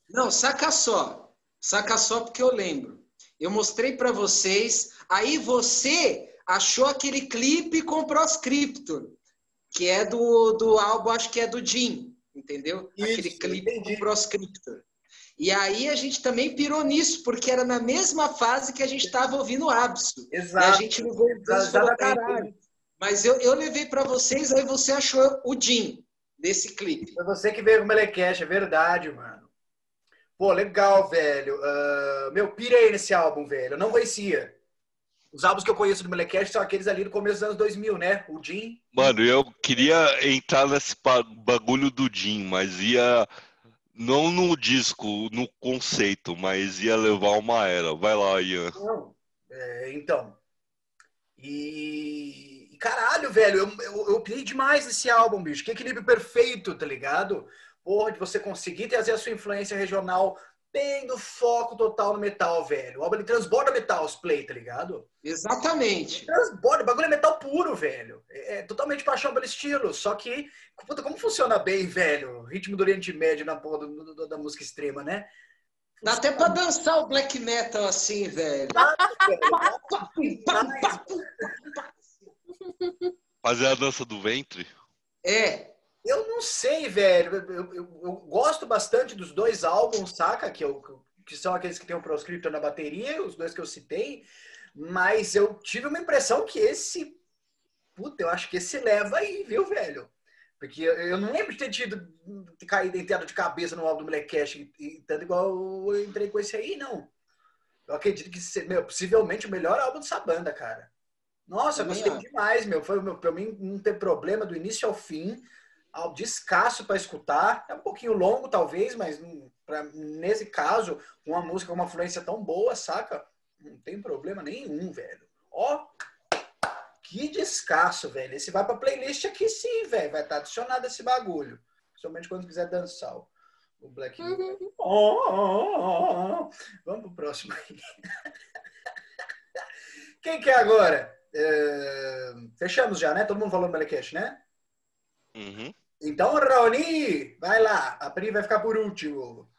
Não, saca só. Saca só porque eu lembro. Eu mostrei para vocês, aí você achou aquele clipe com Proscriptor, que é do, do álbum, acho que é do Jim, entendeu? Isso, aquele clipe entendi. com Proscriptor. E aí a gente também pirou nisso, porque era na mesma fase que a gente estava ouvindo Abso. Exato. E a gente não veio e falou, Exatamente. caralho. Mas eu, eu levei para vocês, aí você achou o Jim desse clipe. Foi você que veio com o Melecash, é verdade, mano. Pô, legal, velho. Ah, meu, pirei nesse álbum, velho. Eu não conhecia. Os álbuns que eu conheço do Melecash são aqueles ali do começo dos anos 2000, né? O Jim. Mano, eu queria entrar nesse ba- bagulho do Jim, mas ia. Não no disco, no conceito, mas ia levar uma era. Vai lá, Ian. Não. É, então. E, caralho, velho, eu, eu, eu demais nesse álbum, bicho. Que equilíbrio perfeito, tá ligado? Porra, de você conseguir trazer a sua influência regional bem do foco total no metal, velho. O álbum ele transborda metal, os play, tá ligado? Exatamente. Transborda, o bagulho é metal puro, velho. É, é totalmente paixão pelo estilo. Só que, puta, como funciona bem, velho? O ritmo do Oriente Médio na porra do- do- da música extrema, né? Dá até pra dançar o black metal assim, velho. Fazer a dança do ventre? É, Eu não sei, velho. Eu, eu- eu gosto bastante dos dois álbuns, saca? Que, eu, que são aqueles que tem o Proscriptor na bateria, os dois que eu citei. Mas eu tive uma impressão que esse. Puta, eu acho que esse leva aí, viu, velho? Porque eu, não lembro de ter tido. ter caído entrado de cabeça no álbum do Blackcast, e, e tanto igual eu entrei com esse aí, não. Eu acredito que meu, possivelmente o melhor álbum dessa banda, cara. Nossa, eu Também gostei demais, meu. Foi meu, pra mim não ter problema do início ao fim. Descasso para escutar. É um pouquinho longo, talvez, mas hum, pra, nesse caso, uma música com uma fluência tão boa, saca? Não tem problema nenhum, velho. Ó, que descasso, velho. Esse vai pra playlist aqui sim, velho. Vai estar adicionado esse bagulho. Principalmente quando quiser dançar o- Black. Uhum. Oh, oh, oh, oh. Vamos pro próximo aí. Quem que é agora? É, Fechamos já, né? Todo mundo falou no Melecash, né? Uhum. Então, Raoni, vai lá. A Pri vai ficar por último.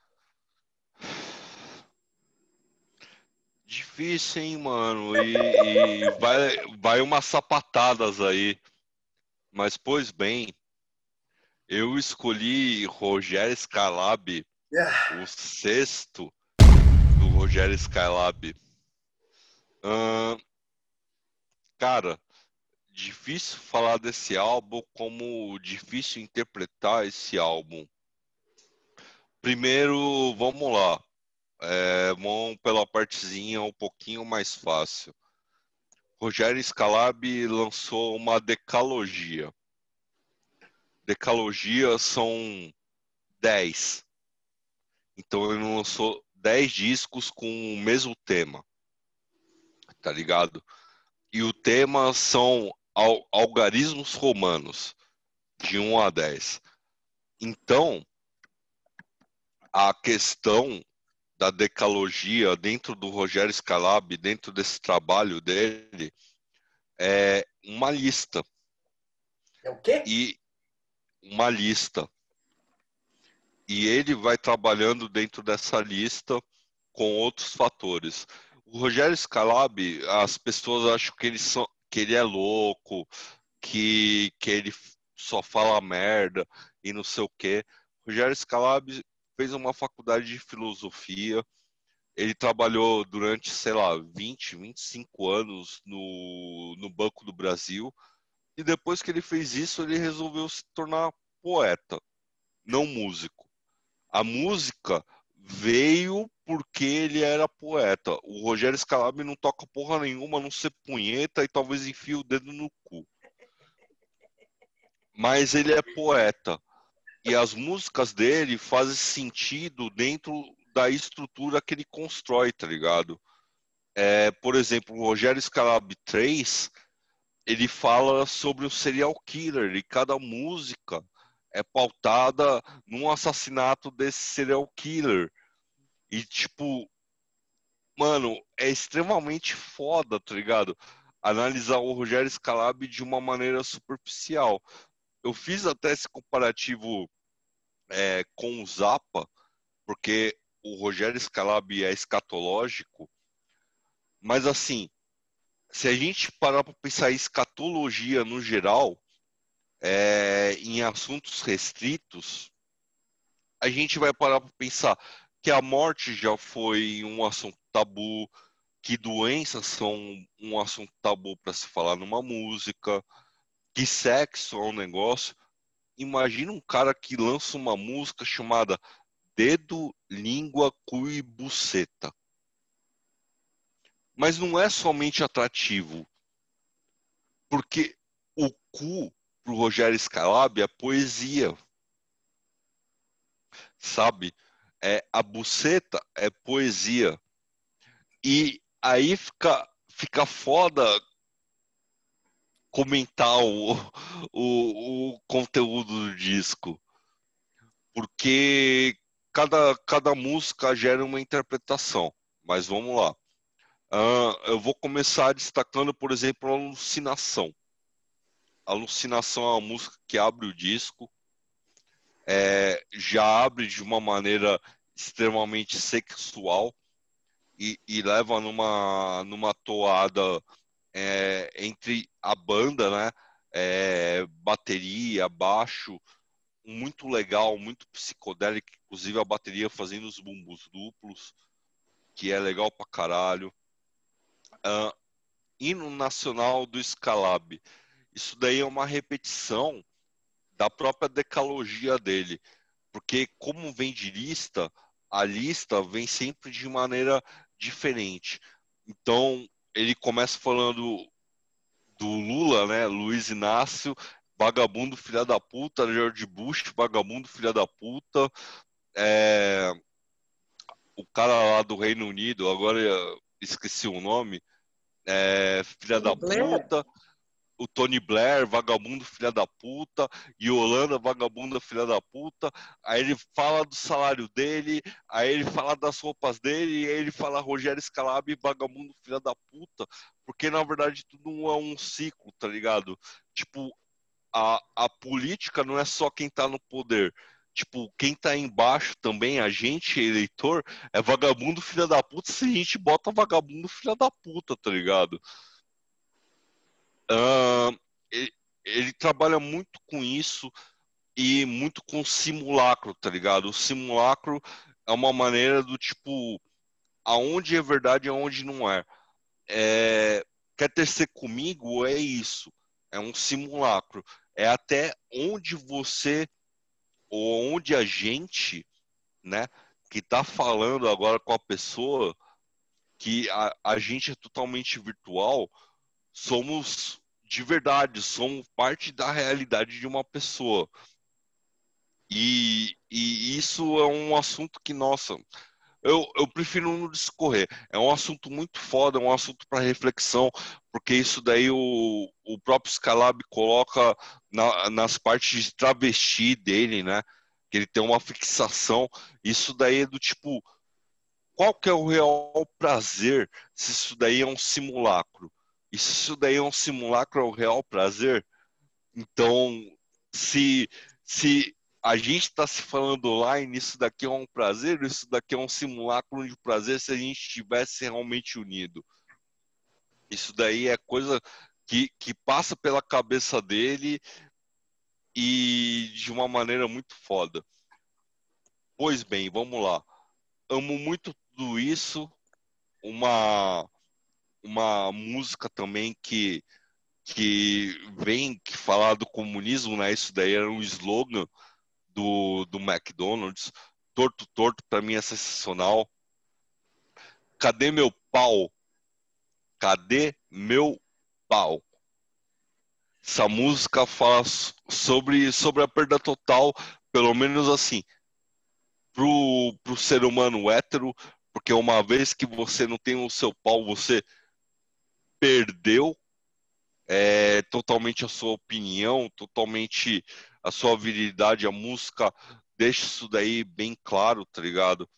Difícil, hein, mano? E, e vai, vai umas sapatadas aí. Mas, pois bem, eu escolhi Rogério Skylab, Ah, o sexto do Rogério Skylab. Ahn, cara, difícil falar desse álbum, como difícil interpretar esse álbum. Primeiro, vamos lá. É, vamos pela partezinha um pouquinho mais fácil. Rogério Scalab lançou uma decalogia. Decalogia são 10. Então ele lançou 10 discos com o mesmo tema. Tá ligado? E o tema são algarismos romanos, de 1 a 10. Então, a questão da decalogia dentro do Rogério Scalab, dentro desse trabalho dele, é uma lista. É o quê? E uma lista. E ele vai trabalhando dentro dessa lista com outros fatores. O Rogério Scalab, as pessoas acham que ele, são, que ele é louco, que, que ele só fala merda e não sei o quê. Rogério Scalab fez uma faculdade de filosofia. Ele trabalhou durante, sei lá, 20, 25 anos no, no Banco do Brasil. E depois que ele fez isso, ele resolveu se tornar poeta, não músico. A música veio porque ele era poeta. O Rogério Scalab não toca porra nenhuma, não ser punheta e talvez enfie o dedo no cu. Mas ele é poeta e as músicas dele fazem sentido dentro da estrutura que ele constrói, tá ligado? É, por exemplo, o Rogério Scalab 3, ele fala sobre o serial killer e cada música é pautada num assassinato desse serial killer. E tipo, mano, é extremamente foda, tá ligado? Analisar o Rogério Scalab de uma maneira superficial. Eu fiz até esse comparativo é, com o Zappa, porque o Rogério Scalab é escatológico, mas assim, se a gente parar para pensar em escatologia no geral, é, em assuntos restritos, a gente vai parar para pensar que a morte já foi um assunto tabu, que doenças são um assunto tabu para se falar numa música, que sexo é um negócio imagina um cara que lança uma música chamada Dedo, Língua, Cu e Buceta. Mas não é somente atrativo. Porque o cu pro Rogério Scalab é poesia. Sabe? É, a buceta é poesia. E aí fica, fica foda comentar o, o, o conteúdo do disco. Porque cada, cada música gera uma interpretação. Mas vamos lá. Uh, eu vou começar destacando, por exemplo, a Alucinação. Alucinação é uma música que abre o disco. É, já abre de uma maneira extremamente sexual e, e leva numa, numa toada é, entre a banda, né? É, bateria, baixo, muito legal, muito psicodélico, inclusive a bateria fazendo os bumbos duplos, que é legal pra caralho. Uh, hino nacional do Scalab. Isso daí é uma repetição da própria decalogia dele, porque como vem de lista, a lista vem sempre de maneira diferente. Então, ele começa falando do Lula, né? Luiz Inácio, vagabundo filha da puta, George Bush, vagabundo filha da puta, é... o cara lá do Reino Unido, agora esqueci o nome, é... filha da puta o Tony Blair, vagabundo filha da puta, e Holanda, vagabunda filha da puta. Aí ele fala do salário dele, aí ele fala das roupas dele, e aí ele fala Rogério Scalab, vagabundo filha da puta. Porque na verdade tudo é um ciclo, tá ligado? Tipo, a, a política não é só quem tá no poder. Tipo, quem tá embaixo também, a gente, eleitor, é vagabundo filha da puta se a gente bota vagabundo filha da puta, tá ligado? Ele, ele, trabalha muito com isso e muito com simulacro, tá ligado? O simulacro é uma maneira do tipo aonde é verdade e aonde não é. é. Quer tecer comigo? É isso. É um simulacro. É até onde você ou onde a gente, né, que tá falando agora com a pessoa que a, a gente é totalmente virtual, somos de verdade, somos parte da realidade de uma pessoa. E, e isso é um assunto que, nossa, eu, eu prefiro não discorrer. É um assunto muito foda, é um assunto para reflexão, porque isso daí o, o próprio Scalab coloca na, nas partes de travesti dele, né? Que ele tem uma fixação. Isso daí é do tipo, qual que é o real prazer se isso daí é um simulacro? Isso daí é um simulacro, é o real prazer? Então, se, se a gente está se falando online, isso daqui é um prazer, isso daqui é um simulacro de prazer se a gente estivesse realmente unido. Isso daí é coisa que, que passa pela cabeça dele e de uma maneira muito foda. Pois bem, vamos lá. Amo muito tudo isso. Uma uma música também que que vem que falar do comunismo, né? Isso daí era um slogan do, do McDonald's. Torto Torto para mim é sensacional. Cadê meu pau? Cadê meu pau? Essa música fala sobre, sobre a perda total, pelo menos assim, pro, pro ser humano hétero, porque uma vez que você não tem o seu pau, você perdeu é, totalmente a sua opinião, totalmente a sua virilidade, a música deixa isso daí bem claro, tá ligado?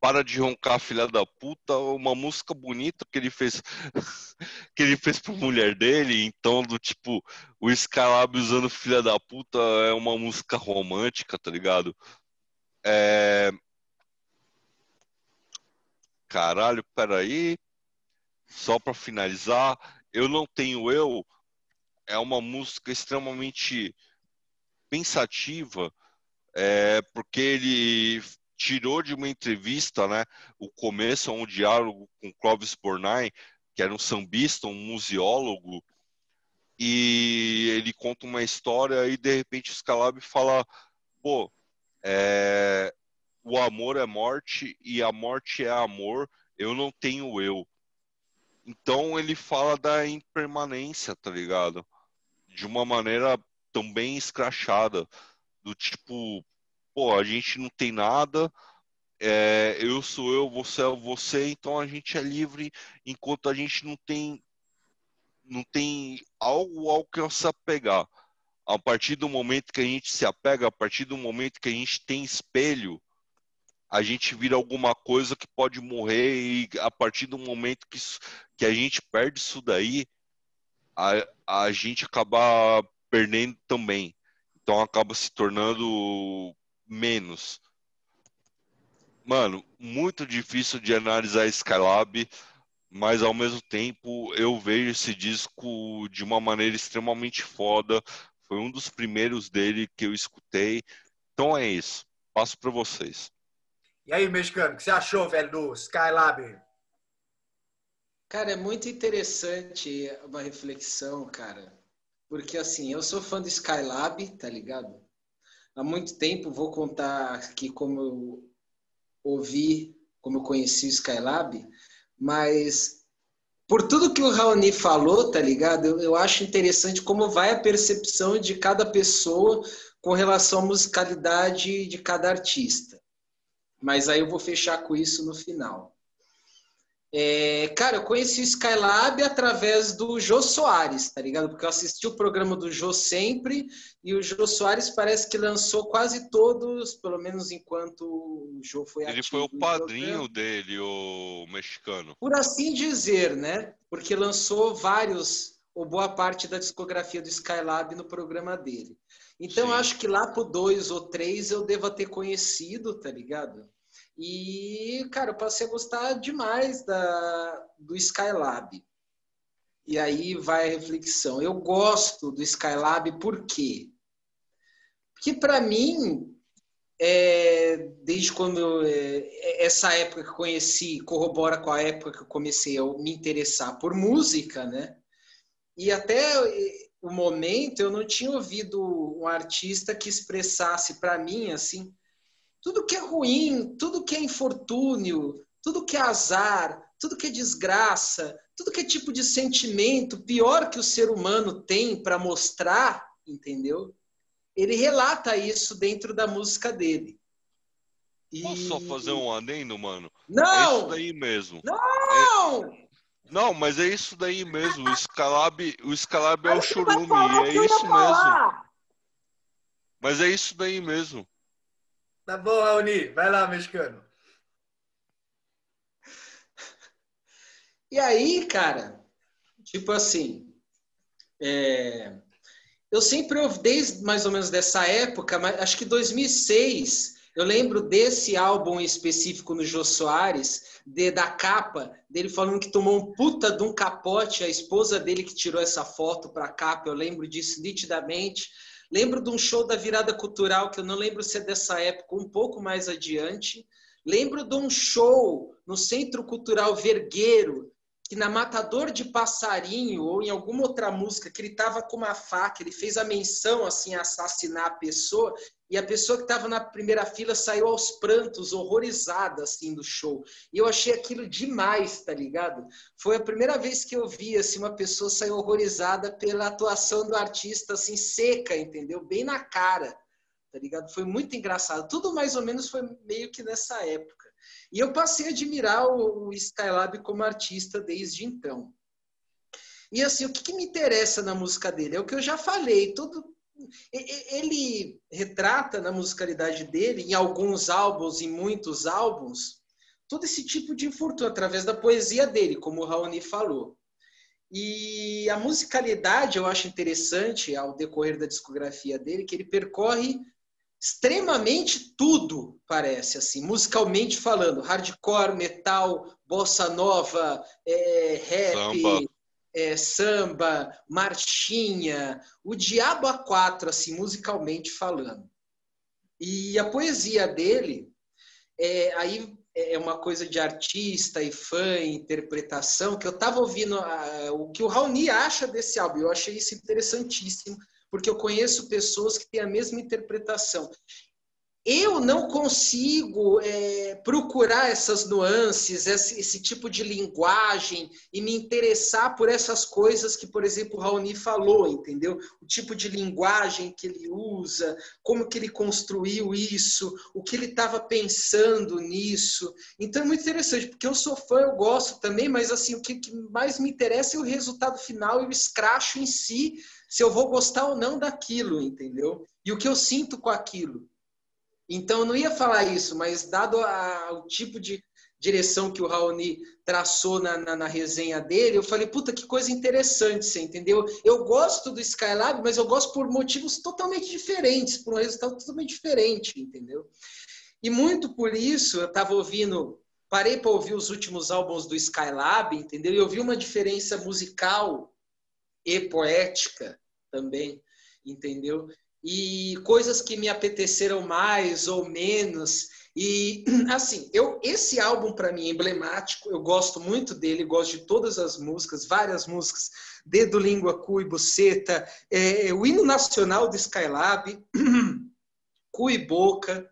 Para de roncar, filha da puta, uma música bonita que ele fez que ele fez pra mulher dele, então do tipo, o Skylab usando filha da puta é uma música romântica, tá ligado? É... Caralho, peraí. Só pra finalizar, eu não tenho eu é uma música extremamente pensativa, é, porque ele tirou de uma entrevista, né, o começo um diálogo com Clovis Bornai, que era um sambista, um museólogo, e ele conta uma história e de repente o Scalab fala, pô, é, o amor é morte e a morte é amor, eu não tenho eu. Então ele fala da impermanência, tá ligado? de uma maneira também escrachada, do tipo, pô, a gente não tem nada, é, eu sou eu, você é você, então a gente é livre enquanto a gente não tem não tem algo ao que se apegar. A partir do momento que a gente se apega, a partir do momento que a gente tem espelho, a gente vira alguma coisa que pode morrer e a partir do momento que, que a gente perde isso daí, a, a gente acaba perdendo também. Então acaba se tornando menos. Mano, muito difícil de analisar Skylab, mas ao mesmo tempo eu vejo esse disco de uma maneira extremamente foda. Foi um dos primeiros dele que eu escutei. Então é isso. Passo para vocês. E aí, mexicano, o que você achou, velho, do Skylab? Cara, é muito interessante uma reflexão, cara. Porque assim, eu sou fã do Skylab, tá ligado? Há muito tempo vou contar aqui como eu ouvi, como eu conheci o Skylab, mas por tudo que o Raoni falou, tá ligado? Eu, eu acho interessante como vai a percepção de cada pessoa com relação à musicalidade de cada artista. Mas aí eu vou fechar com isso no final. É, cara, eu conheci o Skylab através do Jô Soares, tá ligado? Porque eu assisti o programa do Jô sempre e o Jô Soares parece que lançou quase todos, pelo menos enquanto o Jô foi Ele foi o padrinho dele, o mexicano. Por assim dizer, né? Porque lançou vários, ou boa parte da discografia do Skylab no programa dele. Então, Sim. acho que lá pro dois ou três eu devo ter conhecido, tá ligado? E, cara, eu passei a gostar demais da, do Skylab. E aí vai a reflexão. Eu gosto do Skylab por quê? Porque, para mim, é, desde quando é, essa época que eu conheci corrobora com a época que eu comecei a me interessar por música, né? E até o momento eu não tinha ouvido um artista que expressasse para mim assim tudo que é ruim, tudo que é infortúnio, tudo que é azar, tudo que é desgraça, tudo que é tipo de sentimento pior que o ser humano tem para mostrar, entendeu? ele relata isso dentro da música dele. E... Posso só fazer um adendo, mano? Não! É isso daí mesmo. Não! É... Não, mas é isso daí mesmo. O Scalab, o Scalab é o churume, é isso mesmo. Mas é isso daí mesmo. Tá bom, Raoni. Vai lá, mexicano. E aí, cara, tipo assim, é, eu sempre ouvi, desde mais ou menos dessa época, mas acho que 2006, eu lembro desse álbum específico no Jô Soares, de, da capa, dele falando que tomou um puta de um capote, a esposa dele que tirou essa foto pra capa, eu lembro disso nitidamente. Lembro de um show da virada cultural, que eu não lembro se é dessa época, um pouco mais adiante. Lembro de um show no Centro Cultural Vergueiro, que na Matador de Passarinho ou em alguma outra música que ele estava com uma faca, ele fez a menção assim a assassinar a pessoa e a pessoa que estava na primeira fila saiu aos prantos, horrorizada assim do show. E eu achei aquilo demais, tá ligado? Foi a primeira vez que eu vi assim uma pessoa sair horrorizada pela atuação do artista assim seca, entendeu? Bem na cara, tá ligado? Foi muito engraçado. Tudo mais ou menos foi meio que nessa época. E eu passei a admirar o, Skylab como artista desde então. E assim, o que, que me interessa na música dele? É o que eu já falei, tudo ele retrata na musicalidade dele, em alguns álbuns, em muitos álbuns, todo esse tipo de infortúnio através da poesia dele, como o Raoni falou. E a musicalidade eu acho interessante ao decorrer da discografia dele, que ele percorre extremamente tudo, parece, assim, musicalmente falando. Hardcore, metal, bossa nova, é, rap, samba. É, samba, marchinha, o diabo a quatro, assim, musicalmente falando. E a poesia dele, é, aí é uma coisa de artista e fã, interpretação, que eu estava ouvindo a, o que o Raoni acha desse álbum. Eu achei isso interessantíssimo porque eu conheço pessoas que têm a mesma interpretação. Eu não consigo é, procurar essas nuances, esse, esse, tipo de linguagem e me interessar por essas coisas que, por exemplo, o Raoni falou, entendeu? O tipo de linguagem que ele usa, como que ele construiu isso, o que ele estava pensando nisso. Então é muito interessante, porque eu sou fã, eu gosto também, mas assim, o que, que mais me interessa é o resultado final e o escracho em si, se eu vou gostar ou não daquilo, entendeu? E o que eu sinto com aquilo. Então, eu não ia falar isso, mas dado a, o tipo de direção que o Raoni traçou na, na, na, resenha dele, eu falei, puta, que coisa interessante, você entendeu? Eu gosto do Skylab, mas eu gosto por motivos totalmente diferentes, por um resultado totalmente diferente, entendeu? E muito por isso, eu estava ouvindo, parei para ouvir os últimos álbuns do Skylab, entendeu? E eu vi uma diferença musical e poética também, entendeu? E coisas que me apeteceram mais ou menos. E assim, eu esse álbum para mim é emblemático, eu gosto muito dele, gosto de todas as músicas, várias músicas, Dedo, Língua, Cu e Buceta, é, é, o hino nacional do Skylab, Cu e Boca,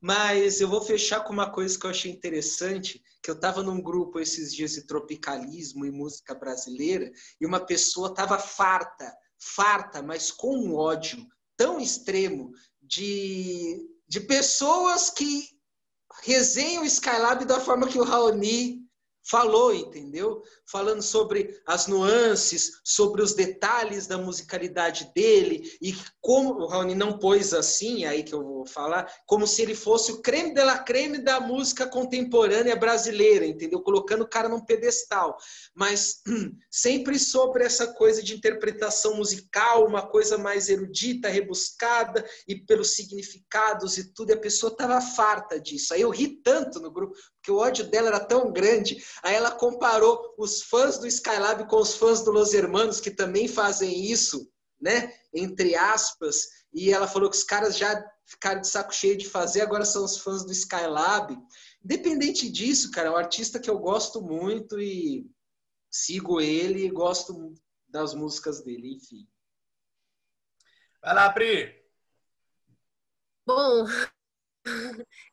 mas eu vou fechar com uma coisa que eu achei interessante, que eu estava num grupo esses dias de tropicalismo e música brasileira, e uma pessoa estava farta farta, mas com um ódio tão extremo de, de pessoas que resenham o Skylab da forma que o Raoni falou, entendeu? Falando sobre as nuances, sobre os detalhes da musicalidade dele e como o Raoni não pôs assim, aí que eu vou falar, como se ele fosse o creme de la creme da música contemporânea brasileira, entendeu? Colocando o cara num pedestal, mas sempre sobre essa coisa de interpretação musical, uma coisa mais erudita, rebuscada e pelos significados e tudo, e a pessoa estava farta disso. Aí eu ri tanto no grupo, porque o ódio dela era tão grande. Aí ela comparou os fãs do Skylab com os fãs do Los Hermanos, que também fazem isso, né? Entre aspas. E ela falou que os caras já ficaram de saco cheio de fazer, agora são os fãs do Skylab. Independente disso, cara, é um artista que eu gosto muito e sigo ele e gosto das músicas dele, enfim. Vai lá, Pri! Bom,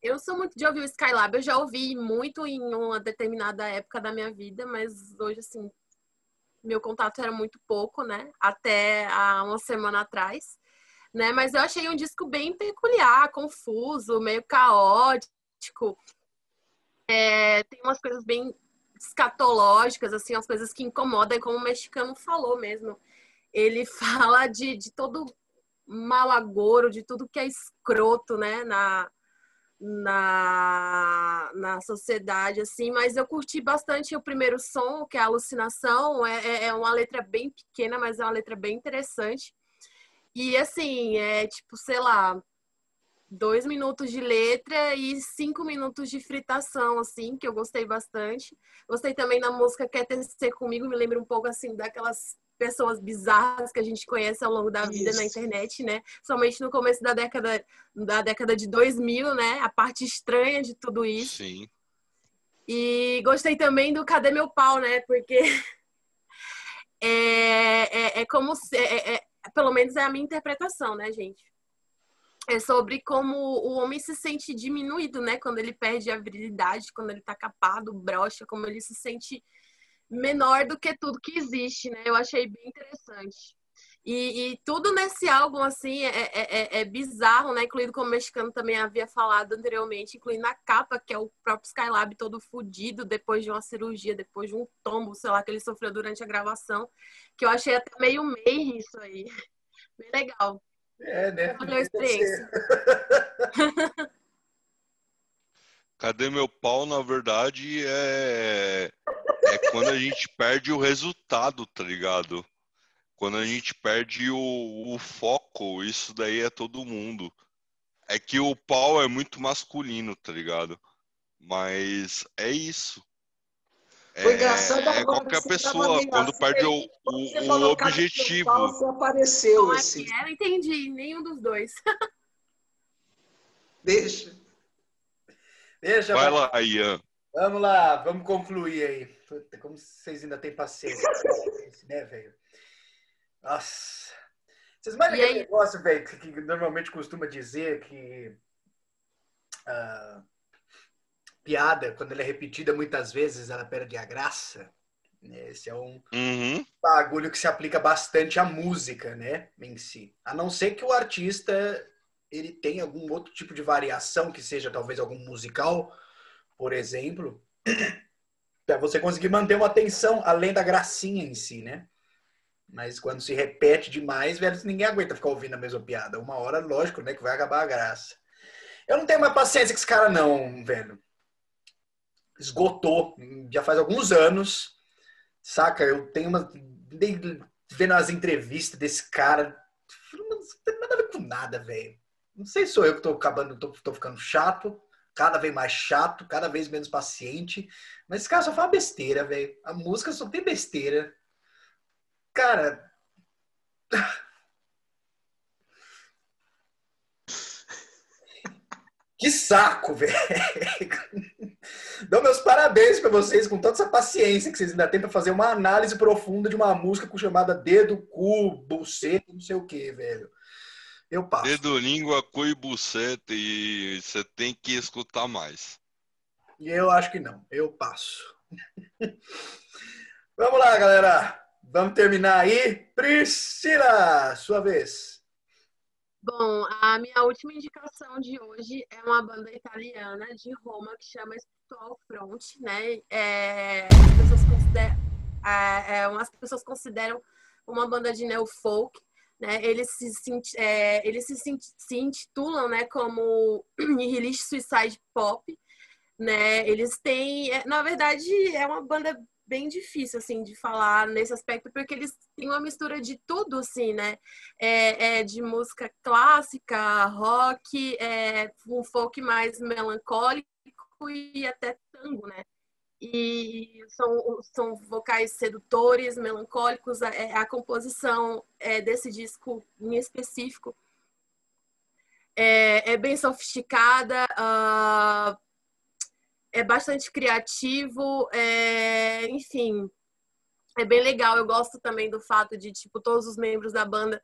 eu sou muito de ouvir o Skylab. Eu já ouvi muito em uma determinada época da minha vida, mas hoje, assim, meu contato era muito pouco, né? Até há uma semana atrás. né? Mas eu achei um disco bem peculiar, confuso, meio caótico. É, tem umas coisas bem escatológicas, assim, as coisas que incomodam, como o mexicano falou mesmo. Ele fala de, de todo mal agouro, de tudo que é escroto, né, na, na, na sociedade, assim, mas eu curti bastante o primeiro som, que é a alucinação, é, é, é uma letra bem pequena, mas é uma letra bem interessante. E assim, é tipo, sei lá, dois minutos de letra e cinco minutos de fritação, assim, que eu gostei bastante. Gostei também da música Quer Tecer Comigo, me lembra um pouco, assim, daquelas pessoas bizarras que a gente conhece ao longo da vida Isso. na internet, né? Somente no começo da década, da década de 2000, né? A parte estranha de tudo isso. Sim. E gostei também do Cadê Meu Pau, né? Porque é, é, é como se... É, é, pelo menos é a minha interpretação, né, gente? É sobre como o homem se sente diminuído, né? Quando ele perde a virilidade, quando ele tá capado, brocha, como ele se sente menor do que tudo que existe, né? Eu achei bem interessante. E, e tudo nesse álbum, assim, é, é, é, é, bizarro, né? Incluindo como o mexicano também havia falado anteriormente, incluindo a capa, que é o próprio Skylab todo fudido depois de uma cirurgia, depois de um tombo, sei lá, que ele sofreu durante a gravação, que eu achei até meio meio isso aí. Bem legal. É, né? Experiência. Cadê meu pau, na verdade, é... é quando a gente perde o resultado, tá ligado? Quando a gente perde o, o foco, isso daí é todo mundo. É que o pau é muito masculino, tá ligado? Mas é isso. Foi engraçado é, é qualquer pessoa quando assim, perde o, o, o objetivo. Você apareceu Não, assim. É, não entendi, nenhum dos dois. Deixa. Deixa. Vai lá, Ian. Vamos lá, vamos concluir aí. Puta, como vocês ainda têm paciência, né, velho? Nossa. Vocês mais aquele negócio, velho, que, que, normalmente costuma dizer que. Uh, piada, quando ela é repetida muitas vezes, ela perde a graça. Né? Esse é um uhum. bagulho que se aplica bastante à música, né, em si. A não ser que o artista ele tenha algum outro tipo de variação, que seja talvez algum musical, por exemplo, para você conseguir manter uma atenção além da gracinha em si, né? Mas quando se repete demais, velho, ninguém aguenta ficar ouvindo a mesma piada. Uma hora, lógico, né, que vai acabar a graça. Eu não tenho mais paciência com esse cara, não, velho esgotou já faz alguns anos, saca? Eu tenho uma. Vendo as entrevistas desse cara, não tem nada a ver com nada, velho. Não sei se sou eu que tô acabando, tô, tô ficando chato, cada vez mais chato, cada vez menos paciente. Mas esse cara só fala besteira, velho. A música só tem besteira. Cara. Que saco, velho. Dou meus parabéns para vocês com toda essa paciência que vocês ainda têm para fazer uma análise profunda de uma música com chamada dedo, cu, buceta, não sei o que, velho. Eu passo. Dedo, língua, cu e buceta e você tem que escutar mais. E eu acho que não. Eu passo. Vamos lá, galera. Vamos terminar aí. Priscila, sua vez. Bom, a minha última indicação de hoje é uma banda italiana de Roma que chama Spiritual Front, né? É, as, pessoas consideram, é, é, as pessoas consideram uma banda de neofolk, né? Eles se, é, eles se, se intitulam, né, como Nihilist Suicide Pop, né? Eles têm, é, na verdade, é uma banda bem difícil, assim, de falar nesse aspecto, porque eles têm uma mistura de tudo, assim, né? É, é de música clássica, rock, é, um folk mais melancólico e até tango, né? E são, são vocais sedutores, melancólicos. A, é, a composição é, desse disco em específico é, é bem sofisticada. Uh, é bastante criativo, é, enfim, é bem legal. Eu gosto também do fato de, tipo, todos os membros da banda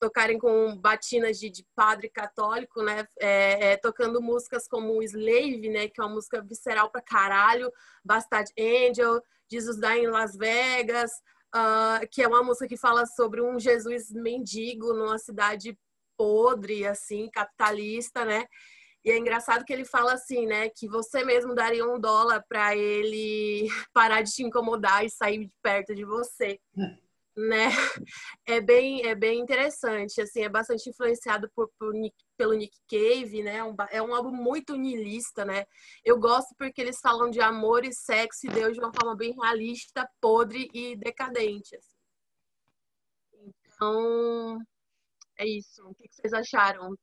tocarem com batinas de, de padre católico, né? É, é, tocando músicas como Slave, né? Que é uma música visceral pra caralho, Bastard Angel, Jesus Die em Las Vegas, uh, que é uma música que fala sobre um Jesus mendigo numa cidade podre, assim, capitalista, né? E é engraçado que ele fala assim, né, que você mesmo daria um dólar para ele parar de te incomodar e sair de perto de você. Hum né? É bem, é bem interessante, assim, é bastante influenciado por, por Nick, pelo Nick Cave, né? Um, é um álbum muito nihilista, né? Eu gosto porque eles falam de amor e sexo e Deus de uma forma bem realista, podre e decadente. Assim. Então, é isso. O que vocês acharam?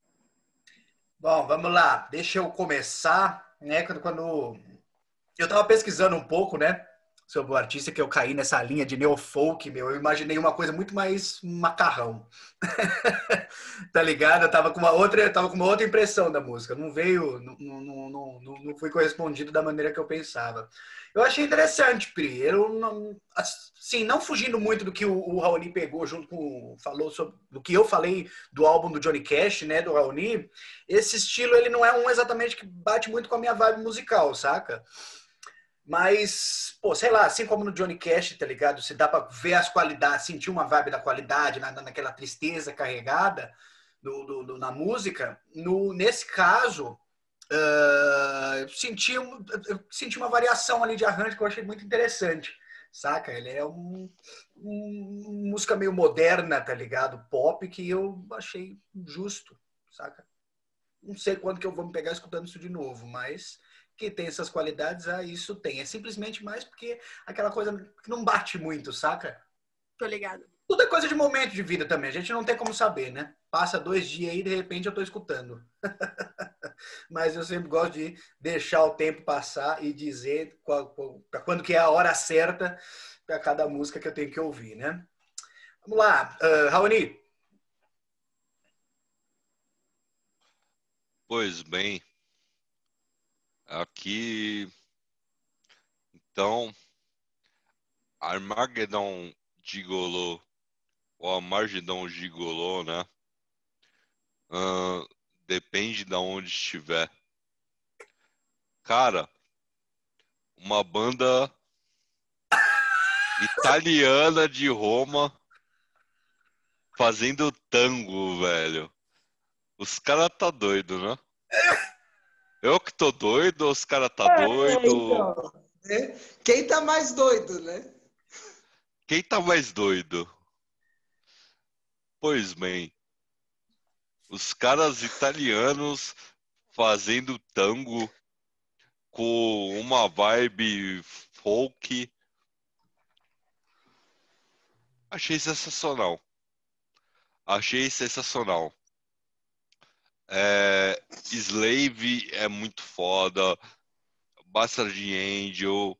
Bom, vamos lá. Deixa eu começar, né? Quando, quando eu estava pesquisando um pouco, né? Sobre o artista que eu caí nessa linha de neofolk, meu. Eu imaginei uma coisa muito mais macarrão. tá ligado? Eu tava com uma outra, tava com uma outra impressão da música. Não veio, não, não, não, não, foi correspondido da maneira que eu pensava. Eu achei interessante, Pri. Eu não, assim, não fugindo muito do que o, o Raoni pegou junto com falou sobre do que eu falei do álbum do Johnny Cash, né, do Raoni. Esse estilo ele não é um exatamente que bate muito com a minha vibe musical, saca? Mas, pô, sei lá, assim como no Johnny Cash, tá ligado? Se dá pra ver as qualidades, sentir uma vibe da qualidade, na, naquela tristeza carregada do, do, do, na música. No, nesse caso, uh, senti, eu senti uma variação ali de arranjo que eu achei muito interessante, saca? Ele é um, um música meio moderna, tá ligado? Pop, que eu achei justo, saca? Não sei quando que eu vou me pegar escutando isso de novo, mas que tem essas qualidades, ah, isso tem. É simplesmente mais porque aquela coisa que não bate muito, saca? Tô ligado. Tudo é coisa de momento de vida também. A gente não tem como saber, né? Passa dois dias aí e de repente eu tô escutando. Mas eu sempre gosto de deixar o tempo passar e dizer qual, qual, quando que é a hora certa para cada música que eu tenho que ouvir, né? Vamos lá, uh, Raoni. Pois bem, Aqui, então, Armagedon Gigolô, ou Armagedon Gigolô, né? Uh, depende de onde estiver. Cara, uma banda italiana de Roma fazendo tango, velho. Os caras tá doido, né? Eu que tô doido, os caras tá é, doido. Então. É. Quem tá mais doido, né? Quem tá mais doido? Pois bem, os caras italianos fazendo tango com uma vibe folk. Achei sensacional. Achei sensacional. É, Slave é muito foda. Bastard Angel.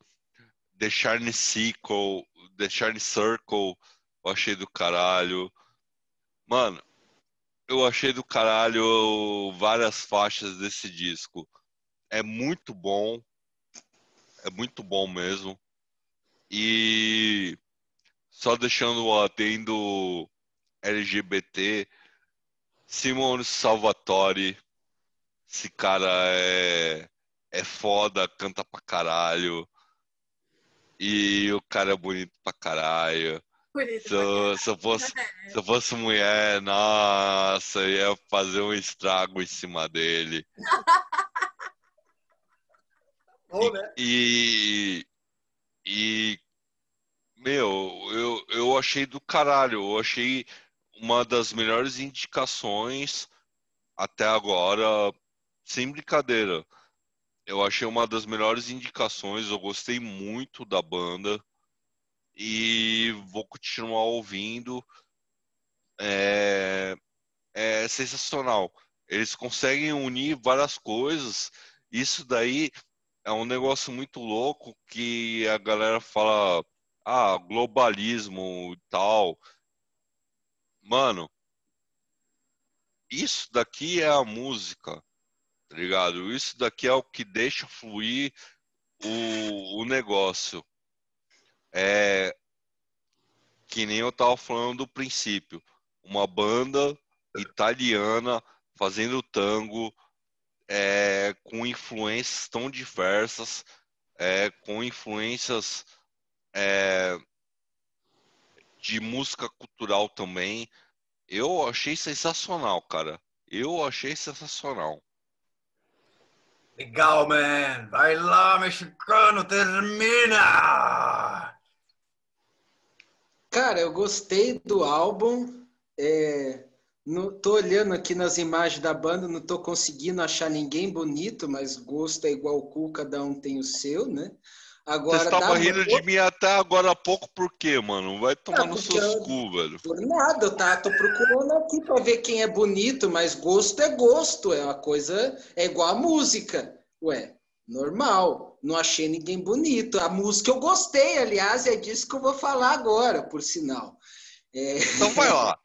The Shiny Circle. The Shiny Circle. Eu achei do caralho. Mano, eu achei do caralho várias faixas desse disco. É muito bom. É muito bom mesmo. E só deixando o adendo LGBT, Simone Salvatore. Esse cara é, é foda, canta pra caralho. E o cara é bonito pra caralho. Bonito se, eu, se, eu fosse, se eu fosse mulher, nossa, ia fazer um estrago em cima dele. Bom, né? E, e, meu, eu, eu achei do caralho. Eu achei uma das melhores indicações até agora, sem brincadeira. Eu achei uma das melhores indicações, eu gostei muito da banda e vou continuar ouvindo. É, é sensacional. Eles conseguem unir várias coisas. Isso daí é um negócio muito louco que a galera fala, ah, globalismo e tal mano, isso daqui é a música, tá ligado? Isso daqui é o que deixa fluir o, o negócio. É que nem eu tava falando do princípio. Uma banda italiana fazendo tango é, com influências tão diversas, é, com influências é, de música cultural também. Eu achei sensacional, cara. Eu achei sensacional. Legal, man. Vai lá, mexicano, termina! Cara, eu gostei do álbum. É, no, tô olhando aqui nas imagens da banda, não tô conseguindo achar ninguém bonito, mas gosto é igual o cu, cada um tem o seu, né? Agora, Você estava rindo de mim até agora há pouco, por quê, mano? Vai tomar no seu cu, velho. Por nada, tá, tô procurando aqui pra ver quem é bonito, mas gosto é gosto, é uma coisa, é igual a música. Ué, normal, não achei ninguém bonito. A música eu gostei, aliás, é disso que eu vou falar agora, por sinal. É... Então vai lá.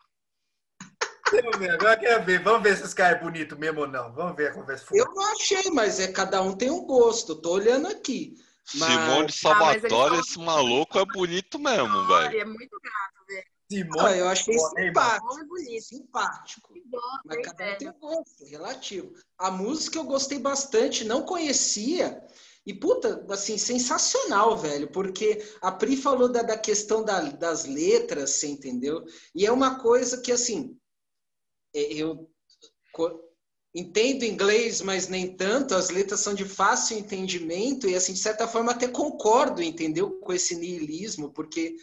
Vamos ver, agora quer ver. Vamos ver se esse cara é bonito mesmo ou não. Vamos ver a conversa. Eu não achei, mas é cada um tem um gosto. Tô olhando aqui. Mas... Simone Salvatore, ah, esse maluco é bonito mesmo, velho. É muito gato, velho. Simone, ah, eu achei simpático. É simpático. Mas cada um tem um gosto relativo. A música eu gostei bastante, não conhecia. E, puta, assim, sensacional, velho, porque a Pri falou da, da questão da, das letras, você entendeu? E é uma coisa que, assim, é, eu entendo inglês, mas nem tanto, as letras são de fácil entendimento e, assim, de certa forma, até concordo, entendeu? Com esse niilismo, porque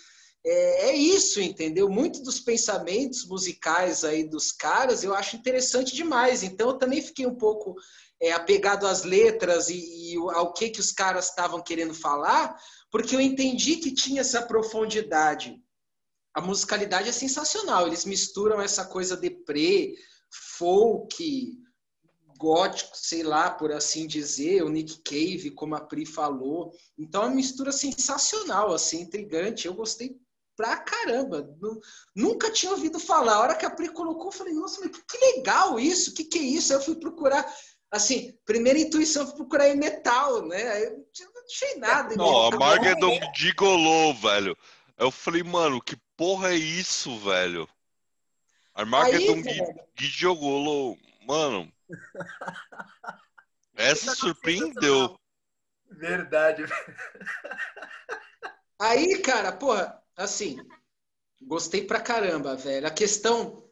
é, é isso, entendeu? Muitos dos pensamentos musicais aí dos caras eu acho interessante demais. Então, eu também fiquei um pouco é, apegado às letras e, e ao que, que os caras estavam querendo falar, porque eu entendi que tinha essa profundidade. A musicalidade é sensacional, eles misturam essa coisa deprê, folk, gótico, sei lá, por assim dizer, o Nick Cave, como a Pri falou. Então, é uma mistura sensacional, assim, intrigante. Eu gostei pra caramba. Nunca tinha ouvido falar. A hora que a Pri colocou, eu falei, nossa, mas que legal isso, o que, que é isso? Aí eu fui procurar. Assim, primeira intuição foi procurar em metal, né? Aí eu não achei nada. Não, a Margaret Gigolô, velho. Eu falei, mano, que porra é isso, velho? Armageddon Gigolô, mano. Essa surpreendeu. Verdade. Aí, cara, porra, assim, gostei pra caramba, velho. A questão,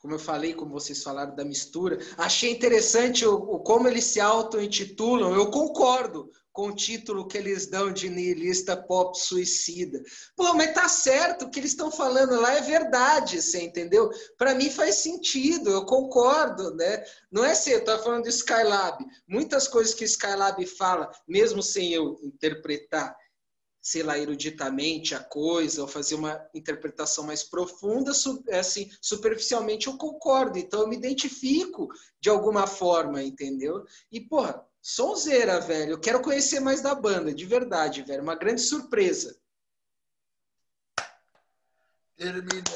como eu falei, como vocês falaram da mistura, achei interessante o, o como eles se auto-intitulam. Eu concordo com o título que eles dão de nihilista pop suicida. Pô, mas tá certo, o que eles estão falando lá é verdade, você entendeu? Para mim faz sentido, eu concordo, né? Não é ser, eu tô falando do Skylab. Muitas coisas que Skylab fala, mesmo sem eu interpretar, sei lá, eruditamente a coisa, ou fazer uma interpretação mais profunda, assim, superficialmente eu concordo. Então eu me identifico de alguma forma, entendeu? E, porra, Sonzeira, velho. Eu quero conhecer mais da banda, de verdade, velho. Uma grande surpresa. Terminamos.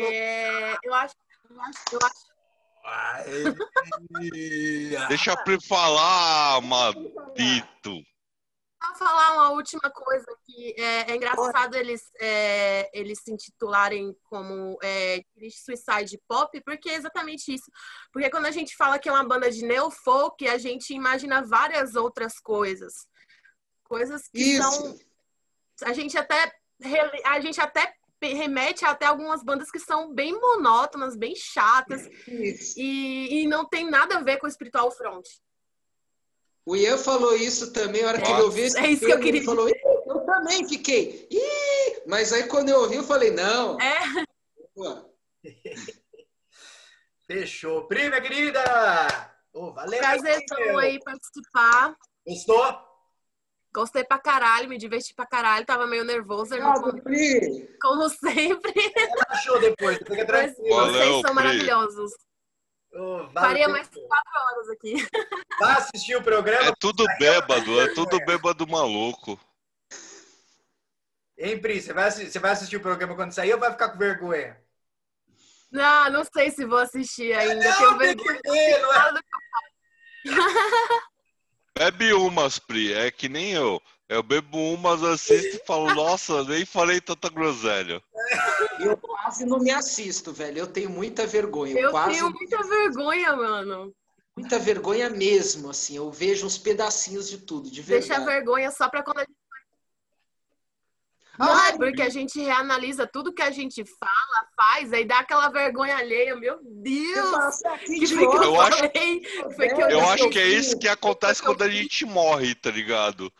É, eu acho, eu acho, eu acho. Deixa eu falar, Madito. Vou falar uma última coisa que é, é engraçado eles, é, eles se intitularem como é, Suicide Pop, porque é exatamente isso. Porque quando a gente fala que é uma banda de neofolk, a gente imagina várias outras coisas. Coisas que isso. são. A gente até. A gente até remete até algumas bandas que são bem monótonas, bem chatas. E, e não tem nada a ver com o Spiritual Front. O Ian falou isso também, a hora que ele ouviu esse É isso que eu queria ele falou, eu também fiquei. Ih! Mas aí quando eu ouvi, eu falei, não. É. Fechou. Prima querida! Oh, valeu! Prazerzão aí participar. Gostou? Gostei pra caralho, me diverti pra caralho, tava meio nervosa. Obrigado, Pri! Como sempre. Achou depois, fica tranquilo. Vocês são maravilhosos. Oh, Faria mais quatro horas aqui. Vai assistir o programa? É tudo bêbado, é tudo bêbado maluco. Hein, Pri, você vai, você vai assistir o programa quando sair ou vai ficar com vergonha? Não, não sei se vou assistir ainda. Não, Tenho vergonha. Ver, não é? Bebe umas, Pri, é que nem eu. Eu bebo umas, assisto e falo, nossa, nem falei tanta groselha. Eu quase não me assisto, velho. Eu tenho muita vergonha. Eu, quase... tenho muita vergonha, mano. Muita vergonha mesmo, assim. Eu vejo uns pedacinhos de tudo, de verdade. Deixa a vergonha só pra quando a gente Não, é porque a gente reanalisa tudo que a gente fala, faz, aí dá aquela vergonha alheia. Meu Deus! Que foi que eu, Eu acho-? Que foi que eu Eu acho que é isso que acontece quando a gente morre, tá ligado?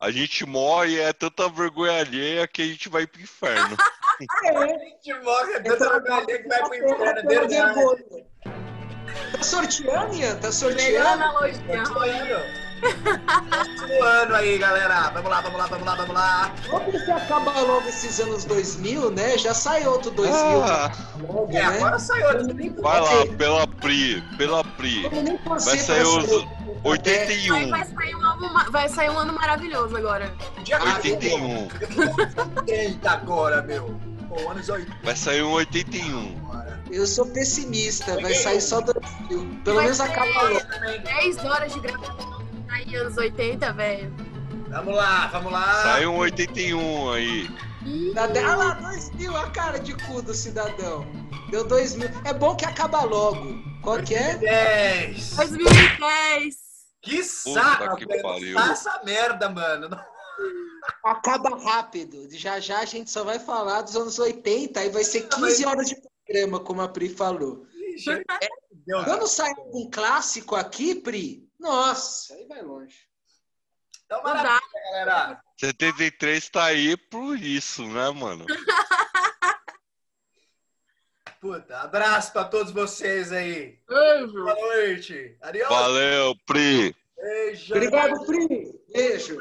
A gente morre e é tanta vergonha alheia que a gente vai pro inferno. A gente morre, é tanta vergonha que vai pro inferno, é verdade. Tá sorteando, Ian? Tá Melhor sorteando? Continuando. Continuando aí, galera. Vamos lá, vamos lá, vamos lá, vamos lá. Vamos se acaba logo esses anos 2000, né? Já sai outro 2000 Ah, logo, É, né? agora saiu. Vamos nem vai lá, pela Pri, pela Pri. Vai sair os sair. 81. Vai, vai, sair um ano, vai sair um ano maravilhoso agora. Dia 81. 80 agora, meu. Pô, anos 80. Vai sair um 81. agora. Eu sou pessimista, vai sair só 2000. Pelo Vai menos acaba logo. Também. 10 horas de gravação aí, anos 80, velho. Vamos lá, vamos lá. Sai um 81 aí. Cidadão- Ah lá, 2000, a cara de cu do cidadão. Deu 2000. É bom que acaba logo. Qual que é? 10. 2010. Que saco, que pariu. Essa merda, mano. Acaba rápido. Já já a gente só vai falar dos anos 80 e vai ser 15 horas de programa, como a Pri falou. Deus. Quando sai algum clássico aqui, Pri, nossa, aí vai longe. Então, maravilha, galera. 73 tá aí por isso, né, mano? Puta, abraço pra todos vocês aí. Beijo. Boa noite. Adiós. Valeu, Pri. Beijo. Obrigado, Pri. Beijo.